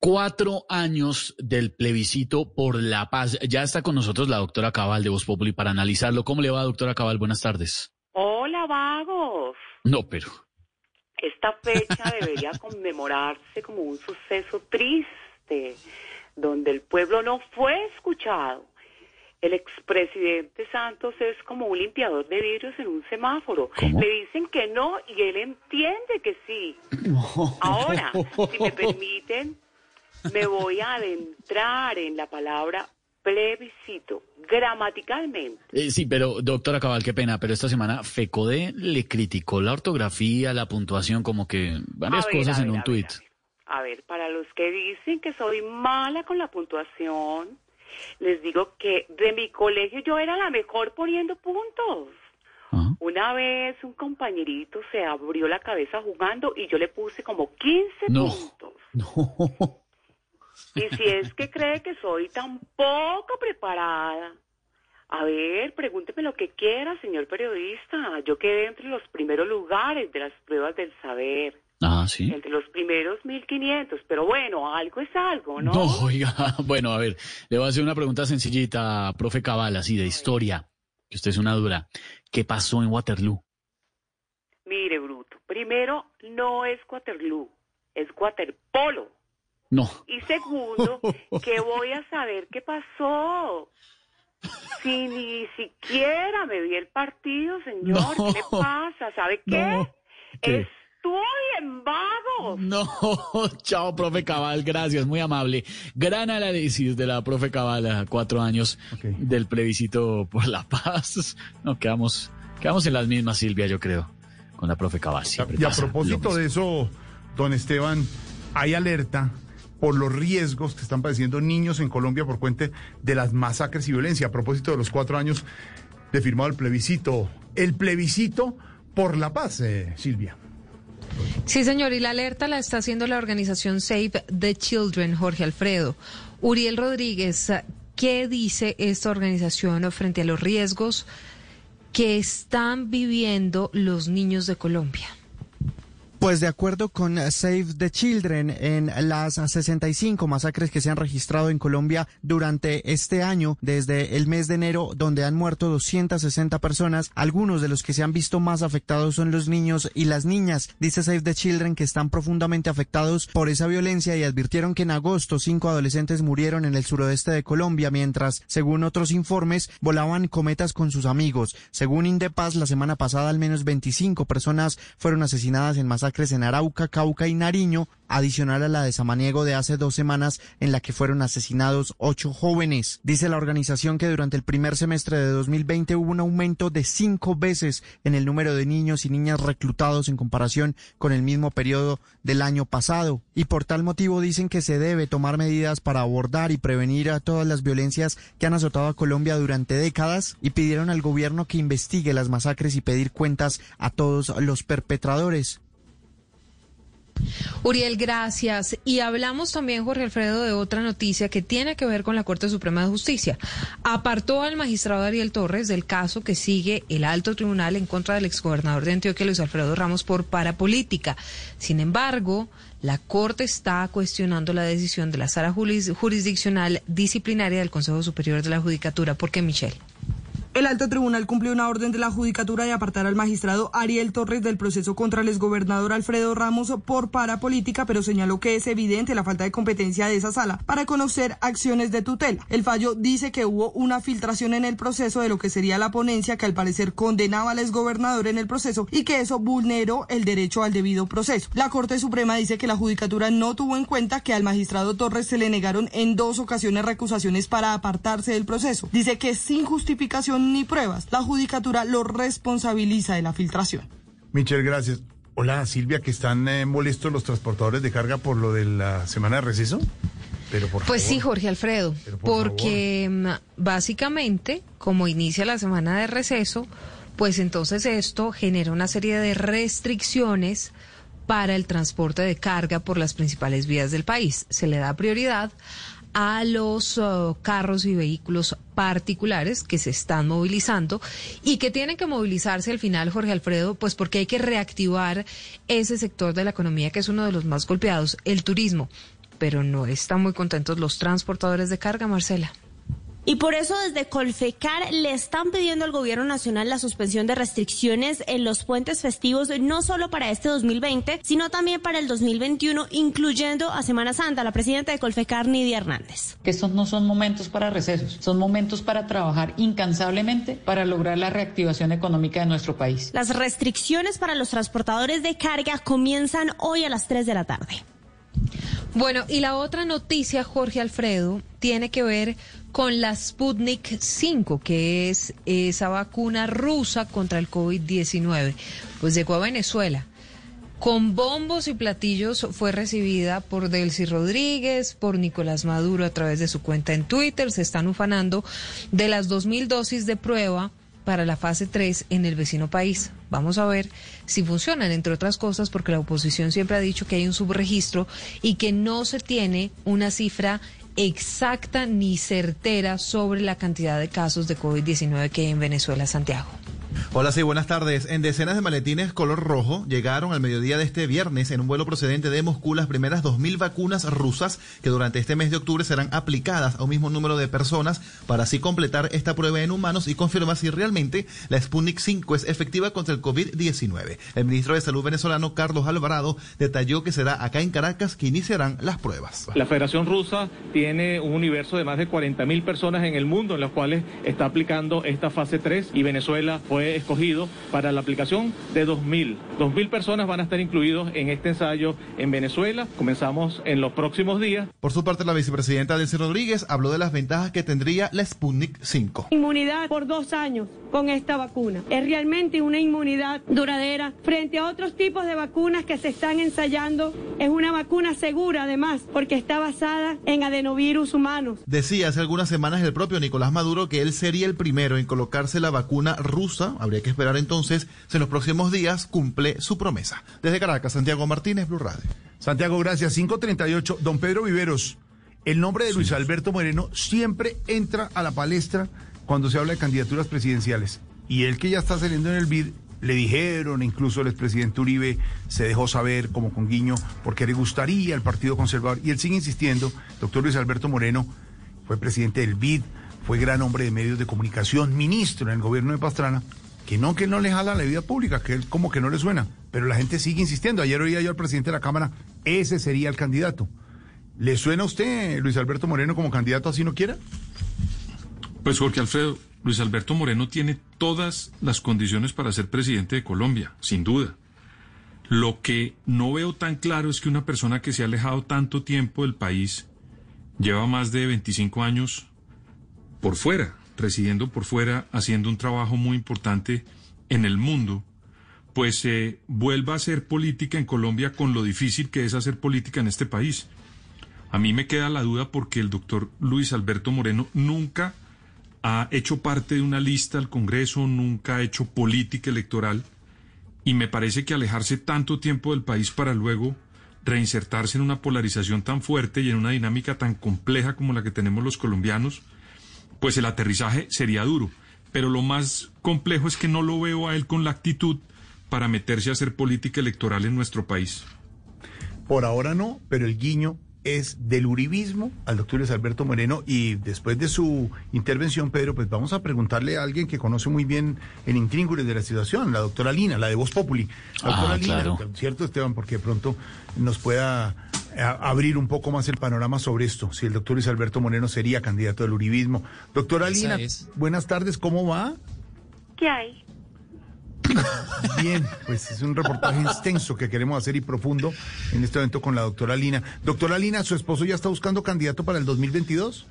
Cuatro años del plebiscito por la paz. Ya está con nosotros la doctora Cabal de Voz Populi para analizarlo. ¿Cómo le va, doctora Cabal? Buenas tardes. Hola, vagos. No, pero... Esta fecha debería conmemorarse como un suceso triste, donde el pueblo no fue escuchado. El expresidente Santos es como un limpiador de vidrios en un semáforo. Le dicen que no y él entiende que sí. Ahora, si me permiten, me voy a adentrar en la palabra plebiscito, gramaticalmente. Eh, sí, pero doctora Cabal, qué pena, pero esta semana FECODE le criticó la ortografía, la puntuación, como que varias ver, cosas en un a tuit. A ver, para los que dicen que soy mala con la puntuación, les digo que de mi colegio yo era la mejor poniendo puntos. Una vez un compañerito se abrió la cabeza jugando y yo le puse como 15 No, puntos. Y si es que cree que soy tan poco preparada, a ver, pregúnteme lo que quiera, señor periodista. Yo quedé entre los primeros lugares de las pruebas del saber. Ah, sí. Entre los primeros 1500, pero bueno, algo es algo, ¿no? No, oiga, bueno, a ver, le voy a hacer una pregunta sencillita, profe Cabal, así de historia, que usted es una dura. ¿Qué pasó en Waterloo? Mire, Bruto, primero, no es Waterloo, es waterpolo. No. Y segundo, que voy a saber qué pasó. Si ni siquiera me vi el partido, señor, No. ¿qué le pasa? ¿Sabe qué? No. ¿Qué? Estudien, vagos. No, chao, profe Cabal, gracias, muy amable. Gran análisis de la profe Cabal a cuatro años del plebiscito por la paz. No, quedamos, quedamos en las mismas, Silvia, yo creo, con la profe Cabal. siempre Y a propósito de eso, don Esteban, hay alerta por los riesgos que están padeciendo niños en Colombia por cuenta de las masacres y violencia. A propósito de los cuatro años de firmado el plebiscito, el plebiscito por la paz, eh, Silvia. Sí, señor, y la alerta la está haciendo la organización Save the Children, Jorge Alfredo. Uriel Rodríguez, ¿qué dice esta organización frente a los riesgos que están viviendo los niños de Colombia? Pues de acuerdo con Save the Children, en las 65 masacres que se han registrado en Colombia durante este año, desde el mes de enero, donde han muerto 260 personas, algunos de los que se han visto más afectados son los niños y las niñas. Dice Save the Children que están profundamente afectados por esa violencia y advirtieron que en agosto cinco adolescentes murieron en el suroeste de Colombia, mientras, según otros informes, volaban cometas con sus amigos. Según Indepaz, la semana pasada al menos 25 personas fueron asesinadas en masacres en Arauca, Cauca y Nariño, adicional a la de Samaniego de hace dos semanas en la que fueron asesinados ocho jóvenes. Dice la organización que durante el primer semestre de 2020 hubo un aumento de cinco veces en el número de niños y niñas reclutados en comparación con el mismo periodo del año pasado. Y por tal motivo dicen que se debe tomar medidas para abordar y prevenir a todas las violencias que han azotado a Colombia durante décadas y pidieron al gobierno que investigue las masacres y pedir cuentas a todos los perpetradores. Uriel, gracias. Y hablamos también, Jorge Alfredo, de otra noticia que tiene que ver con la Corte Suprema de Justicia. Apartó al magistrado Ariel Torres del caso que sigue el alto tribunal en contra del exgobernador de Antioquia, Luis Alfredo Ramos, por parapolítica. Sin embargo, la Corte está cuestionando la decisión de la sala juris- jurisdiccional disciplinaria del Consejo Superior de la Judicatura. ¿Por qué, Michelle? El alto tribunal cumplió una orden de la judicatura de apartar al magistrado Ariel Torres del proceso contra el exgobernador Alfredo Ramos por parapolítica, pero señaló que es evidente la falta de competencia de esa sala para conocer acciones de tutela. El fallo dice que hubo una filtración en el proceso de lo que sería la ponencia que al parecer condenaba al exgobernador en el proceso y que eso vulneró el derecho al debido proceso. La Corte Suprema dice que la judicatura no tuvo en cuenta que al magistrado Torres se le negaron en dos ocasiones recusaciones para apartarse del proceso. Dice que sin justificación ni pruebas, la judicatura lo responsabiliza de la filtración. Michelle, gracias. Hola, Silvia, que están eh, molestos los transportadores de carga por lo de la semana de receso. Pero por Pues sí. Jorge Alfredo, por porque mm, básicamente, como inicia la semana de receso, pues entonces esto genera una serie de restricciones para el transporte de carga por las principales vías del país. Se le da prioridad a los uh, carros y vehículos particulares que se están movilizando y que tienen que movilizarse al final, Jorge Alfredo, pues porque hay que reactivar ese sector de la economía que es uno de los más golpeados, el turismo. Pero no están muy contentos los transportadores de carga, Marcela. Y por eso desde Colfecar le están pidiendo al gobierno nacional la suspensión de restricciones en los puentes festivos, no solo para este 2020, sino también para el 2021, incluyendo a Semana Santa. La presidenta de Colfecar, Nidia Hernández. Que estos no son momentos para recesos, son momentos para trabajar incansablemente para lograr la reactivación económica de nuestro país. Las restricciones para los transportadores de carga comienzan hoy a las 3 de la tarde. Bueno, y la otra noticia, Jorge Alfredo, tiene que ver con la Sputnik 5, que es esa vacuna rusa contra el COVID-19. Pues llegó a Venezuela. Con bombos y platillos fue recibida por Delcy Rodríguez, por Nicolás Maduro a través de su cuenta en Twitter. Se están ufanando de las 2.000 dosis de prueba para la fase 3 en el vecino país. Vamos a ver si funcionan, entre otras cosas, porque la oposición siempre ha dicho que hay un subregistro y que no se tiene una cifra exacta ni certera sobre la cantidad de casos de COVID-19 que hay en Venezuela, Santiago. Hola, sí, buenas tardes. En decenas de maletines color rojo llegaron al mediodía de este viernes en un vuelo procedente de Moscú las primeras 2.000 vacunas rusas que durante este mes de octubre serán aplicadas a un mismo número de personas para así completar esta prueba en humanos y confirmar si realmente la Sputnik 5 es efectiva contra el COVID-19. El ministro de Salud venezolano, Carlos Alvarado, detalló que será acá en Caracas que iniciarán las pruebas. La Federación Rusa tiene un universo de más de 40.000 personas en el mundo en los cuales está aplicando esta fase 3 y Venezuela fue escogido para la aplicación de 2.000. 2.000 personas van a estar incluidos en este ensayo en Venezuela. Comenzamos en los próximos días. Por su parte, la vicepresidenta Delcy Rodríguez habló de las ventajas que tendría la Sputnik 5. Inmunidad por dos años con esta vacuna. Es realmente una inmunidad duradera frente a otros tipos de vacunas que se están ensayando. Es una vacuna segura además porque está basada en adenovirus humanos. Decía hace algunas semanas el propio Nicolás Maduro que él sería el primero en colocarse la vacuna rusa. Habría que esperar entonces si en los próximos días cumple su promesa. Desde Caracas, Santiago Martínez, Blue Radio. Santiago, gracias. 538. Don Pedro Viveros, el nombre de Luis Alberto Moreno siempre entra a la palestra cuando se habla de candidaturas presidenciales. Y él que ya está saliendo en el BID, le dijeron, incluso el expresidente Uribe se dejó saber, como con guiño, porque le gustaría al Partido Conservador. Y él sigue insistiendo, doctor Luis Alberto Moreno fue presidente del BID, fue gran hombre de medios de comunicación, ministro en el gobierno de Pastrana, que no, que no le jala la vida pública, que él como que no le suena. Pero la gente sigue insistiendo. Ayer oía yo al presidente de la Cámara, ese sería el candidato. ¿Le suena a usted, Luis Alberto Moreno, como candidato así no quiera? Pues Jorge Alfredo, Luis Alberto Moreno tiene todas las condiciones para ser presidente de Colombia, sin duda. Lo que no veo tan claro es que una persona que se ha alejado tanto tiempo del país, lleva más de 25 años por fuera, residiendo por fuera, haciendo un trabajo muy importante en el mundo, pues eh, vuelva a hacer política en Colombia con lo difícil que es hacer política en este país. A mí me queda la duda porque el doctor Luis Alberto Moreno nunca ha hecho parte de una lista al Congreso, nunca ha hecho política electoral y me parece que alejarse tanto tiempo del país para luego reinsertarse en una polarización tan fuerte y en una dinámica tan compleja como la que tenemos los colombianos, pues el aterrizaje sería duro. Pero lo más complejo es que no lo veo a él con la actitud para meterse a hacer política electoral en nuestro país. Por ahora no, pero el guiño es del uribismo al doctor Luis Alberto Moreno y después de su intervención, Pedro, pues vamos a preguntarle a alguien que conoce muy bien el intríngulis de la situación, la doctora Lina, la de Voz Populi. La doctora Ah, Lina, claro. ¿cierto, Esteban? Porque de pronto nos pueda abrir un poco más el panorama sobre esto, si el doctor Luis Alberto Moreno sería candidato del uribismo. Doctora Lina, buenas tardes, ¿cómo va? ¿Qué hay? Bien, pues es un reportaje extenso que queremos hacer y profundo en este evento con la doctora Lina. Doctora Lina, ¿su esposo ya está buscando candidato para el 2022?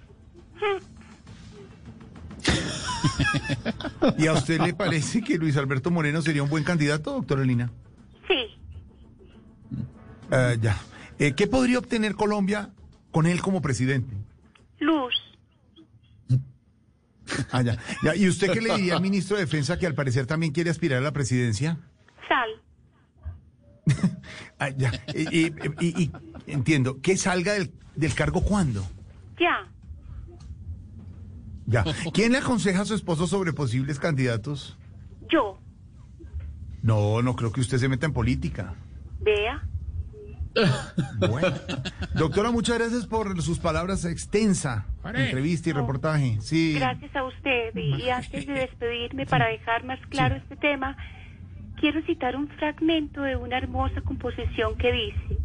¿Y a usted le parece que Luis Alberto Moreno sería un buen candidato, doctora Lina? Sí. Ah, ya. Eh, ¿Qué podría obtener Colombia con él como presidente? Luz. Ah, ya. Ya, ¿Y usted qué le diría al ministro de Defensa que al parecer también quiere aspirar a la presidencia? Sal. Ah, ya. Y, y- y- y entiendo, que salga del, del cargo cuándo? Ya. Ya. ¿Quién le aconseja a su esposo sobre posibles candidatos? Yo. No, no creo que usted se meta en política. Vea. Bueno. Doctora, muchas gracias por sus palabras extensa entrevista y reportaje. Sí. Gracias a usted. Y, y antes de despedirme, para dejar más claro este tema, quiero citar un fragmento de una hermosa composición que dice,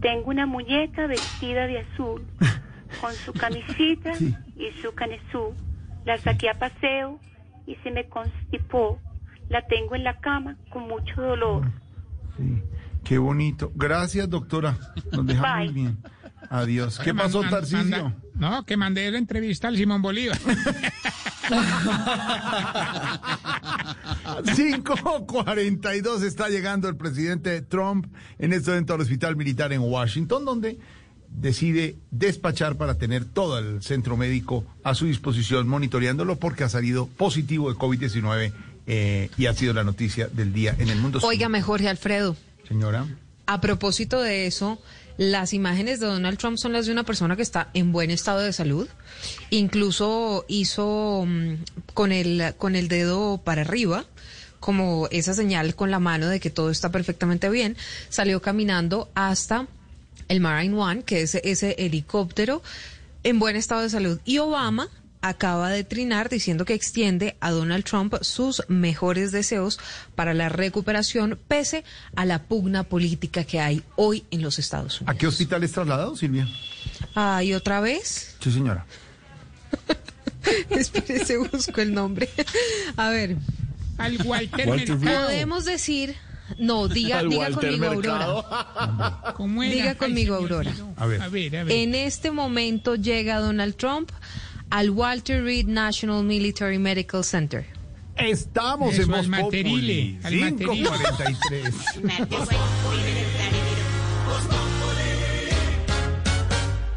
tengo una muñeca vestida de azul, con su camisita y su canesú. La saqué a paseo y se me constipó. La tengo en la cama con mucho dolor. Qué bonito. Gracias, doctora. Nos dejamos Bye. bien. Adiós. ¿Qué pasó, Tarcisio? no, que mandé la entrevista al Simón Bolívar. 5.42 está llegando el presidente Trump en este evento al hospital militar en Washington, donde decide despachar para tener todo el centro médico a su disposición, monitoreándolo porque ha salido positivo de COVID-19 eh, y ha sido la noticia del día en el mundo. Óigame, Jorge Alfredo, Señora. a propósito de eso, las imágenes de Donald Trump son las de una persona que está en buen estado de salud. Incluso hizo mm, con el, con el dedo para arriba, como esa señal con la mano de que todo está perfectamente bien. Salió caminando hasta el Marine One, que es ese helicóptero en buen estado de salud. Y Obama acaba de trinar diciendo que extiende a Donald Trump sus mejores deseos para la recuperación pese a la pugna política que hay hoy en los Estados Unidos. ¿A qué hospital es trasladado, Silvia? Ah, y otra vez, Sí, señora. espérese, busco el nombre. A ver. Al Walter, Walter Mercado. Podemos decir, no, diga, diga conmigo, Mercado. Aurora. ¿Cómo era? Diga conmigo, Aurora. olvidó. A ver. A ver, a ver. En este momento llega Donald Trump al Walter Reed National Military Medical Center. Estamos Eso, en Voz Materile, Populi. al Materile. 5.43.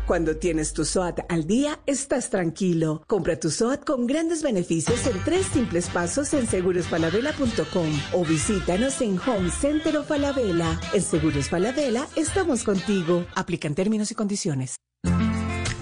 Cuando tienes tu SOAT al día, estás tranquilo. Compra tu SOAT con grandes beneficios en tres simples pasos en segurosfalabella.com o visítanos en Home Center of Falabella. En Seguros Falabella estamos contigo. Aplican términos y condiciones.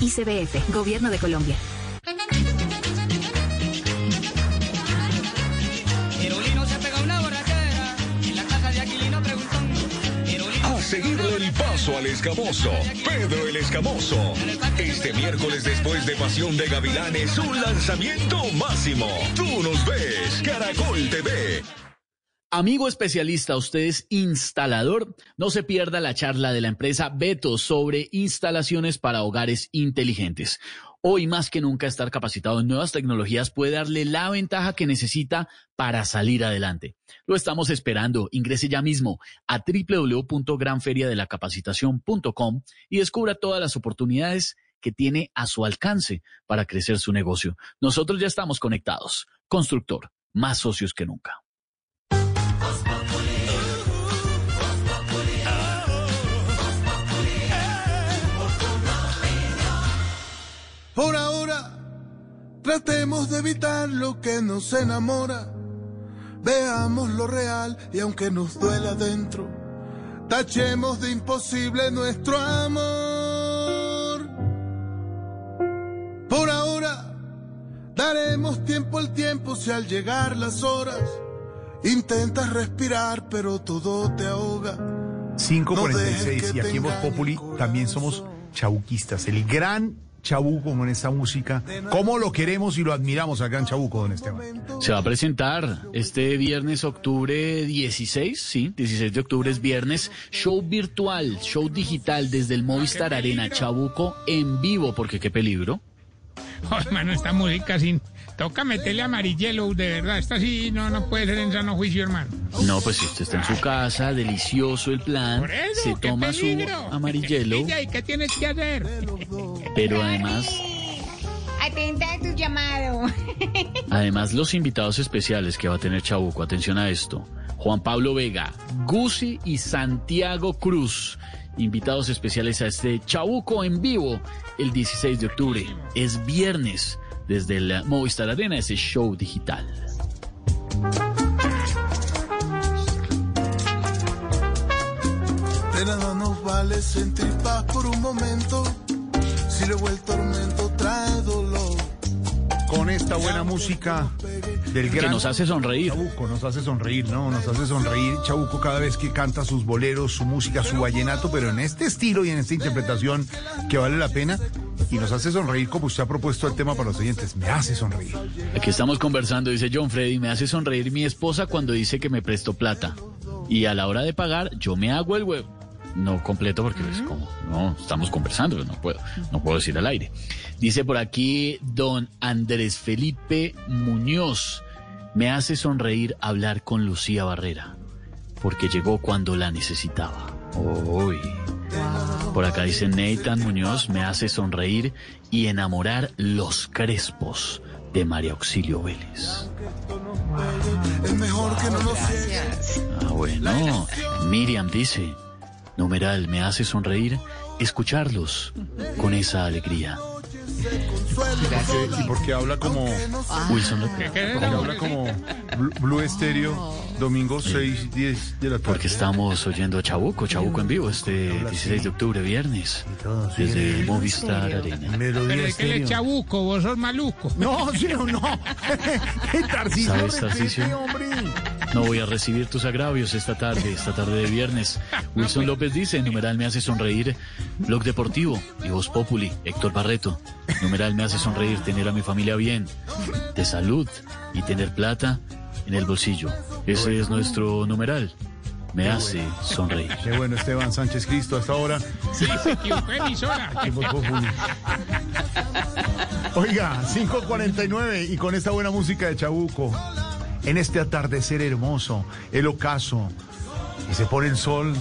ICBF, Gobierno de Colombia. Seguirle el paso al escamoso, Pedro el Escamoso. Este miércoles después de Pasión de Gavilanes, un lanzamiento máximo. Tú nos ves, Caracol TV. Amigo especialista, usted es instalador. No se pierda la charla de la empresa Beto sobre instalaciones para hogares inteligentes. Hoy más que nunca estar capacitado en nuevas tecnologías puede darle la ventaja que necesita para salir adelante. Lo estamos esperando. Ingrese ya mismo a www.granferiadelacapacitación.com y descubra todas las oportunidades que tiene a su alcance para crecer su negocio. Nosotros ya estamos conectados. Constructor, más socios que nunca. Por ahora, tratemos de evitar lo que nos enamora. Veamos lo real y aunque nos duela dentro, tachemos de imposible nuestro amor. Por ahora, daremos tiempo al tiempo si al llegar las horas intentas respirar pero todo te ahoga. 5.46 No dejes y aquí en Voz Populi también somos chauquistas. El gran Chabuco con esta música? ¿Cómo lo queremos y lo admiramos al gran Chabuco, don Esteban? Se va a presentar este viernes, octubre 16, sí, 16 de octubre es viernes, show virtual, show digital desde el Movistar Arena, Chabuco en vivo, porque qué peligro. Oh, hermano, esta música sin... Toca meterle amarillelo, de verdad. Esta sí no, no puede ser en sano juicio, hermano. No, pues si usted está en su casa, delicioso el plan, Por eso, se qué toma su peligro. amarillelo, Ella, ¿Y qué tienes que hacer? pero además, Atenta a tu llamado. además los invitados especiales que va a tener Chabuco, atención a esto, Juan Pablo Vega, Gusi y Santiago Cruz, invitados especiales a este Chabuco en vivo el 16 de octubre, es viernes, desde el Movistar Arena, ese show digital. De nada nos vale sentir paz por un momento. Si luego el tormento trae dolor. Con esta buena música del Que gran nos hace sonreír. Chabuco, nos hace sonreír, ¿no? Nos hace sonreír Chabuco cada vez que canta sus boleros, su música, su vallenato, pero en este estilo y en esta interpretación que vale la pena y nos hace sonreír como usted ha propuesto el tema para los oyentes. Me hace sonreír. Aquí estamos conversando, dice John Freddy, me hace sonreír mi esposa cuando dice que me prestó plata. Y a la hora de pagar, yo me hago el huevo. No completo porque es como, no, estamos conversando, no puedo, no puedo decir al aire. Dice por aquí don Andrés Felipe Muñoz, me hace sonreír hablar con Lucía Barrera, porque llegó cuando la necesitaba. Uy. Por acá dice Nathan Muñoz, me hace sonreír y enamorar los crespos de María Auxilio Vélez. Es mejor que no nos Ah, bueno. Miriam dice, numeral, me hace sonreír escucharlos con esa alegría. Y porque habla como Wilson López. habla como Blu- Blue Estéreo, domingo 6, 10 de la tarde. Porque estamos oyendo a Chabuco, Chabuco en vivo, este 16 de octubre, viernes, desde Movistar Arena. Pero que le chabuco, vos sos maluco. No, sí o no. Tarcisio, ¿Sabes, Tarcisio? No voy a recibir tus agravios esta tarde, esta tarde de viernes. Wilson López dice, numeral me hace sonreír, Blog Deportivo y Voz Populi, Héctor Barreto. Numeral me hace sonreír tener a mi familia bien, de salud y tener plata en el bolsillo. Ese es nuestro numeral. Me hace sonreír. Qué bueno, Esteban Sánchez Cristo, hasta ahora. Sí, se equivocó de emisora. Y Voz Populi. Oiga, 5.49 y con esta buena música de Chabuco, en este atardecer hermoso, el ocaso, y se pone el sol,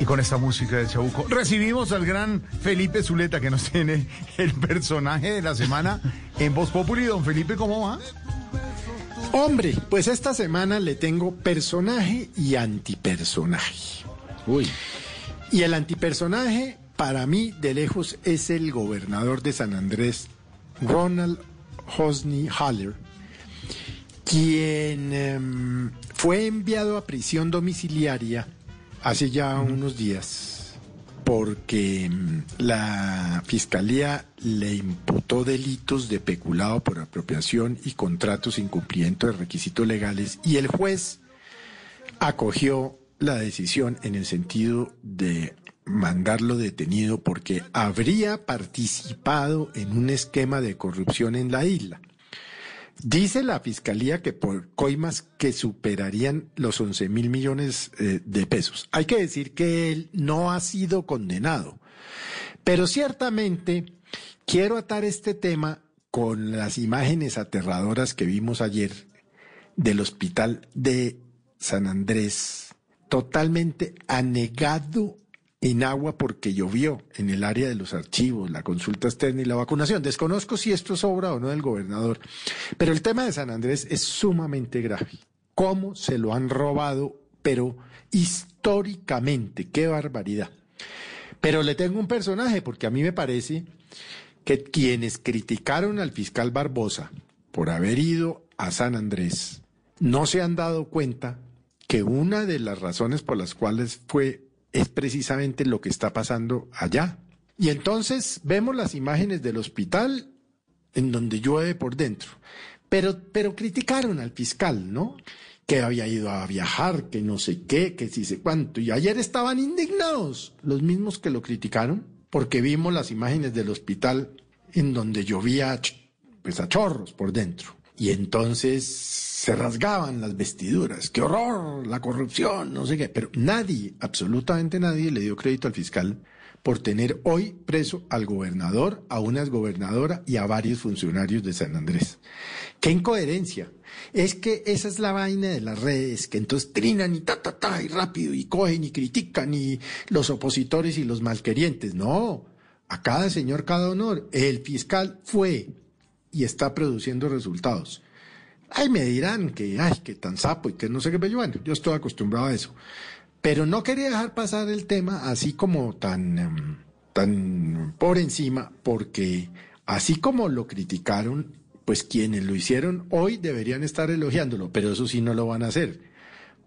y con esta música de Chabuco, recibimos al gran Felipe Zuleta que nos tiene el personaje de la semana en Voz Populi. Don Felipe, ¿cómo va? Hombre, pues esta semana le tengo personaje y antipersonaje. Uy. Y el antipersonaje, para mí, de lejos, es el gobernador de San Andrés, Ronald Hosni Haller, quien em, fue enviado a prisión domiciliaria hace ya unos días porque em, la fiscalía le imputó delitos de peculado por apropiación y contratos sin cumplimiento de requisitos legales y el juez acogió la decisión en el sentido de mandarlo detenido porque habría participado en un esquema de corrupción en la isla. Dice la fiscalía que por coimas que superarían los 11 mil millones eh, de pesos. Hay que decir que él no ha sido condenado, pero ciertamente quiero atar este tema con las imágenes aterradoras que vimos ayer del hospital de San Andrés, totalmente anegado en agua porque llovió en el área de los archivos, la consulta externa y la vacunación. Desconozco si esto es obra o no del gobernador, pero el tema de San Andrés es sumamente grave. ¿Cómo se lo han robado? Pero históricamente, qué barbaridad. Pero le tengo un personaje porque a mí me parece que quienes criticaron al fiscal Barbosa por haber ido a San Andrés no se han dado cuenta que una de las razones por las cuales fue es precisamente lo que está pasando allá. Y entonces vemos las imágenes del hospital en donde llueve por dentro. Pero, pero criticaron al fiscal, ¿no? Que había ido a viajar, que no sé qué, que sí sé cuánto. Y ayer estaban indignados, los mismos que lo criticaron, porque vimos las imágenes del hospital en donde llovía pues a chorros por dentro. Y entonces se rasgaban las vestiduras. ¡Qué horror! La corrupción, no sé qué. Pero nadie, absolutamente nadie, le dio crédito al fiscal por tener hoy preso al gobernador, a una exgobernadora y a varios funcionarios de San Andrés. ¡Qué incoherencia! Es que esa es la vaina de las redes, que entonces trinan y ta, ta, ta, y rápido, y cogen y critican, y los opositores y los malquerientes. No, a cada señor, cada honor. El fiscal fue y está produciendo resultados. Ay, me dirán que, ay, que tan sapo y que no sé qué, pero bueno, yo estoy acostumbrado a eso. Pero no quería dejar pasar el tema así como tan, em, tan por encima, porque así como lo criticaron, pues quienes lo hicieron hoy deberían estar elogiándolo, pero eso sí no lo van a hacer,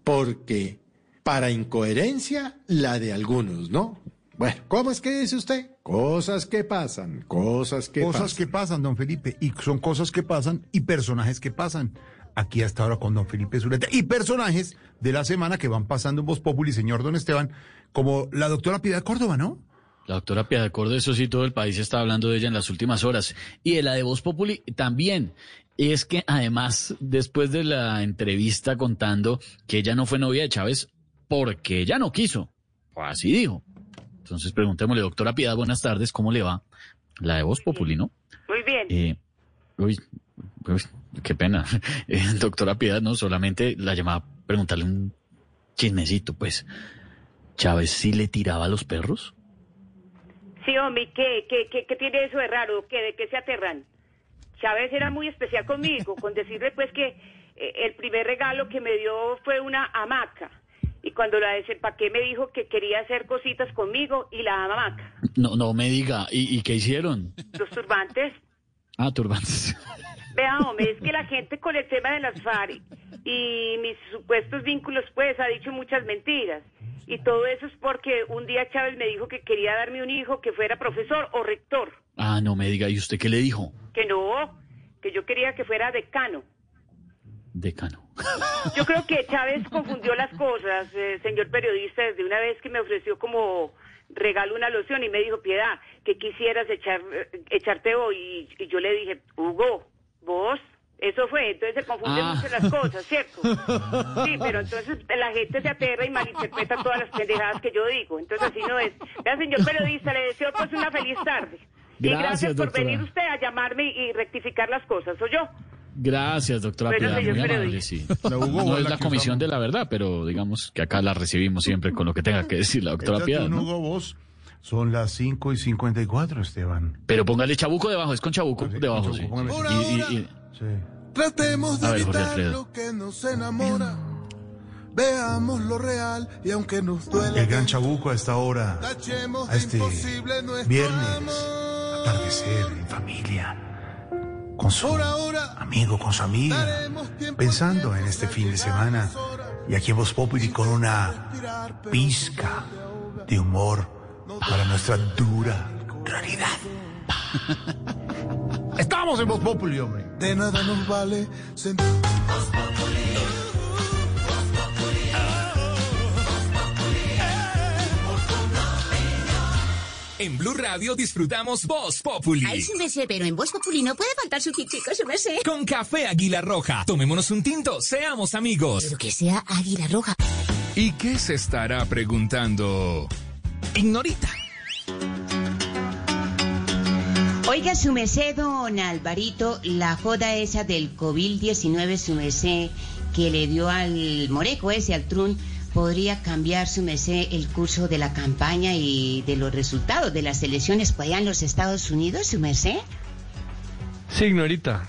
porque para incoherencia la de algunos, ¿no? Bueno, ¿cómo es que dice usted? Cosas que pasan, cosas que cosas pasan. que pasan, don Felipe, y son cosas que pasan y personajes que pasan. Aquí hasta ahora con don Felipe Zuleta y personajes de la semana que van pasando en Voz Populi, señor don Esteban, como la doctora Piedad Córdoba, ¿no? La doctora Piedad Córdoba, eso sí, todo el país está hablando de ella en las últimas horas. Y de la de Voz Populi también. Es que además, después de la entrevista contando que ella no fue novia de Chávez porque ella no quiso, o así dijo. Entonces preguntémosle, doctora Piedad, buenas tardes, ¿cómo le va? La de Voz Populi, ¿no? Muy bien. Eh, uy, uy, qué pena. Eh, doctora Piedad, no, solamente la llamaba a preguntarle un chismecito, pues. ¿Chávez sí le tiraba a los perros? Sí, hombre, ¿qué, qué, qué, qué tiene eso de raro? ¿Qué, ¿De qué se aterran? Chávez era muy especial conmigo, con decirle pues que eh, el primer regalo que me dio fue una hamaca. Y cuando la desempaqué me dijo que quería hacer cositas conmigo y la hamaca. No, no me diga. ¿Y, y qué hicieron? Los turbantes. Ah, turbantes. Vea, hombre, es que la gente con el tema de las FARC y mis supuestos vínculos, pues, ha dicho muchas mentiras. Y todo eso es porque un día Chávez me dijo que quería darme un hijo que fuera profesor o rector. Ah, no me diga. ¿Y usted qué le dijo? Que no, que yo quería que fuera decano. Decano. Yo creo que Chávez confundió las cosas, eh, señor periodista, desde una vez que me ofreció como regalo una loción y me dijo, Piedad, que quisieras echar, eh, echarte hoy. Y, y yo le dije, Hugo, vos, eso fue. Entonces se confunden Ah. mucho las cosas, ¿cierto? Sí, pero entonces la gente se aterra y malinterpreta todas las pendejadas que yo digo. Entonces así no es. Vea, señor periodista, le deseo pues una feliz tarde. y Gracias, gracias por doctora. venir usted a llamarme y rectificar las cosas, ¿soy yo? Gracias, doctora Piedad. Muy amable, sí. No es la comisión de la verdad, pero digamos que acá la recibimos siempre con lo que tenga que decir la doctora Piedad. ¿no? Hugo Boss. Son las 5 y 54, Esteban. Pero póngale chabuco debajo, es con chabuco debajo, sí. póngale Y- y- y- Tratemos de A ver, Jorge evitar Alfredo. lo que nos enamora. Veamos lo real y aunque nos duela. El gran chabuco a esta hora, a este viernes, atardecer en familia, con su amigo, con su amiga, pensando en este fin de semana y aquí en Voz Populi con una pizca de humor para nuestra dura realidad. Estamos en Voz Populi, hombre. de nada nos vale sentir. En Blue Radio disfrutamos Voz Populi. Ay, su merced, pero en Voz Populi no puede faltar su tintico, su merced. Con café Águila Roja. Tomémonos un tinto, seamos amigos. Pero que sea Águila Roja. ¿Y qué se estará preguntando? Ignorita. Oiga, su merced, don Alvarito, la joda esa del COVID-19, su merced, que le dio al moreco ese, al trun, podría cambiar, su merced, el curso de la campaña y de los resultados de las elecciones por allá en los Estados Unidos, su merced. Sí, Ignorita,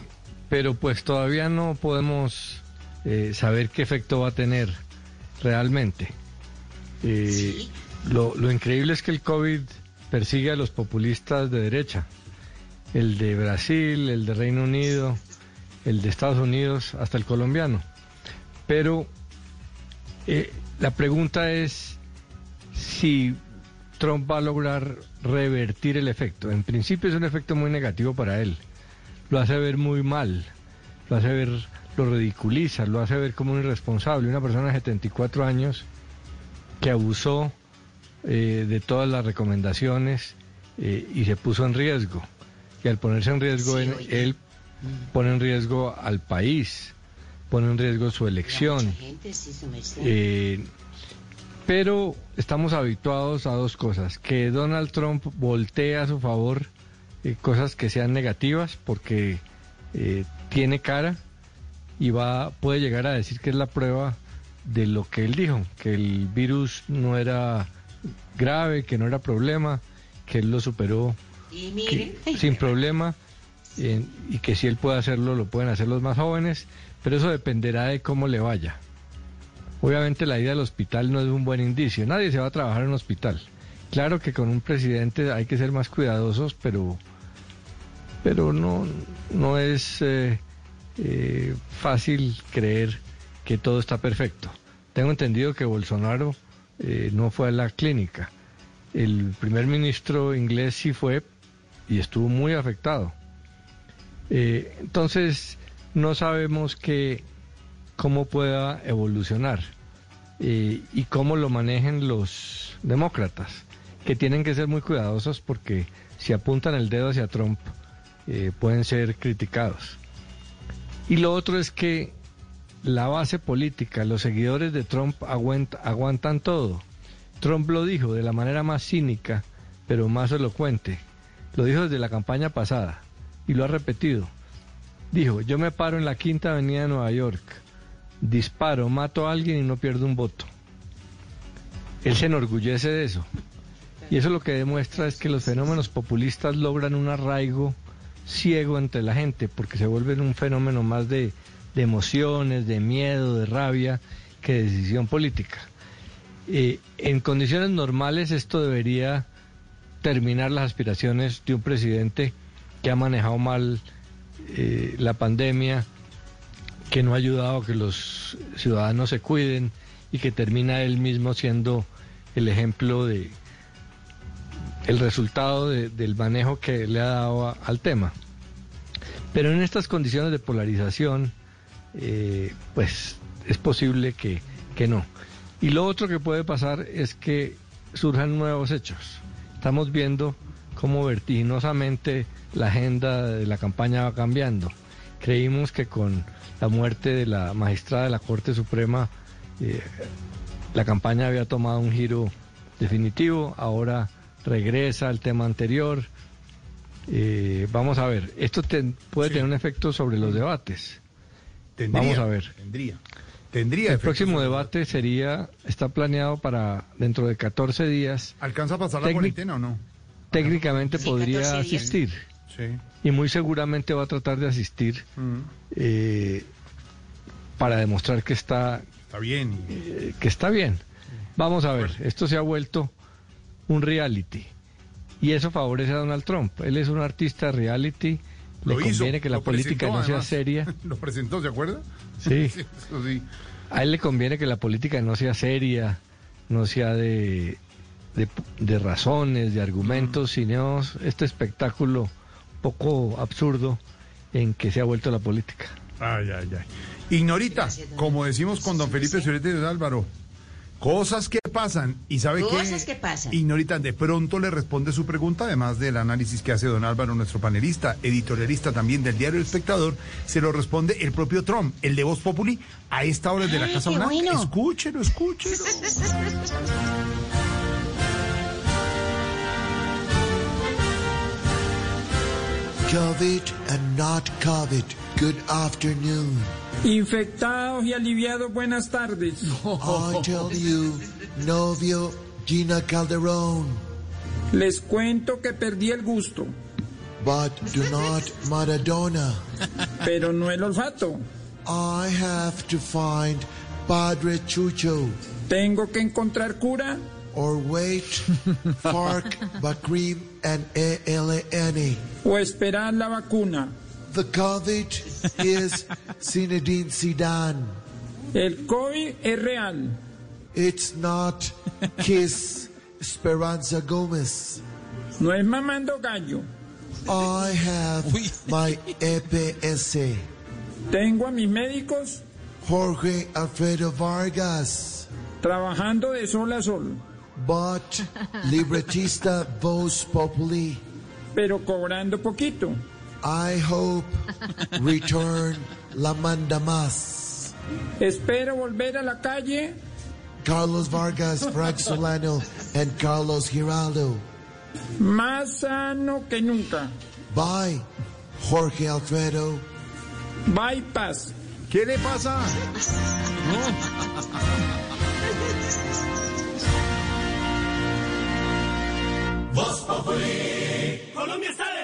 pero pues todavía no podemos eh, saber qué efecto va a tener realmente. Eh, lo, lo increíble es que el COVID persigue a los populistas de derecha, el de Brasil, el de Reino Unido, el de Estados Unidos, hasta el colombiano. Pero eh, la pregunta es si Trump va a lograr revertir el efecto. En principio es un efecto muy negativo para él. Lo hace ver muy mal, lo hace ver, lo ridiculiza, lo hace ver como un irresponsable. Una persona de 74 años que abusó eh, de todas las recomendaciones eh, y se puso en riesgo. Y al ponerse en riesgo, él, él pone en riesgo al país, pone en riesgo su elección. Eh, pero estamos habituados a dos cosas, que Donald Trump voltee a su favor eh, cosas que sean negativas porque eh, tiene cara y va puede llegar a decir que es la prueba de lo que él dijo, que el virus no era grave, que no era problema, que él lo superó que- sin problema y que si él puede hacerlo, lo pueden hacer los más jóvenes, pero eso dependerá de cómo le vaya. Obviamente la ida al hospital no es un buen indicio, nadie se va a trabajar en un hospital. Claro que con un presidente hay que ser más cuidadosos, pero, pero no, no es eh, eh, fácil creer que todo está perfecto. Tengo entendido que Bolsonaro eh, no fue a la clínica. El primer ministro inglés sí fue y estuvo muy afectado. Entonces, no sabemos que, cómo pueda evolucionar eh, y cómo lo manejen los demócratas, que tienen que ser muy cuidadosos porque si apuntan el dedo hacia Trump, eh, pueden ser criticados. Y lo otro es que la base política, los seguidores de Trump aguant- aguantan todo. Trump lo dijo de la manera más cínica, pero más elocuente. Lo dijo desde la campaña pasada y lo ha repetido. Dijo, yo me paro en la quinta avenida de Nueva York, disparo, mato a alguien y no pierdo un voto. Él se enorgullece de eso. Y eso lo que demuestra es que los fenómenos populistas logran un arraigo ciego entre la gente, porque se vuelven un fenómeno más de, emociones, de miedo, de rabia, que de decisión política. Eh, en condiciones normales esto debería terminar las aspiraciones de un presidente que ha manejado mal eh, la pandemia, que no ha ayudado a que los ciudadanos se cuiden y que termina él mismo siendo el ejemplo de el resultado de- del manejo que le ha dado al tema. Pero en estas condiciones de polarización, eh, pues es posible que, que no. Y lo otro que puede pasar es que surjan nuevos hechos. Estamos viendo cómo vertiginosamente la agenda de la campaña va cambiando. Creímos que con la muerte de la magistrada de la Corte Suprema eh, la campaña había tomado un giro definitivo, ahora regresa al tema anterior. Eh, vamos a ver, esto puede tener un efecto sobre los debates. Tendría, Vamos a ver. Tendría. Tendría. El próximo debate sería, está planeado para dentro de 14 días. ¿Alcanza a pasar la cuarentena o no? Técnicamente Sí, podría 14 días. asistir Sí. y muy seguramente va a tratar de asistir Mm. eh, para demostrar que está, Está bien. eh, que está bien. Vamos a ver, esto se ha vuelto un reality y eso favorece a Donald Trump. Él es un artista reality, le Lo hizo, conviene que la política presentó, no sea además. seria. Lo presentó, ¿se acuerda? Sí. Eso sí. A él le conviene que la política no sea seria, no sea de, de, de razones, de argumentos, sino este espectáculo poco absurdo en que se ha vuelto la política. Ay, ay, ay. Ignorita, como decimos con don Felipe Surete de Álvaro, cosas que pasan. ¿Y sabe qué? Cosas que pasan. Ignorita, de pronto le responde su pregunta, además del análisis que hace don Álvaro, nuestro panelista, editorialista también del diario El Espectador, se lo responde el propio Trump, el de Voz Populi, a esta hora de la Casa Blanca. bueno. Escúchelo, escúchelo. COVID and not COVID. Good afternoon. Infectados y aliviados, buenas tardes. I tell you, novio Gina Calderón. Les cuento que perdí el gusto, But do not Maradona. pero no el olfato. I have to find Padre Chucho. Tengo que encontrar cura Or wait, Fark, Bakrim, and ALN. o esperar la vacuna. The COVID is Zinedine Zidane. El COVID es real. It's not Kiss Esperanza Gomez. No es mamando gallo. I have my EPS. Tengo a mis médicos Jorge Alfredo Vargas. trabajando de sol a sol. But libretista Voz Populi. pero cobrando poquito. I hope return la manda más. Espero volver a la calle. Carlos Vargas, Frank Solano, and Carlos Giraldo. Más sano que nunca. Bye, Jorge Alfredo. Bye, paz. ¿Qué le pasa? Voz Populi. Colombia está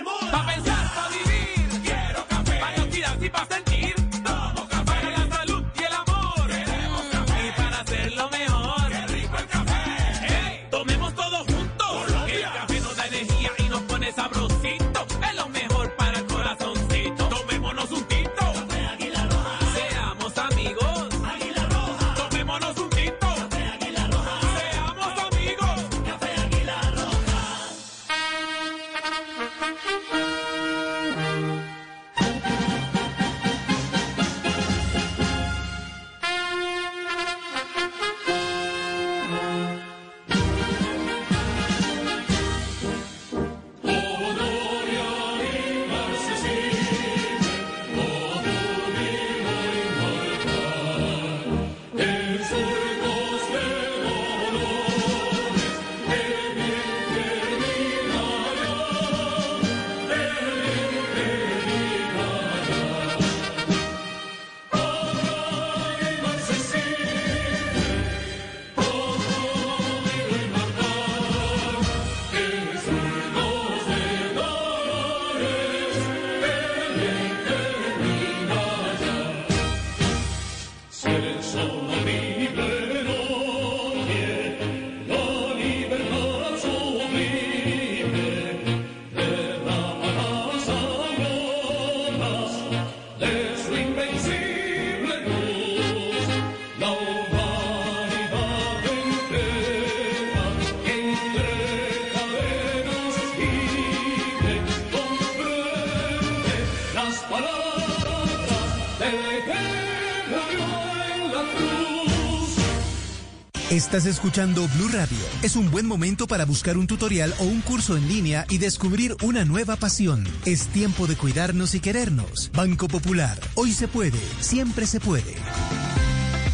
Estás escuchando Blue Radio. Es un buen momento para buscar un tutorial o un curso en línea y descubrir una nueva pasión. Es tiempo de cuidarnos y querernos. Banco Popular. Hoy se puede. Siempre se puede.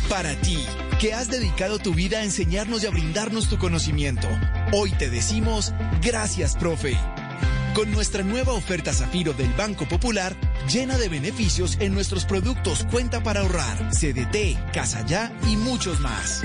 Para ti, que has dedicado tu vida a enseñarnos y a brindarnos tu conocimiento, hoy te decimos gracias, profe. Con nuestra nueva oferta Zafiro del Banco Popular, llena de beneficios en nuestros productos Cuenta para ahorrar, CDT, Casa Ya y muchos más.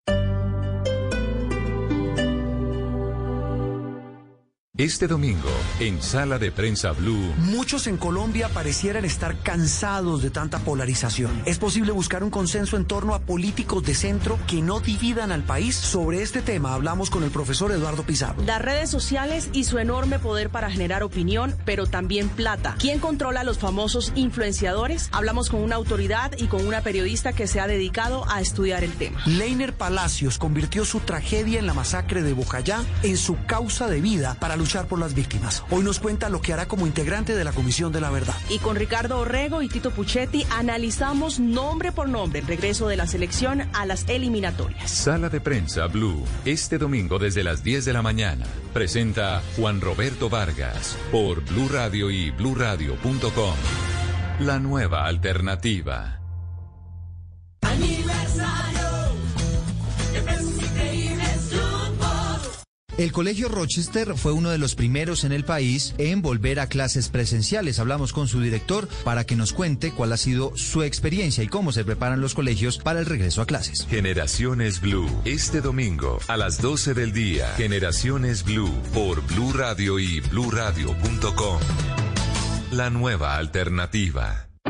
Este domingo, en Sala de Prensa Blue, Muchos en Colombia parecieran estar cansados de tanta polarización. Es posible buscar un consenso en torno a políticos de centro que no dividan al país. Sobre este tema hablamos con el profesor Eduardo Pizarro. Las redes sociales y su enorme poder para generar opinión, pero también plata. ¿Quién controla a los famosos influenciadores? Hablamos con una autoridad y con una periodista que se ha dedicado a estudiar el tema. Leiner Palacios convirtió su tragedia en la masacre de Bocayá en su causa de vida para luchar por las víctimas. Hoy nos cuenta lo que hará como integrante de la Comisión de la Verdad. Y con Ricardo Orrego y Tito Puchetti analizamos nombre por nombre el regreso de la selección a las eliminatorias. Sala de Prensa Blue, este domingo desde las 10 de la mañana. Presenta Juan Roberto Vargas por Blue Radio y bluradio.com. La nueva alternativa. El Colegio Rochester fue uno de los primeros en el país en volver a clases presenciales. Hablamos con su director para que nos cuente cuál ha sido su experiencia y cómo se preparan los colegios para el regreso a clases. Generaciones Blue, este domingo a las 12 del día. Generaciones Blue por Blue Radio y bluradio.com. La nueva alternativa.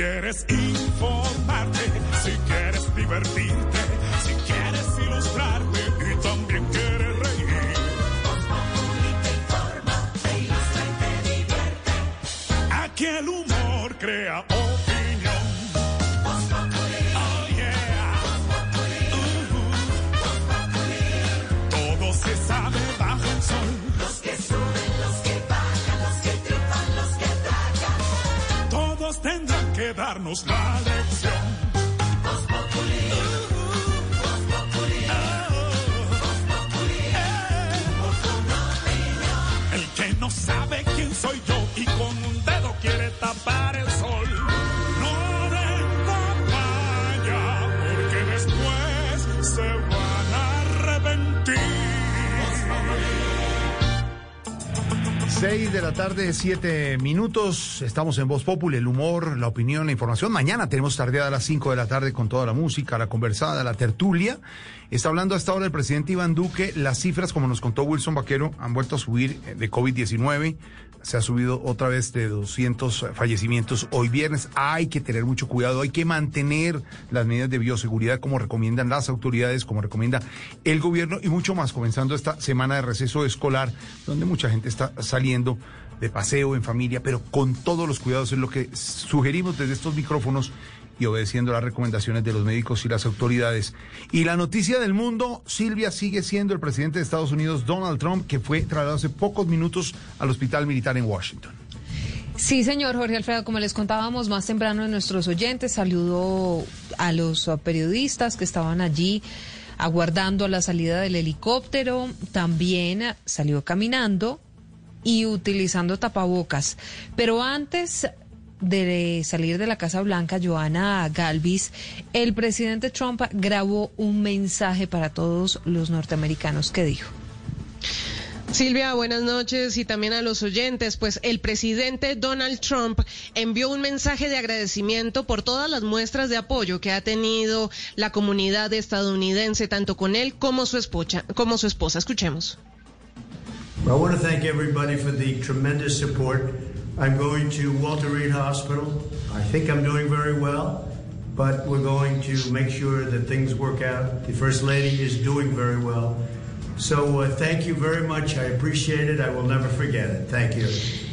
Quieres informarte, si quieres divertirte, si quieres ilustrarte y también quieres reír. Voz Populi te informa, te ilustra y te divierte. Aquí el humor crea opinión. Voz Populi. Oh yeah. Uh-huh. Todo se sabe bajo el sol. Que darnos la lección. 6 de la tarde, 7 minutos. Estamos en Voz Populi, el humor, la opinión, la información. Mañana tenemos tardeada a las 5 de la tarde con toda la música, la conversada, la tertulia. Está hablando hasta ahora el presidente Iván Duque. Las cifras, como nos contó Wilson Vaquero, han vuelto a subir eh, de COVID-19. Se ha subido otra vez de 200 fallecimientos hoy viernes. Hay que tener mucho cuidado, hay que mantener las medidas de bioseguridad como recomiendan las autoridades, como recomienda el gobierno y mucho más, comenzando esta semana de receso escolar, donde mucha gente está saliendo de paseo en familia, pero con todos los cuidados es lo que sugerimos desde estos micrófonos y obedeciendo las recomendaciones de los médicos y las autoridades. Y la noticia del mundo, Silvia, sigue siendo el presidente de Estados Unidos, Donald Trump, que fue trasladado hace pocos minutos al hospital militar en Washington. Sí, señor Jorge Alfredo, como les contábamos más temprano en nuestros oyentes, saludó a los periodistas que estaban allí aguardando la salida del helicóptero, también salió caminando y utilizando tapabocas. Pero antes de salir de la Casa Blanca, Joana Galvis, el presidente Trump grabó un mensaje para todos los norteamericanos que dijo. Silvia, buenas noches y también a los oyentes. Pues el presidente Donald Trump envió un mensaje de agradecimiento por todas las muestras de apoyo que ha tenido la comunidad estadounidense, tanto con él como su esposa. Como su esposa. Escuchemos. I want to thank everybody for the tremendous support. I'm going to Walter Reed Hospital. I think I'm doing very well, but we're going to make sure that things work out. The First Lady is doing very well. So uh, thank you very much. I appreciate it. I will never forget it. Thank you.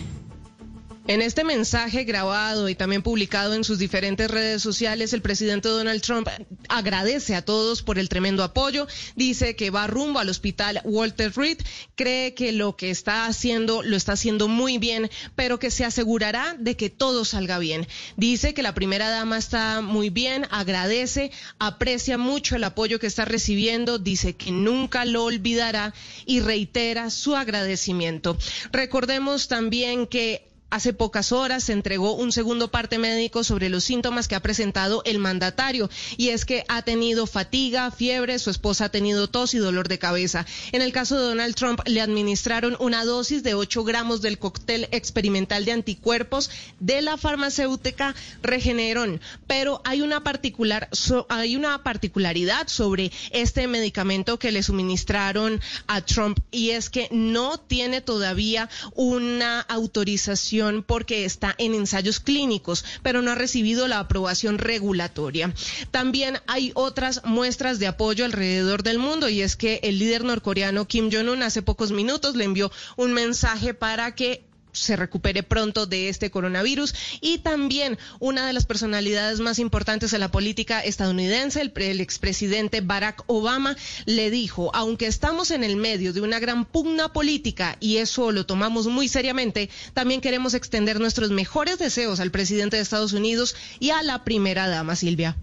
En este mensaje grabado y también publicado en sus diferentes redes sociales, el presidente Donald Trump agradece a todos por el tremendo apoyo, dice que va rumbo al hospital Walter Reed, cree que lo que está haciendo lo está haciendo muy bien, pero que se asegurará de que todo salga bien. Dice que la primera dama está muy bien, agradece, aprecia mucho el apoyo que está recibiendo, dice que nunca lo olvidará y reitera su agradecimiento. Recordemos también que Hace pocas horas se entregó un segundo parte médico sobre los síntomas que ha presentado el mandatario y es que ha tenido fatiga, fiebre, su esposa ha tenido tos y dolor de cabeza. En el caso de Donald Trump le administraron una dosis de 8 gramos del cóctel experimental de anticuerpos de la farmacéutica Regeneron, pero hay una particular so- hay una particularidad sobre este medicamento que le suministraron a Trump y es que no tiene todavía una autorización porque está en ensayos clínicos, pero no ha recibido la aprobación regulatoria. También hay otras muestras de apoyo alrededor del mundo y es que el líder norcoreano Kim Jong-un hace pocos minutos le envió un mensaje para que se recupere pronto de este coronavirus y también una de las personalidades más importantes de la política estadounidense, el, el expresidente Barack Obama, le dijo, aunque estamos en el medio de una gran pugna política y eso lo tomamos muy seriamente, también queremos extender nuestros mejores deseos al presidente de Estados Unidos y a la primera dama, Silvia.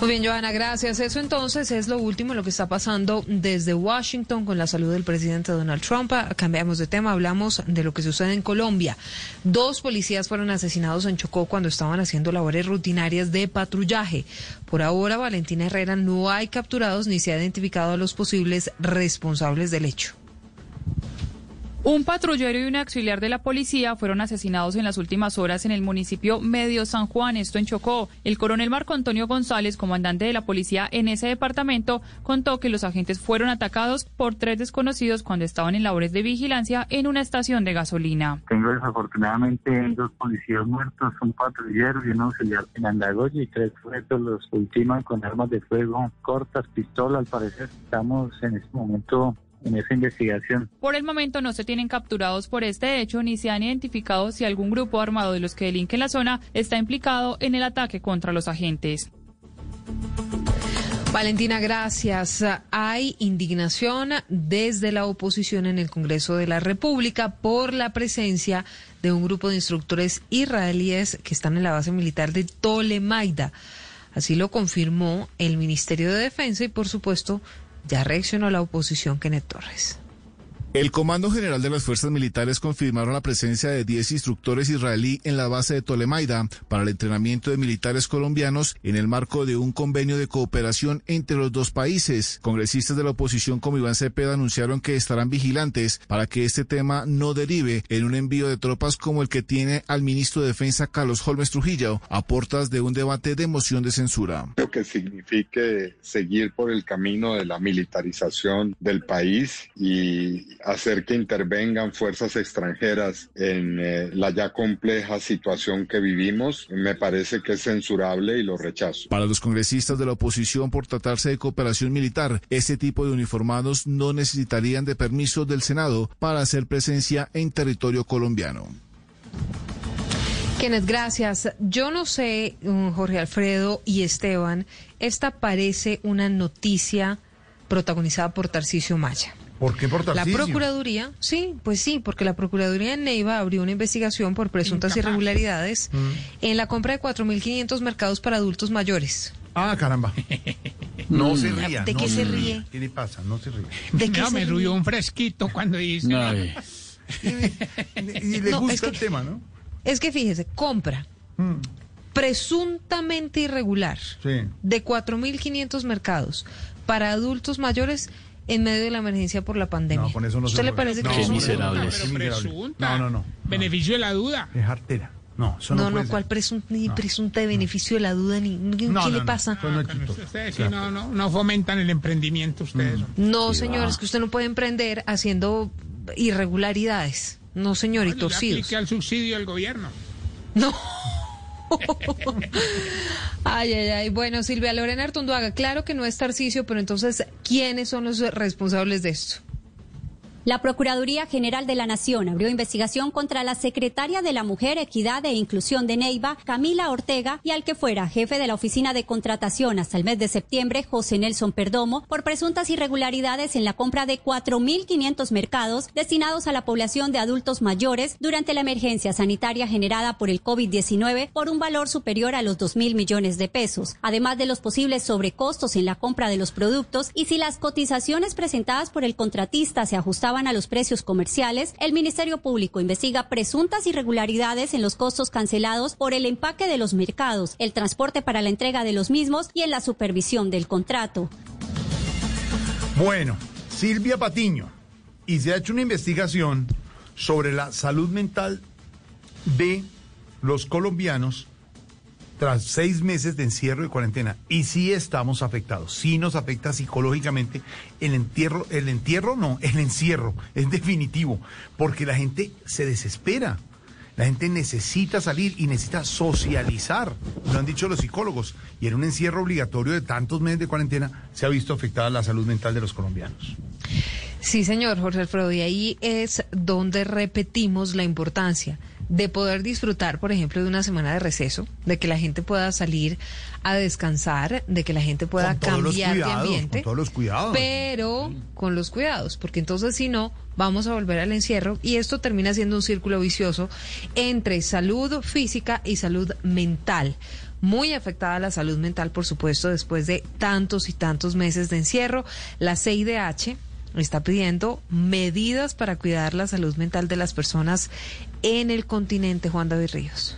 Muy bien, Joana, gracias. Eso entonces es lo último, lo que está pasando desde Washington con la salud del presidente Donald Trump. Ah, Cambiamos de tema, hablamos de lo que sucede en Colombia. Dos policías fueron asesinados en Chocó cuando estaban haciendo labores rutinarias de patrullaje. Por ahora, Valentina Herrera no hay capturados ni se ha identificado a los posibles responsables del hecho. Un patrullero y un auxiliar de la policía fueron asesinados en las últimas horas en el municipio Medio San Juan, esto en Chocó. El coronel Marco Antonio González, comandante de la policía en ese departamento, contó que los agentes fueron atacados por tres desconocidos cuando estaban en labores de vigilancia en una estación de gasolina. Tengo desafortunadamente dos policías muertos, un patrullero y un auxiliar en Andagoya y tres sujetos los ultiman con armas de fuego cortas, pistola al parecer. Estamos en este momento en esa investigación. Por el momento no se tienen capturados por este hecho ni se han identificado si algún grupo armado de los que delinquen la zona está implicado en el ataque contra los agentes. Valentina, gracias. Hay indignación desde la oposición en el Congreso de la República por la presencia de un grupo de instructores israelíes que están en la base militar de Tolemaida. Así lo confirmó el Ministerio de Defensa y, por supuesto, ya reaccionó la oposición Kenneth Torres. El Comando General de las Fuerzas Militares confirmaron la presencia de 10 instructores israelí en la base de Tolemaida para el entrenamiento de militares colombianos en el marco de un convenio de cooperación entre los dos países. Congresistas de la oposición como Iván Cepeda anunciaron que estarán vigilantes para que este tema no derive en un envío de tropas como el que tiene al ministro de Defensa Carlos Holmes Trujillo a portas de un debate de moción de censura. Que signifique seguir por el camino de la militarización del país y hacer que intervengan fuerzas extranjeras en eh, la ya compleja situación que vivimos, me parece que es censurable y lo rechazo. Para los congresistas de la oposición por tratarse de cooperación militar, este tipo de uniformados no necesitarían de permiso del Senado para hacer presencia en territorio colombiano. Kenneth, gracias. Yo no sé, mm, Jorge Alfredo y Esteban, esta parece una noticia protagonizada por Tarcisio Maya. ¿Por qué por La? Procuraduría, sí, pues sí, porque la Procuraduría en Neiva abrió una investigación por presuntas Incapaz. irregularidades Mm. en la compra de 4.500 mercados para adultos mayores. Ah, caramba. No Mm. se ría. ¿De no qué se ríe. ríe? ¿Qué le pasa? No se ríe. ¿De qué no, se me ríe? un fresquito cuando dice. Ay. Y le No, gusta es el tema, ¿no? Es que fíjese, compra Mm. presuntamente irregular Sí. de 4.500 mercados para adultos mayores en medio de la emergencia por la pandemia. No, con eso no se ¿Usted le parece No, que Es miserable. No, no, no. Beneficio de la duda. Es artera. No, eso no, No, puede. ¿cuál presunta, ni No. presunta de beneficio de la duda? Ni, ¿Qué no, le pasa? Ustedes sí no, no, no fomentan el emprendimiento ustedes. No, Sí, señor, es que usted no puede emprender haciendo irregularidades. No, señor, y torcidos. al subsidio del gobierno. No. Ay, ay, ay. Bueno, Silvia Lorena Artunduaga, claro que no es Tarcicio, pero entonces, ¿quiénes son los responsables de esto? La Procuraduría General de la Nación abrió investigación contra la secretaria de la Mujer, Equidad e Inclusión de Neiva, Camila Ortega, y al que fuera jefe de la Oficina de Contratación hasta el mes de septiembre, José Nelson Perdomo, por presuntas irregularidades en la compra de 4.500 mercados destinados a la población de adultos mayores durante la emergencia sanitaria generada por el COVID-19 por un valor superior a los 2.000 millones de pesos, además de los posibles sobrecostos en la compra de los productos y si las cotizaciones presentadas por el contratista se ajustaban a los precios comerciales, el Ministerio Público investiga presuntas irregularidades en los costos cancelados por el empaque de los mercados, el transporte para la entrega de los mismos y en la supervisión del contrato. Bueno, Silvia Patiño. Y se ha hecho una investigación sobre la salud mental de los colombianos tras seis meses de encierro y cuarentena. Y sí estamos afectados, sí nos afecta psicológicamente el entierro, el entierro no, el encierro, es definitivo, porque la gente se desespera. La gente necesita salir y necesita socializar, lo han dicho los psicólogos. Y en un encierro obligatorio de tantos meses de cuarentena se ha visto afectada la salud mental de los colombianos. Sí, señor Jorge Alfredo, y ahí es donde repetimos la importancia de poder disfrutar, por ejemplo, de una semana de receso, de que la gente pueda salir a descansar, de que la gente pueda cambiar de cuidados, ambiente. con todos los cuidados. Pero con los cuidados, porque entonces si no, vamos a volver al encierro y esto termina siendo un círculo vicioso entre salud física y salud mental. Muy afectada la salud mental, por supuesto, después de tantos y tantos meses de encierro. La CIDH está pidiendo medidas para cuidar la salud mental de las personas en el continente, Juan David Ríos.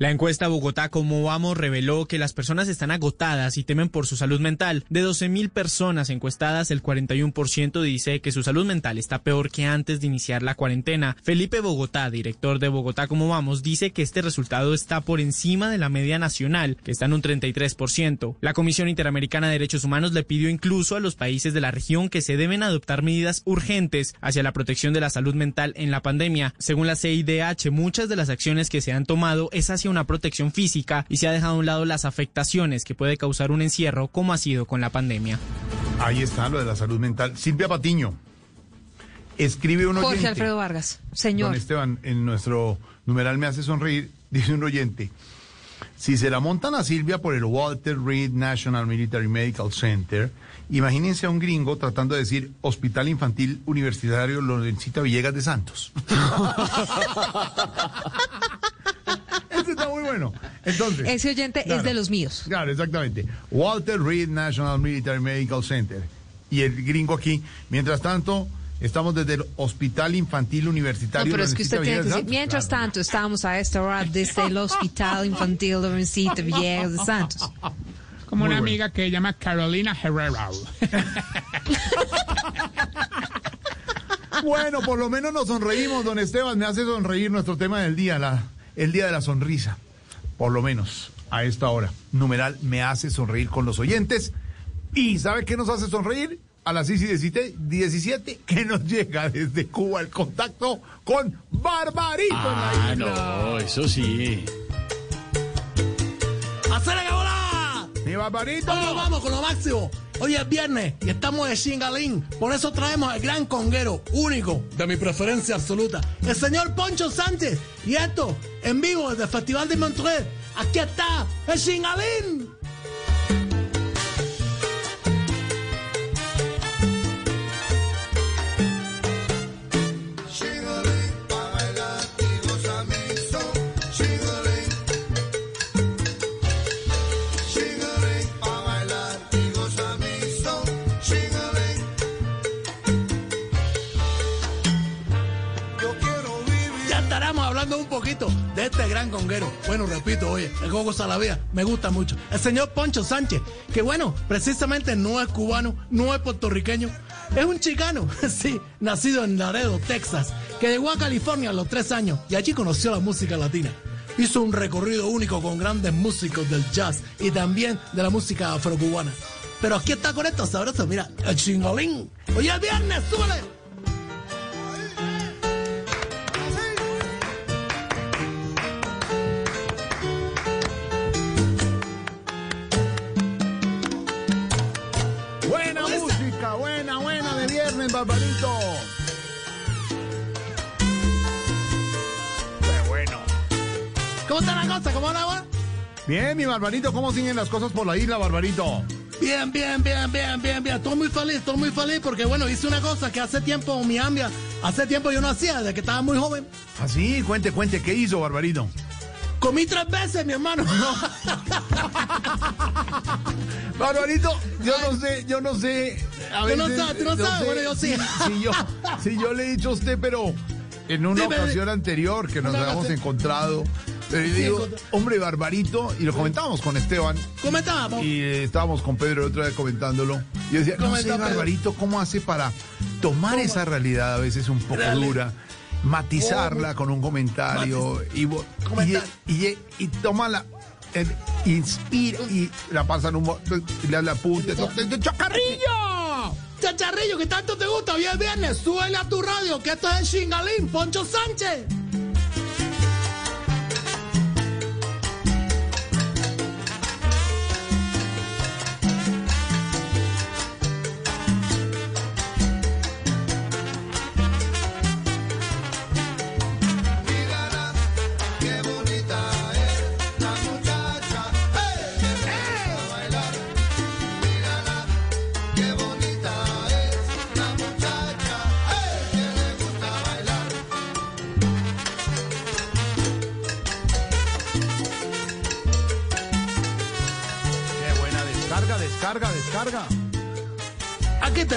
La encuesta Bogotá Cómo Vamos reveló que las personas están agotadas y temen por su salud mental. De 12.000 personas encuestadas, el 41% dice que su salud mental está peor que antes de iniciar la cuarentena. Felipe Bogotá, director de Bogotá Cómo Vamos, dice que este resultado está por encima de la media nacional, que está en un 33%. La Comisión Interamericana de Derechos Humanos le pidió incluso a los países de la región que se deben adoptar medidas urgentes hacia la protección de la salud mental en la pandemia. Según la CIDH, muchas de las acciones que se han tomado es hacia una protección física y se ha dejado a un lado las afectaciones que puede causar un encierro como ha sido con la pandemia. Ahí está lo de la salud mental. Silvia Patiño. Escribe un oyente. Jorge Alfredo Vargas, señor. Don Esteban, en nuestro numeral me hace sonreír, dice un oyente. Si se la montan a Silvia por el Walter Reed National Military Medical Center, imagínense a un gringo tratando de decir Hospital Infantil Universitario Lorencita Villegas de Santos. Ese está muy bueno. Entonces, Ese oyente claro, es de los míos. Claro, exactamente. Walter Reed National Military Medical Center. Y el gringo aquí. Mientras tanto, estamos desde el Hospital Infantil No, Universitario. pero es que usted tiene que decir, mientras tanto, estamos a esta hora desde el Hospital Infantil Lorencita Villegas de Santos. Como Muy una bueno. amiga que se llama Carolina Herrera. Bueno, por lo menos nos sonreímos, don Esteban. Me hace sonreír nuestro tema del día, la, el día de la sonrisa. Por lo menos a esta hora. Numeral me hace sonreír con los oyentes. ¿Y sabe qué nos hace sonreír? A las 6 y 17, 17 que nos llega desde Cuba el contacto con Barbarito en la Ah, isla. no, eso sí. ¡Hacer hola! ¡Mi barbarito! Hoy nos vamos con lo máximo. Hoy es viernes y estamos de Shingalín. Por eso traemos al gran conguero, único, de mi preferencia absoluta, el señor Poncho Sánchez. Y esto, en vivo desde el Festival de Montreux. Aquí está, el Shingalín. Poquito de este gran conguero. Bueno, repito, oye, el Gogo Salavía me gusta mucho. El señor Poncho Sánchez, que bueno, precisamente no es cubano, no es puertorriqueño, es un chicano, sí, nacido en Laredo, Texas, que llegó a California a los tres años y allí conoció la música latina. Hizo un recorrido único con grandes músicos del jazz y también de la música afrocubana. Pero aquí está con esto sabroso, mira, el chingolín. Oye, el viernes, súbele. Barbarito. Qué bueno. ¿Cómo está la cosa? ¿Cómo la va? Bien, mi Barbarito, ¿cómo siguen las cosas por la isla, Barbarito? Bien, bien, bien, bien, bien, bien. Estoy muy feliz, estoy muy feliz porque, bueno, hice una cosa que hace tiempo mi ambia, hace tiempo yo no hacía, desde que estaba muy joven. Así, cuente, cuente, ¿qué hizo, Barbarito? Comí tres veces, mi hermano. Barbarito, yo no sé, yo no sé. A Tú no sabes, tú no sabes, bueno, yo sí. Si, si yo, si yo le he dicho a usted, pero en una Dime, ocasión anterior que nos habíamos ocasión. encontrado, pero yo digo, hombre, Barbarito, y lo comentábamos con Esteban. Comentábamos. Y eh, estábamos con Pedro otra vez comentándolo. Y yo decía, no ¿Cómo sé? Barbarito, ¿cómo hace para tomar esa realidad a veces un poco dura, matizarla con un comentario y, y, y, y tómala, eh, inspira y la pasa en un... mo- y le da la punta. ¡Chacarrillo! Chacharrillo, que tanto te gusta, hoy es viernes, súbele a tu radio, que esto es el Shingalín, Poncho Sánchez.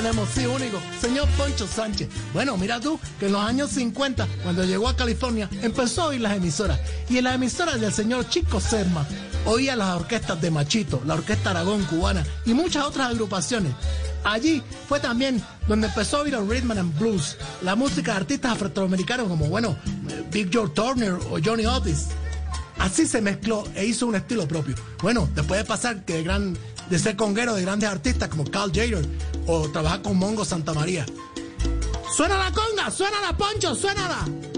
Tenemos, sí, único, señor Poncho Sánchez. Bueno, mira tú, que en los años 50, cuando llegó a California, empezó a oír las emisoras. Y en las emisoras del señor Chico Serma, oía las orquestas de Machito, la Orquesta Aragón cubana y muchas otras agrupaciones. Allí fue también donde empezó a oír el rhythm and blues, la música de artistas afroamericanos como, bueno, Big George Turner o Johnny Otis. Así se mezcló e hizo un estilo propio. Bueno, después de pasar que de, gran, de ser conguero de grandes artistas como Carl Jader o trabajar con Mongo Santa María. ¡Suena la conga! ¡Suena la poncho! ¡Suena la!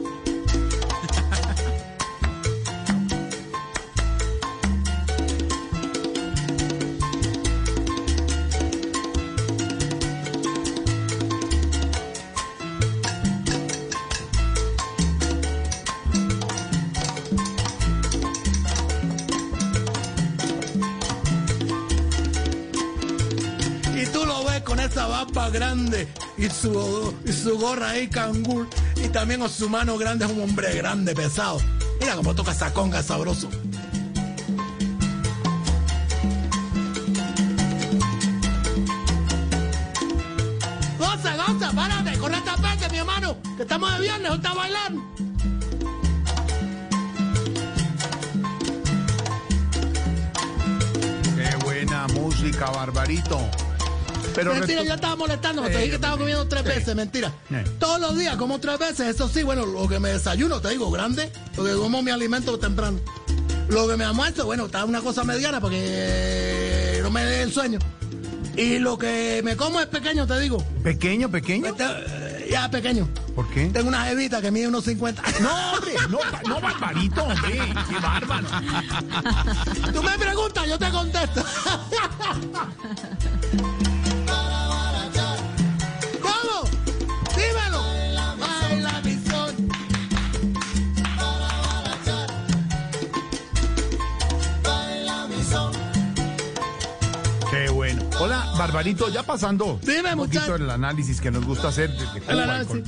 Grande y su, y su gorra ahí cangur y también con su mano grande es un hombre grande, pesado. Mira cómo toca esa conga sabroso. Goza, goza, párate, corre esta parte, mi hermano, que estamos de viernes, está bailando. Qué buena música, Barbarito. Pero mentira, restu- ya estaba molestando, te Eh, dije que estaba comiendo tres veces, mentira. Eh. Todos los días como tres veces, eso sí, bueno, lo que me desayuno, te digo, grande, porque como mi alimento temprano. Lo que me almuerzo, bueno, está una cosa mediana porque no me dé el sueño. Y lo que me como es pequeño, te digo. ¿Pequeño, pequeño? Este, ya pequeño. ¿Por qué? Tengo una jevita que mide unos 50. No, hombre, no, no, Barbarito, hombre, qué bárbaro. Tú me preguntas, yo te contesto. Barbarito, ya pasando Dime, un poquito el análisis que nos gusta hacer de, de Cuba, análisis. con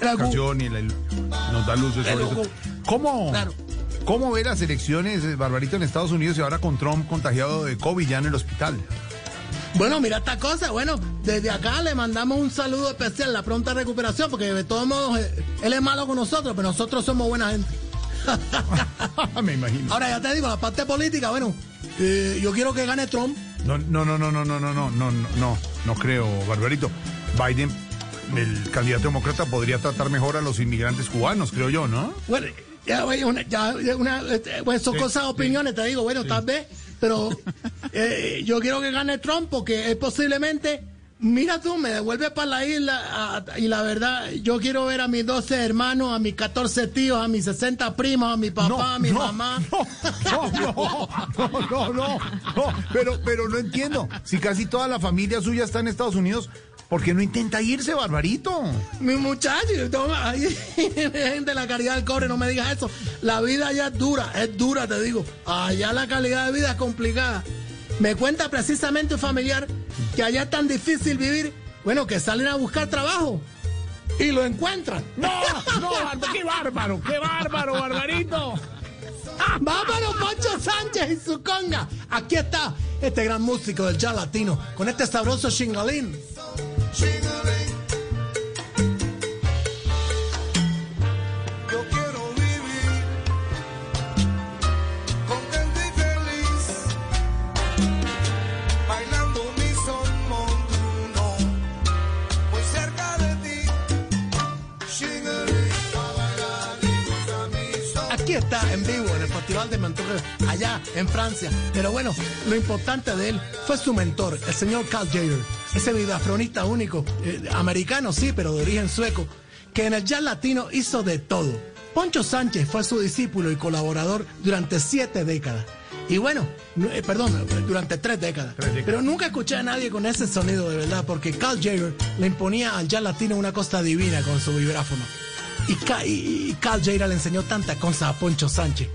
la agu- canción y la- nos da luces sobre eso. ¿Cómo, Claro. ¿Cómo ve las elecciones, eh, Barbarito, en Estados Unidos y ahora con Trump contagiado de COVID ya en el hospital? Bueno, mira esta cosa. Bueno, desde acá le mandamos un saludo especial, la pronta recuperación, porque de todos modos eh, él es malo con nosotros, pero nosotros somos buena gente. Me imagino. Ahora ya te digo, la parte política, bueno, eh, yo quiero que gane Trump. No, no, no, no, no, no, no, no, no, no, no, no creo, Barbarito. Biden, el candidato demócrata, podría tratar mejor a los inmigrantes cubanos, creo yo, ¿no? Bueno, ya, una, ya, una, este, bueno, son Sí, cosas, opiniones, te digo, bueno, tal vez, pero eh, yo quiero que gane Trump porque es posiblemente, mira tú, me devuelve para la isla a- y la verdad, yo quiero ver a mis 12 hermanos, a mis 14 tíos, a mis 60 primos, a mi papá, No, a mi no, mamá. No, no, no, no, no, no, pero, pero no entiendo. Si casi toda la familia suya está en Estados Unidos, ¿por qué no intenta irse, Barbarito? Mi muchacho, ahí, gente, la calidad del cobre, no me digas eso. La vida allá es dura, es dura, te digo. Allá la calidad de vida es complicada. Me cuenta precisamente un familiar que allá es tan difícil vivir, bueno, que salen a buscar trabajo y lo encuentran. No, no, qué bárbaro, qué bárbaro, Barbarito. ¡Vámonos, Poncho Sánchez y su conga! Aquí está este gran músico del jazz latino con este sabroso chingalín. Está en vivo en el Festival de Montreux, allá en Francia. Pero bueno, lo importante de él fue su mentor, el señor Carl Jader, ese vibrafronista único, eh, americano sí, pero de origen sueco, que en el jazz latino hizo de todo. Poncho Sánchez fue su discípulo y colaborador durante siete décadas. Y bueno, no- eh, perdón, durante tres décadas. Pero nunca escuché a nadie con ese sonido de verdad, porque Carl Jager le imponía al jazz latino una costa divina con su vibráfono. Y, Ca- y- Carl Jager le enseñó tantas cosas a Poncho Sánchez.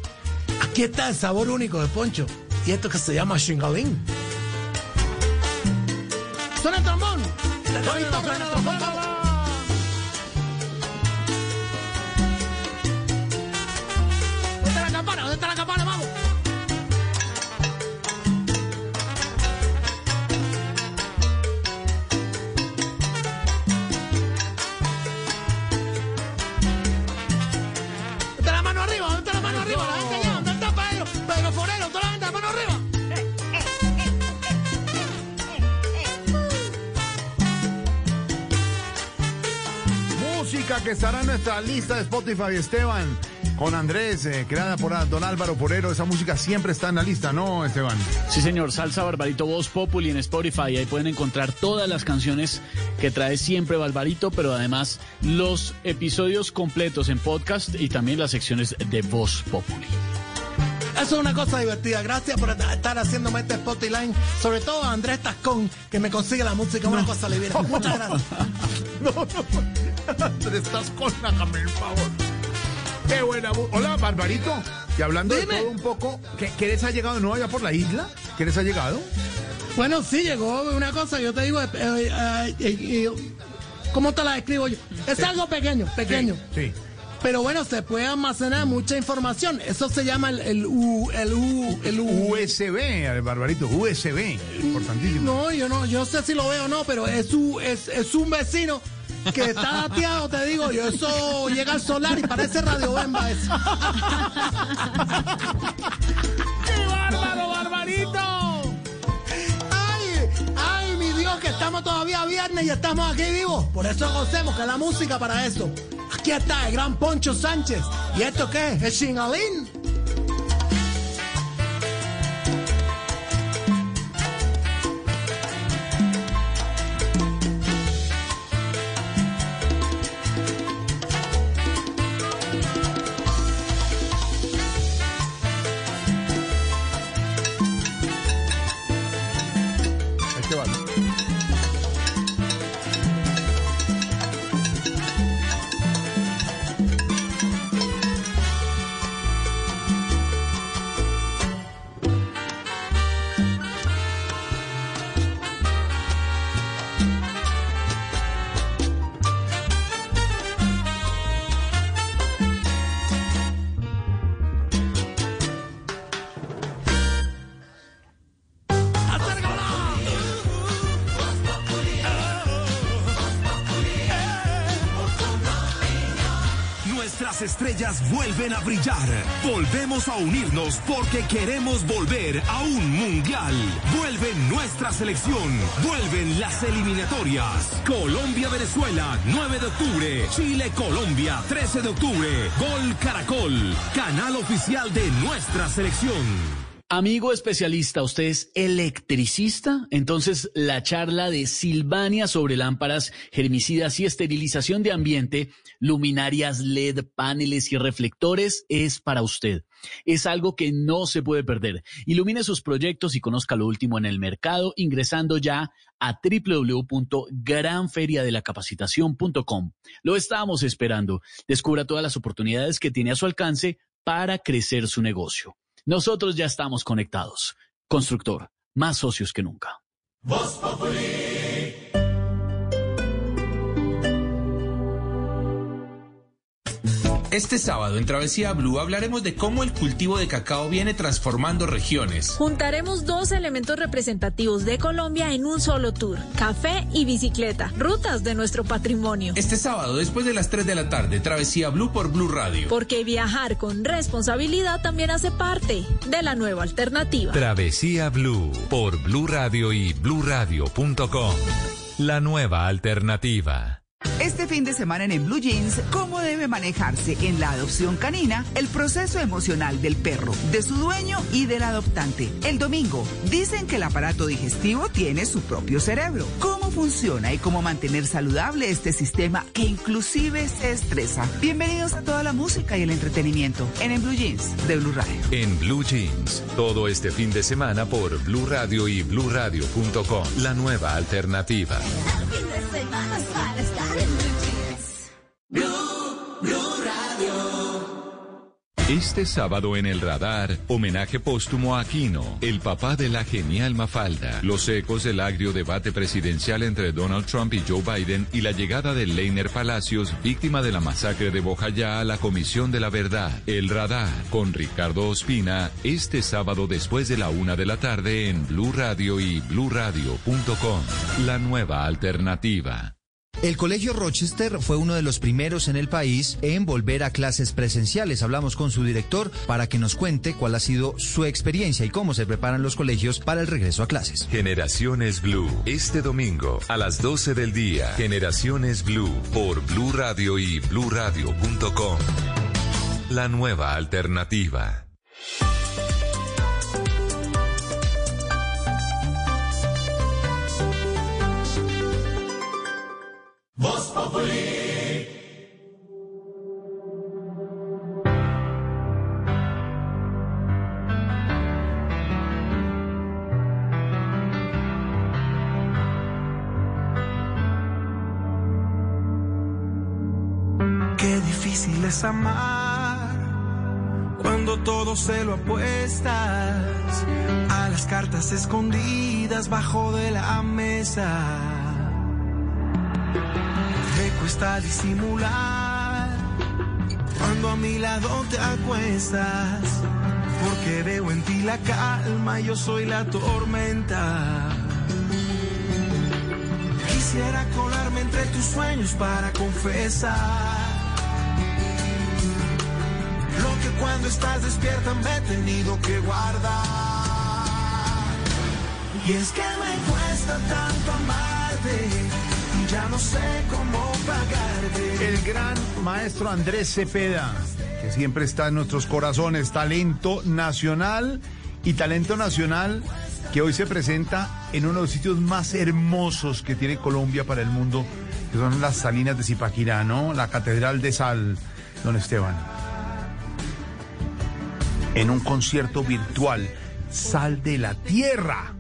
Aquí está el sabor único de Poncho. Y esto que se llama Shingalín. ¡Suena el trombón! Estará en nuestra lista de Spotify, Esteban, con Andrés, eh, creada por Don Álvaro Porero. Esa música siempre está en la lista, ¿no, Esteban? Sí, señor. Salsa Barbarito Voz Populi en Spotify. Ahí pueden encontrar todas las canciones que trae siempre Barbarito, pero además los episodios completos en podcast y también las secciones de Voz Populi. Eso es una cosa divertida. Gracias por estar haciéndome este Spotify. Sobre todo a Andrés Tascón, que me consigue la música. Una cosa divina. Muchas gracias. No, no. Andrés Tascón, hágame el favor. Qué buena. Hola, Barbarito. Y hablando Dime. de todo un poco, ¿qué, qué les ha llegado nuevo allá por la isla? ¿Qué les ha llegado? Bueno, sí, llegó una cosa, yo te digo, eh, eh, eh, ¿cómo te la describo yo? Es algo pequeño, pequeño. Sí. Pero bueno, se puede almacenar mucha información. Eso se llama el, el U, el U, el U. USB, Barbarito, USB. Importantísimo. No, yo no, yo no sé si lo veo o no, pero es es, es un vecino que está dateado, te digo yo, eso llega al solar y parece Radio Bemba eso. ¡Qué bárbaro, Barbarito! ¡Ay! ¡Ay, mi Dios, que estamos todavía viernes y estamos aquí vivos! Por eso gocemos, que la música para eso. Aquí está el gran Poncho Sánchez. ¿Y esto qué es? ¿El chingalín? Vuelven a brillar. Volvemos a unirnos porque queremos volver a un mundial. Vuelve nuestra selección. Vuelven las eliminatorias. Colombia-Venezuela, 9 de octubre. Chile-Colombia, 13 de octubre. Gol Caracol, canal oficial de nuestra selección. Amigo especialista, ¿usted es electricista? Entonces la charla de Silvania sobre lámparas, germicidas y esterilización de ambiente, luminarias LED, paneles y reflectores es para usted. Es algo que no se puede perder. Ilumine sus proyectos y conozca lo último en el mercado ingresando ya a www.granferiadelacapacitación.com. Lo estábamos esperando. Descubra todas las oportunidades que tiene a su alcance para crecer su negocio. Nosotros ya estamos conectados. Constructor, más socios que nunca. Este sábado en Travesía Blue hablaremos de cómo el cultivo de cacao viene transformando regiones. Juntaremos dos elementos representativos de Colombia en un solo tour, café y bicicleta, rutas de nuestro patrimonio. Este sábado, después de las 3 de la tarde, Travesía Blue por Blue Radio. Porque viajar con responsabilidad también hace parte de la nueva alternativa. Travesía Blue por Blue Radio y bluradio.com. La nueva alternativa. Este fin de semana en, en Blue Jeans, ¿cómo debe manejarse en la adopción canina el proceso emocional del perro, de su dueño y del adoptante? El domingo, dicen que el aparato digestivo tiene su propio cerebro. ¿Cómo funciona y cómo mantener saludable este sistema que inclusive se estresa? Bienvenidos a toda la música y el entretenimiento en, en Blue Jeans de Blue Radio. En Blue Jeans, todo este fin de semana por Blue Radio y bluradio.com. La nueva alternativa. Este sábado en el radar, homenaje póstumo a Aquino, el papá de la genial Mafalda, los ecos del agrio debate presidencial entre Donald Trump y Joe Biden y la llegada de Leiner Palacios, víctima de la masacre de Bojayá a la Comisión de la Verdad. El radar, con Ricardo Ospina, este sábado después de la una de la tarde en Blue Radio y bluradio.com. La nueva alternativa. El Colegio Rochester fue uno de los primeros en el país en volver a clases presenciales. Hablamos con su director para que nos cuente cuál ha sido su experiencia y cómo se preparan los colegios para el regreso a clases. Generaciones Blue, este domingo a las 12 del día. Generaciones Blue por Blue Radio y bluradio.com. La nueva alternativa. Qué difícil es amar cuando todo se lo apuestas a las cartas escondidas bajo de la mesa. Cuesta disimular cuando a mi lado te acuestas, porque veo en ti la calma yo soy la tormenta. Quisiera colarme entre tus sueños para confesar lo que cuando estás despierta me he tenido que guardar. Y es que me cuesta tanto amarte ya no sé cómo pagarte. El gran maestro Andrés Cepeda, que siempre está en nuestros corazones, talento nacional y talento nacional que hoy se presenta en uno de los sitios más hermosos que tiene Colombia para el mundo, que son las Salinas de Zipaquirá, ¿no? La Catedral de Sal, don Esteban. En un concierto virtual, Sal de la Tierra.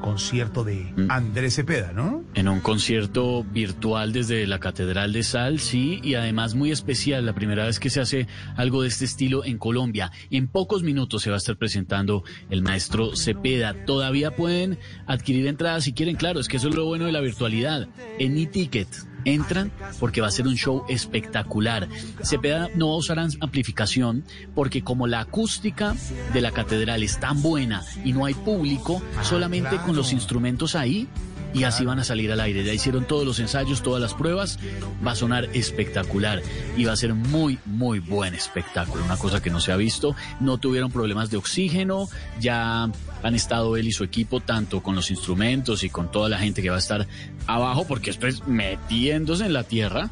Concierto de Andrés Cepeda, ¿no? En un concierto virtual desde la Catedral de Sal, sí, y además muy especial, la primera vez que se hace algo de este estilo en Colombia. En pocos minutos se va a estar presentando el maestro Cepeda. Todavía pueden adquirir entradas si quieren, claro, es que eso es lo bueno de la virtualidad. En e-ticket entran porque va a ser un show espectacular. Cepeda no va a usar amplificación porque como la acústica de la catedral es tan buena y no hay público, solamente con los instrumentos ahí y así van a salir al aire. Ya hicieron todos los ensayos, todas las pruebas. Va a sonar espectacular y va a ser muy, muy buen espectáculo. Una cosa que no se ha visto. No tuvieron problemas de oxígeno. Ya han estado él y su equipo tanto con los instrumentos y con toda la gente que va a estar abajo, porque esto es metiéndose en la tierra,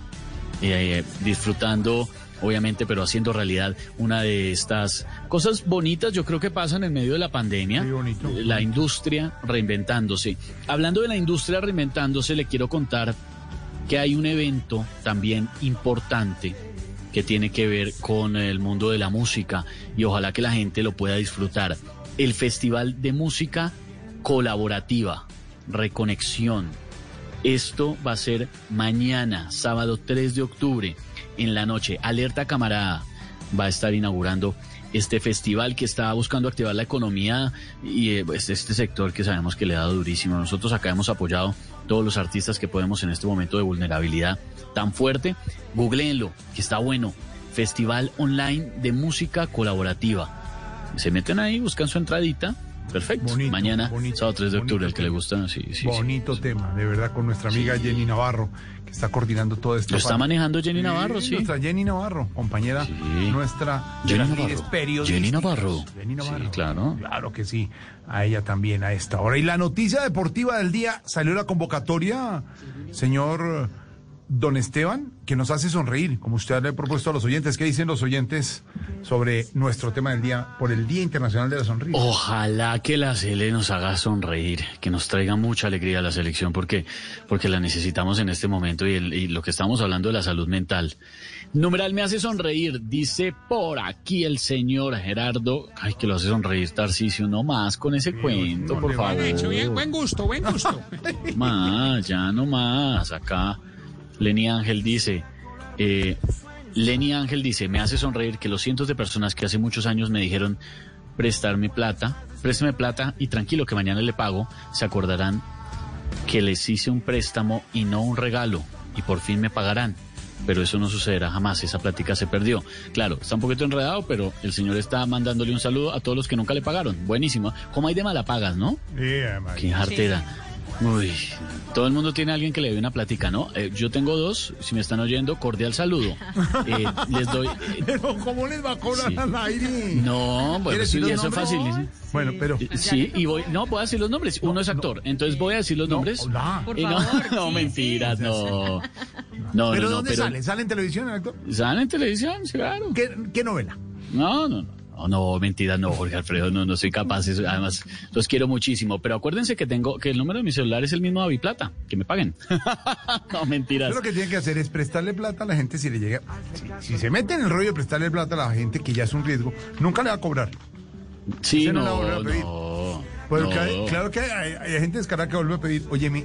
eh, disfrutando obviamente, pero haciendo realidad una de estas cosas bonitas, yo creo que pasan en medio de la pandemia. La industria reinventándose. Hablando de la industria reinventándose, le quiero contar que hay un evento también importante que tiene que ver con el mundo de la música y ojalá que la gente lo pueda disfrutar. El Festival de Música Colaborativa, Reconexión. Esto va a ser mañana, sábado 3 de octubre en la noche. Alerta Camarada va a estar inaugurando este festival que está buscando activar la economía y eh, pues, este sector que sabemos que le ha dado durísimo. Nosotros acá hemos apoyado todos los artistas que podemos en este momento de vulnerabilidad tan fuerte. Googleenlo, que está bueno. Festival online de música colaborativa. Se meten ahí, buscan su entradita. Perfecto. Mañana, sábado 3 de octubre, el que le gusta. Sí, sí, bonito tema, de verdad, con nuestra amiga Jenny Navarro, que está coordinando todo esto. Lo está manejando Jenny Navarro, sí. Nuestra Jenny Navarro, compañera nuestra Jenny Navarro. Jenny Navarro. Jenny Navarro. Sí, claro. Claro que sí. A ella también a esta hora. Y la noticia deportiva del día, salió la convocatoria, señor Don Esteban, que nos hace sonreír, como usted le ha propuesto a los oyentes. ¿Qué dicen los oyentes sobre nuestro tema del día por el Día Internacional de la Sonrisa? Ojalá que la Sele nos haga sonreír, que nos traiga mucha alegría a la selección, porque, porque la necesitamos en este momento y, el- y lo que estamos hablando de la salud mental. Numeral me hace sonreír, dice por aquí el señor Gerardo. Ay, que lo hace sonreír, Tarcisio, no más con ese cuento, por favor. Bien hecho, bien, buen gusto, buen gusto. Más, ya no más. Acá Lenny Ángel dice, eh, Lenny Ángel dice, me hace sonreír que los cientos de personas que hace muchos años me dijeron prestarme plata, préstame plata y tranquilo que mañana le pago, se acordarán que les hice un préstamo y no un regalo y por fin me pagarán. Pero eso no sucederá jamás, esa plática se perdió. Claro, está un poquito enredado, pero el señor está mandándole un saludo a todos los que nunca le pagaron. Buenísimo. Como hay de mala pagas, ¿no? Qué jartera. Uy, todo el mundo tiene a alguien que le dé una plática, ¿no? Eh, yo tengo dos, si me están oyendo, cordial saludo. Eh, les doy... eh, Pero ¿cómo les va a cobrar Sí. al aire? no, bueno, ¿Quieres sí, eso es fácil. Bueno, pero... Eh, Sí, y voy, no, puedo decir los nombres. Uno es actor, entonces voy a decir los nombres. Por no, favor, no, sí, mentiras, no. No, ¿Pero no, no, dónde pero sale? ¿Sale en televisión el actor? ¿Sale en televisión? Sí, claro. ¿Qué, qué novela? No, no, no. No, no, mentiras, no, Jorge Alfredo, no, no soy capaz. eso- además, los quiero muchísimo. Pero acuérdense que tengo, que el número de mi celular es el mismo de Plata, que me paguen. no, mentiras. Lo que tiene que hacer es prestarle plata a la gente si le llega. Si, si se mete en el rollo de prestarle plata a la gente, que ya es un riesgo, nunca le va a cobrar. Sí, no, pedir. no. Pues no. claro, que hay, hay gente descarada que vuelve a pedir, oye, me,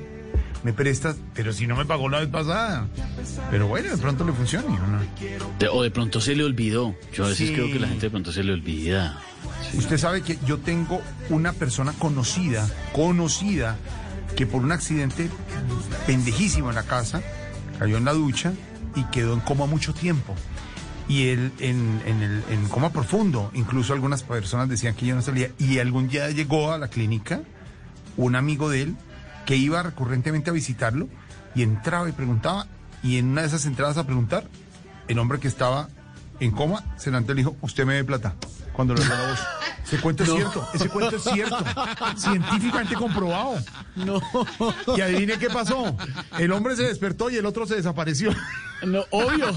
me prestas, pero si no me pagó la vez pasada. Pero bueno, de pronto le funciona. ¿o no? De- o de pronto se le olvidó. Yo a veces Sí. creo que la gente de pronto se le olvida. Usted sabe que yo tengo una persona conocida, conocida, que por un accidente pendejísimo en la casa, cayó en la ducha y quedó en coma mucho tiempo. Y él en, en el, en coma profundo, incluso algunas personas decían que ya no salía. Y algún día llegó a la clínica un amigo de él que iba recurrentemente a visitarlo y entraba y preguntaba. Y en una de esas entradas a preguntar, el hombre que estaba en coma se levantó y le dijo, usted me dé plata. Cuando le la voz. Ese cuento es cierto, ese cuento es cierto. Científicamente comprobado. No. Y adivine qué pasó. El hombre se despertó y el otro se desapareció. No, obvio.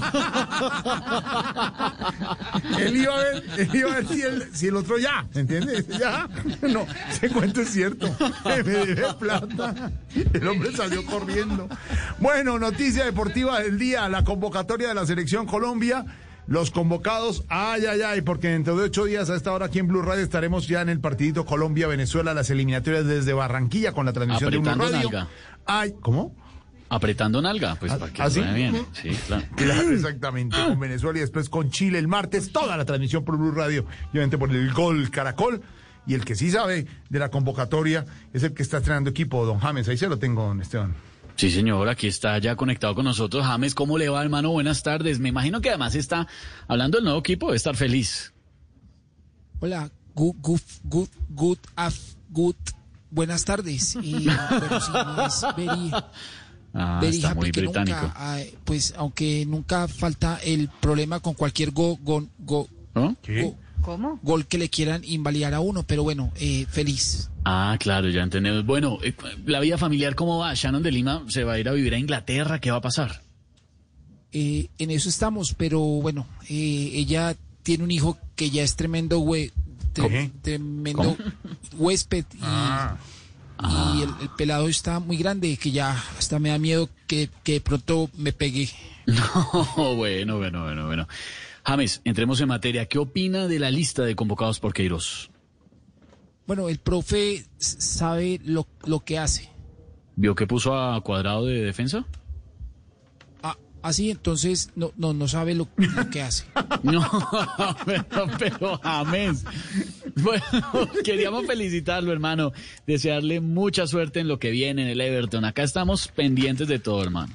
Él iba a ver, él iba a ver si el, si el otro ya, ¿entiendes? Ya. No, ese cuento es cierto. Me debe plata. El hombre salió corriendo. Bueno, noticia deportiva del día, la convocatoria de la selección Colombia. Los convocados, ay, ay, ay, porque dentro de ocho días a esta hora aquí en Blue Radio estaremos ya en el partidito Colombia-Venezuela, las eliminatorias desde Barranquilla con la transmisión de Blue Apretando Radio. nalga. Ay, ¿cómo? Apretando nalga, pues para que ¿ah, sí? bien. Sí, claro. Claro, exactamente, con Venezuela y después con Chile el martes, toda la transmisión por Blue Radio, obviamente por el Gol Caracol. Y el que sí sabe de la convocatoria es el que está estrenando equipo, don James. Ahí se lo tengo, don Esteban. Sí, señor, aquí está ya conectado con nosotros. James, ¿cómo le va, hermano? Buenas tardes. Me imagino que además está hablando del nuevo equipo, debe estar feliz. Hola, good, good, good, good, af- good. Buenas tardes. Y, pero sí, no es very, Ah, very está happy muy que británico. nunca, pues aunque nunca falta el problema con cualquier go, go, go, ¿No? go- ¿Cómo? gol que le quieran invalidar a uno, pero bueno, eh, feliz. Ah, claro, ya entendemos. Bueno, eh, la vida familiar, ¿cómo va? Shannon de Lima se va a ir a vivir a Inglaterra. ¿Qué va a pasar? Eh, en eso estamos, pero bueno, eh, ella tiene un hijo que ya es tremendo hue- tre- ¿Cómo? tremendo huésped y, Ah. y el, el pelado está muy grande que ya hasta me da miedo que, que de pronto me pegue. No, bueno, bueno, bueno, bueno. James, entremos en materia. ¿Qué opina de la lista de convocados por Queiroz? Bueno, el profe sabe lo, lo que hace. ¿Vio que puso a cuadrado de defensa? Ah, así entonces no, no, no sabe lo, lo que hace. No, pero, pero James. Bueno, queríamos felicitarlo, hermano. Desearle mucha suerte en lo que viene en el Everton. Acá estamos pendientes de todo, hermano.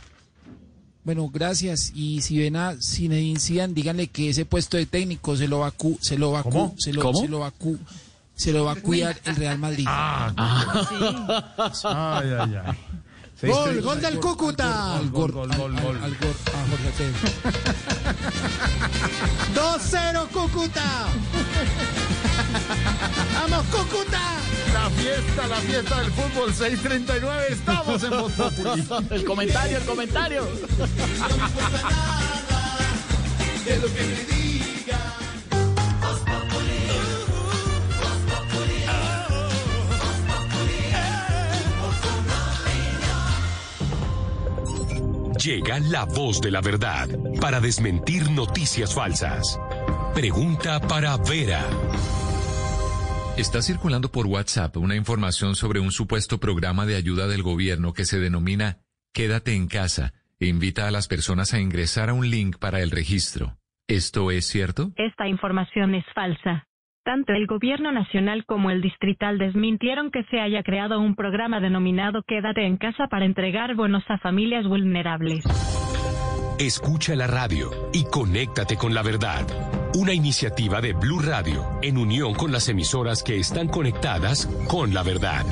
Bueno, gracias. Y si ven a Zinedine Zidane, díganle que ese puesto de técnico se lo va a cu- se lo va a cu- ¿Cómo? se lo, ¿Cómo? se lo va a cu- se lo va a cuidar el Real Madrid. Ay, ay, ay. Gol, gol del Cúcuta. Al gol, gol, gol, al- gol. al gol, a Jorge Alfredo. 2-0 Cúcuta. ¡Vamos, Cúcuta! La fiesta, la fiesta del fútbol 639. Estamos en Voz. El comentario, el comentario. Llega la voz de la verdad para desmentir noticias falsas. Pregunta para Vera. Está circulando por WhatsApp una información sobre un supuesto programa de ayuda del gobierno que se denomina Quédate en casa e invita a las personas a ingresar a un link para el registro. ¿Esto es cierto? Esta información es falsa. Tanto el gobierno nacional como el distrital desmintieron que se haya creado un programa denominado Quédate en casa para entregar bonos a familias vulnerables. Escucha la radio y conéctate con la verdad. Una iniciativa de Blue Radio en unión con las emisoras que están conectadas con la verdad.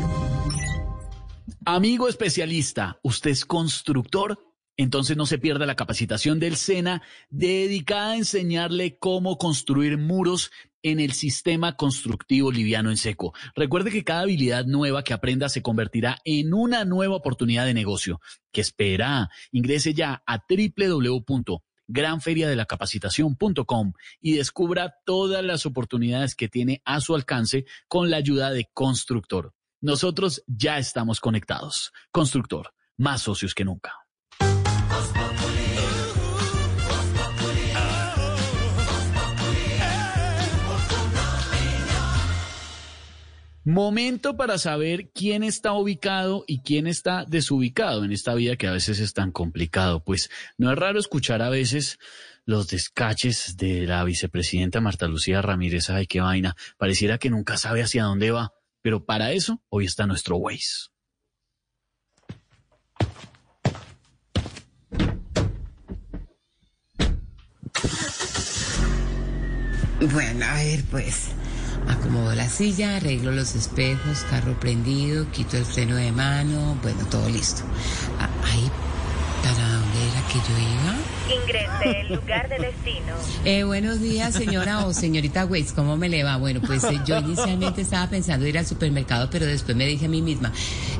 Amigo especialista, ¿usted es constructor? Entonces no se pierda la capacitación del SENA dedicada a enseñarle cómo construir muros en el sistema constructivo liviano en seco. Recuerde que cada habilidad nueva que aprenda se convertirá en una nueva oportunidad de negocio. ¿Qué espera? Ingrese ya a www.granferiadelacapacitación.com y descubra todas las oportunidades que tiene a su alcance con la ayuda de Constructor. Nosotros ya estamos conectados. Constructor, más socios que nunca. Momento para saber quién está ubicado y quién está desubicado en esta vida que a veces es tan complicado. Pues no es raro escuchar a veces los descaches de la vicepresidenta Marta Lucía Ramírez. Ay, qué vaina. Pareciera que nunca sabe hacia dónde va. Pero para eso hoy está nuestro Waze. Bueno, a ver, pues. Acomodo la silla, arreglo los espejos, carro prendido, quito el freno de mano, bueno, todo listo. Ah, Ahí, ¿para dónde era que yo iba? Ingrese el lugar de destino. Eh, buenos días, señora o señorita Weiss, ¿cómo me le va? Bueno, pues eh, yo inicialmente estaba pensando ir al supermercado, pero después me dije a mí misma,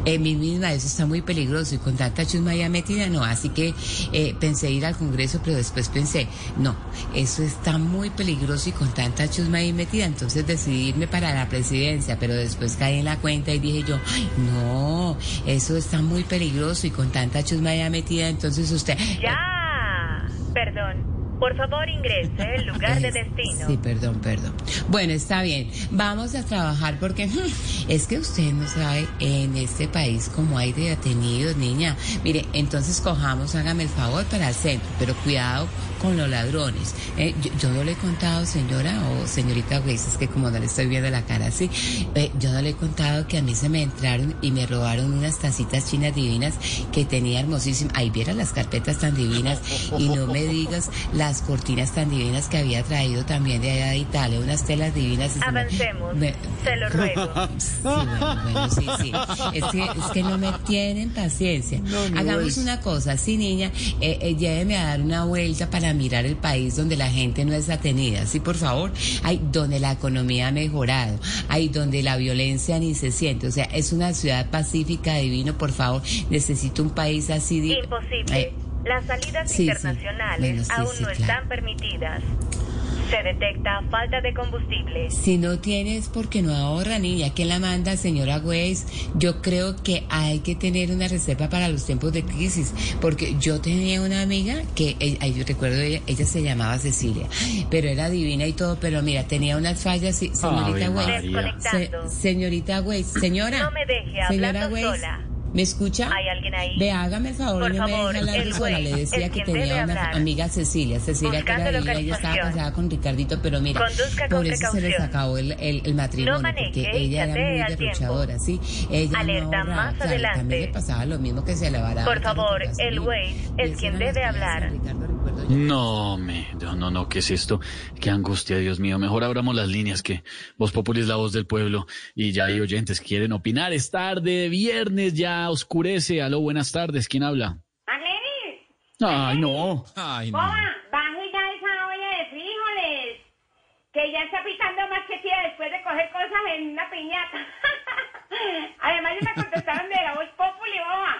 eh, mí misma, eso está muy peligroso y con tanta chusma ya metida, no. Así que eh, pensé ir al Congreso, pero después pensé, no, eso está muy peligroso y con tanta chusma ahí metida. Entonces decidí irme para la presidencia, pero después caí en la cuenta y dije yo, ay, no, eso está muy peligroso y con tanta chusma ya metida. Entonces usted. Ya. Perdón. Por favor, ingrese el lugar de destino. Sí, perdón, perdón. Bueno, está bien. Vamos a trabajar porque hmm, es que usted no sabe en este país cómo hay de detenidos, niña. Mire, entonces cojamos, hágame el favor para el centro, pero cuidado con los ladrones. Eh, yo, yo no le he contado, señora o señorita Weiss, es que como no le estoy viendo la cara así, eh, yo no le he contado que a mí se me entraron y me robaron unas tacitas chinas divinas que tenía hermosísimas. Ahí viera las carpetas tan divinas y no me digas las cortinas tan divinas que había traído también de allá de Italia, unas telas divinas. y se me- Avancemos. me- Se lo ruego. Sí, bueno, bueno, sí, sí. Es que, es que no me tienen paciencia. no Hagamos es. una cosa, sí, niña, eh, eh, lléveme a dar una vuelta para mirar el país donde la gente no es atenida, sí, por favor. Ay, donde la economía ha mejorado, ay, donde la violencia ni se siente. O sea, es una ciudad pacífica, divino, por favor. Necesito un país así. Imposible. Eh, Las salidas sí, sí. internacionales Bueno, sí, aún no claro. están permitidas. Se detecta falta de combustible. Si no tienes porque no ahorra, niña, ¿quién la manda, señora Weiss? Yo creo que hay que tener una reserva para los tiempos de crisis, porque yo tenía una amiga que, eh, yo recuerdo, ella, ella se llamaba Cecilia, pero era divina y todo, pero mira, tenía unas fallas, sí, señorita Weiss. Desconectando. señorita Weiss, señora. No me deje señora Weiss, sola. ¿Me escucha? ¿Hay alguien ahí? Ve, hágame el favor Por no me favor, deje hablar sola. Le decía que tenía una hablar. amiga Cecilia, Cecilia que era divina, ella estaba casada con Ricardito, pero mira, Conduzca con por eso se les acabó el, el, el matrimonio, No maneje porque ella era muy tiempo. derrochadora, ¿sí? Ella Alerta no más claro, adelante. también le pasaba lo mismo que se le varaba. Por favor, el Waze es quien debe hablar. No, me, no, no, no, ¿qué es esto? Qué angustia, Dios mío. Mejor abramos las líneas que Voz Populi es la voz del pueblo y ya hay oyentes que quieren opinar. Es tarde, viernes, ya oscurece. Aló, buenas tardes. ¿Quién habla? Arlenis, Ay, no. Ay, boba, baje ya esa olla de frijoles, que ya está pitando más que tía después de coger cosas en una piñata. Además ya me contestaron de la voz populi, boba.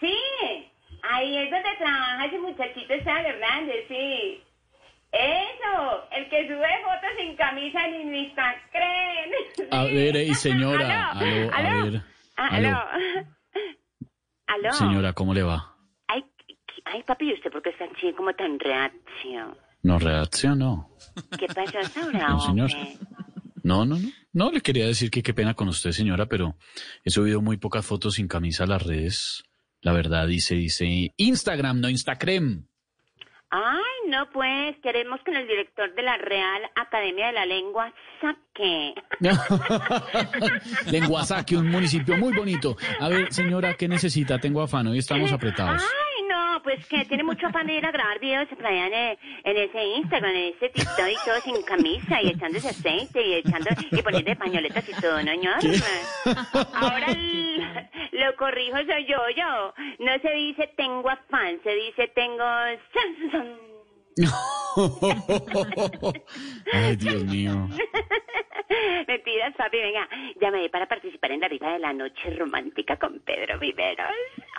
Sí, ahí es donde trabaja ese muchachito Esteban Hernández, sí. Eso, el que sube fotos sin camisa ni ni está creen. A ver, ey, señora. Aló, a aló. ver. Ah, Aló. aló. Aló. Señora, ¿cómo le va? Ay, ay, papi, ¿y usted por qué está así como tan reacción? No reaccionó. ¿Qué pasó, Saura? No, señor. No, no, no. No, le quería decir que qué pena con usted, señora, pero he subido muy pocas fotos sin camisa a las redes. La verdad, dice, dice Instagram, no Instagram. Ay, no, pues, queremos que el director de la Real Academia de la Lengua saque. Lenguasaque, un municipio muy bonito. A ver, señora, ¿qué necesita? Tengo afán, hoy estamos apretados. Ay, no, pues que tiene mucho afán de ir a grabar videos por allá en, en ese Instagram, en ese TikTok y todo sin camisa y echándose aceite y echando y poniendo pañoletas y todo, ¿no, señor? Ahora Lo corrijo soy yo, yo. No se dice tengo afán, se dice tengo... Ay, Dios mío. Mentiras, papi, venga. Llamé para participar en la rifa de la noche romántica con Pedro Viveros.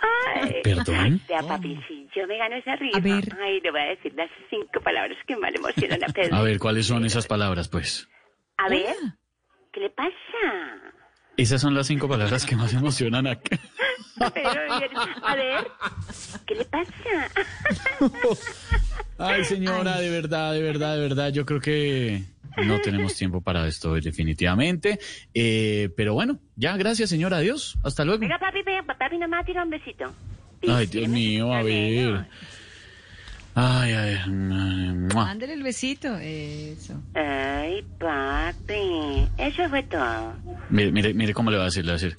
Ay. ¿Perdón? Vea, papi, si yo me gano esa rifa, ay, le voy a decir las cinco palabras que más le emocionan a Pedro. A ver, ¿cuáles son esas palabras, pues? A ver, ¿qué le pasa? Esas son las cinco palabras que más emocionan acá. Viveros, a ver, ¿qué le pasa? Ay, señora, de verdad, de verdad, de verdad, yo creo que no tenemos tiempo para esto, definitivamente. Eh, pero bueno, ya, gracias, señora, adiós, hasta luego. Venga, papi, venga, papi, nomás tira un besito. Ay, Dios mío, a ver. Ay, ay. Mándale el besito. Eso. Ay, papi, eso fue todo. Mire, mire, mire cómo le va a decir, le va a decir.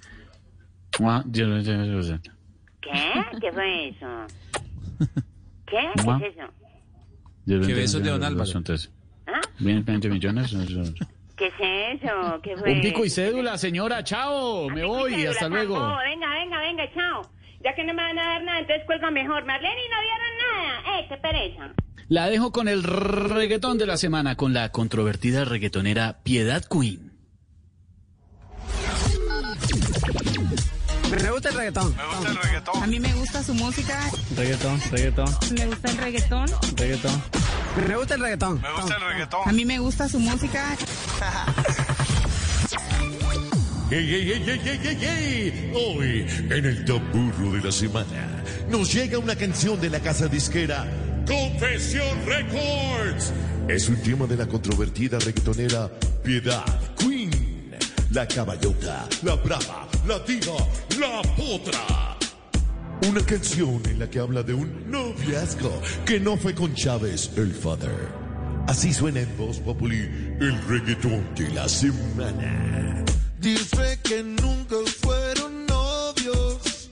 ¿Qué? ¿Qué fue eso? ¿Qué? ¿Qué es eso? ¿Qué besos de don Álvaro? entonces. ¿Ah? 20 millones. ¿Qué es eso? ¿Qué fue? Un pico y cédula, señora, chao, me voy, hasta luego. Venga, venga, venga, chao. Ya que no me van a dar nada, entonces cuelga mejor. Marlene, y no dieron nada. ¡Eh, qué pereza! La dejo con el reggaetón de la semana, con la controvertida reggaetonera Piedad Queen. Me gusta el reggaetón. Me gusta el reggaetón. A mí me gusta su música. Reggaetón, reggaetón, Me gusta el reggaetón. reggaetón. Me gusta el reggaetón. Me gusta el reggaetón. A mí me gusta su música. ¡Ey, ey, ey, ey, ey, ey, ey! Hoy, en el Top Burro de la semana, nos llega una canción de la casa disquera Confesión Records. Es un tema de la controvertida reggaetonera Piedad Queen. La caballota, la brava, la diva, la potra. Una canción en la que habla de un noviazgo que no fue con Chávez, el father. Así suena en Voz Populi el reggaetón de la semana. Dice que nunca fueron novios,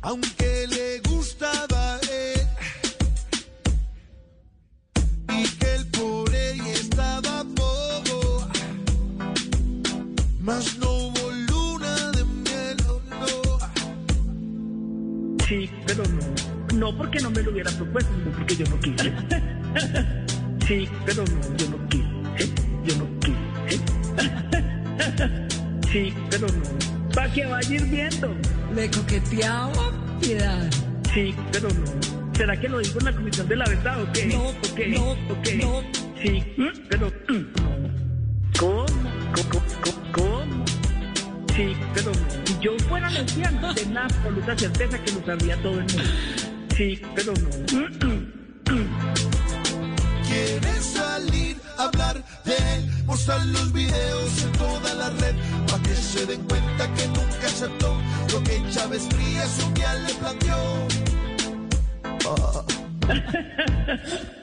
aunque le gustaba él. Y que él por ella estaba bobo, mas no hubo luna de miel, no. Sí, pero no. No porque no me lo hubiera propuesto, sino porque yo no quise. Sí, pero no, yo no quise. Sí, pero no. ¿Para que vaya ir viendo? Le coqueteaba piedad. Sí, pero no. ¿Será que lo digo en la comisión de la verdad o qué? No, ¿o qué? No, ¿o qué? No. Sí, ¿mm? pero no. ¿Cómo? ¿Cómo? ¿Cómo? Sí, pero no. Si yo fuera lesbiana, tengo la absoluta certeza que lo sabría todo el mundo. Sí, pero no. Quiere salir a hablar de él, mostrar los videos en toda la red, para que se den cuenta que nunca aceptó lo que Chávez Frías un día le planteó.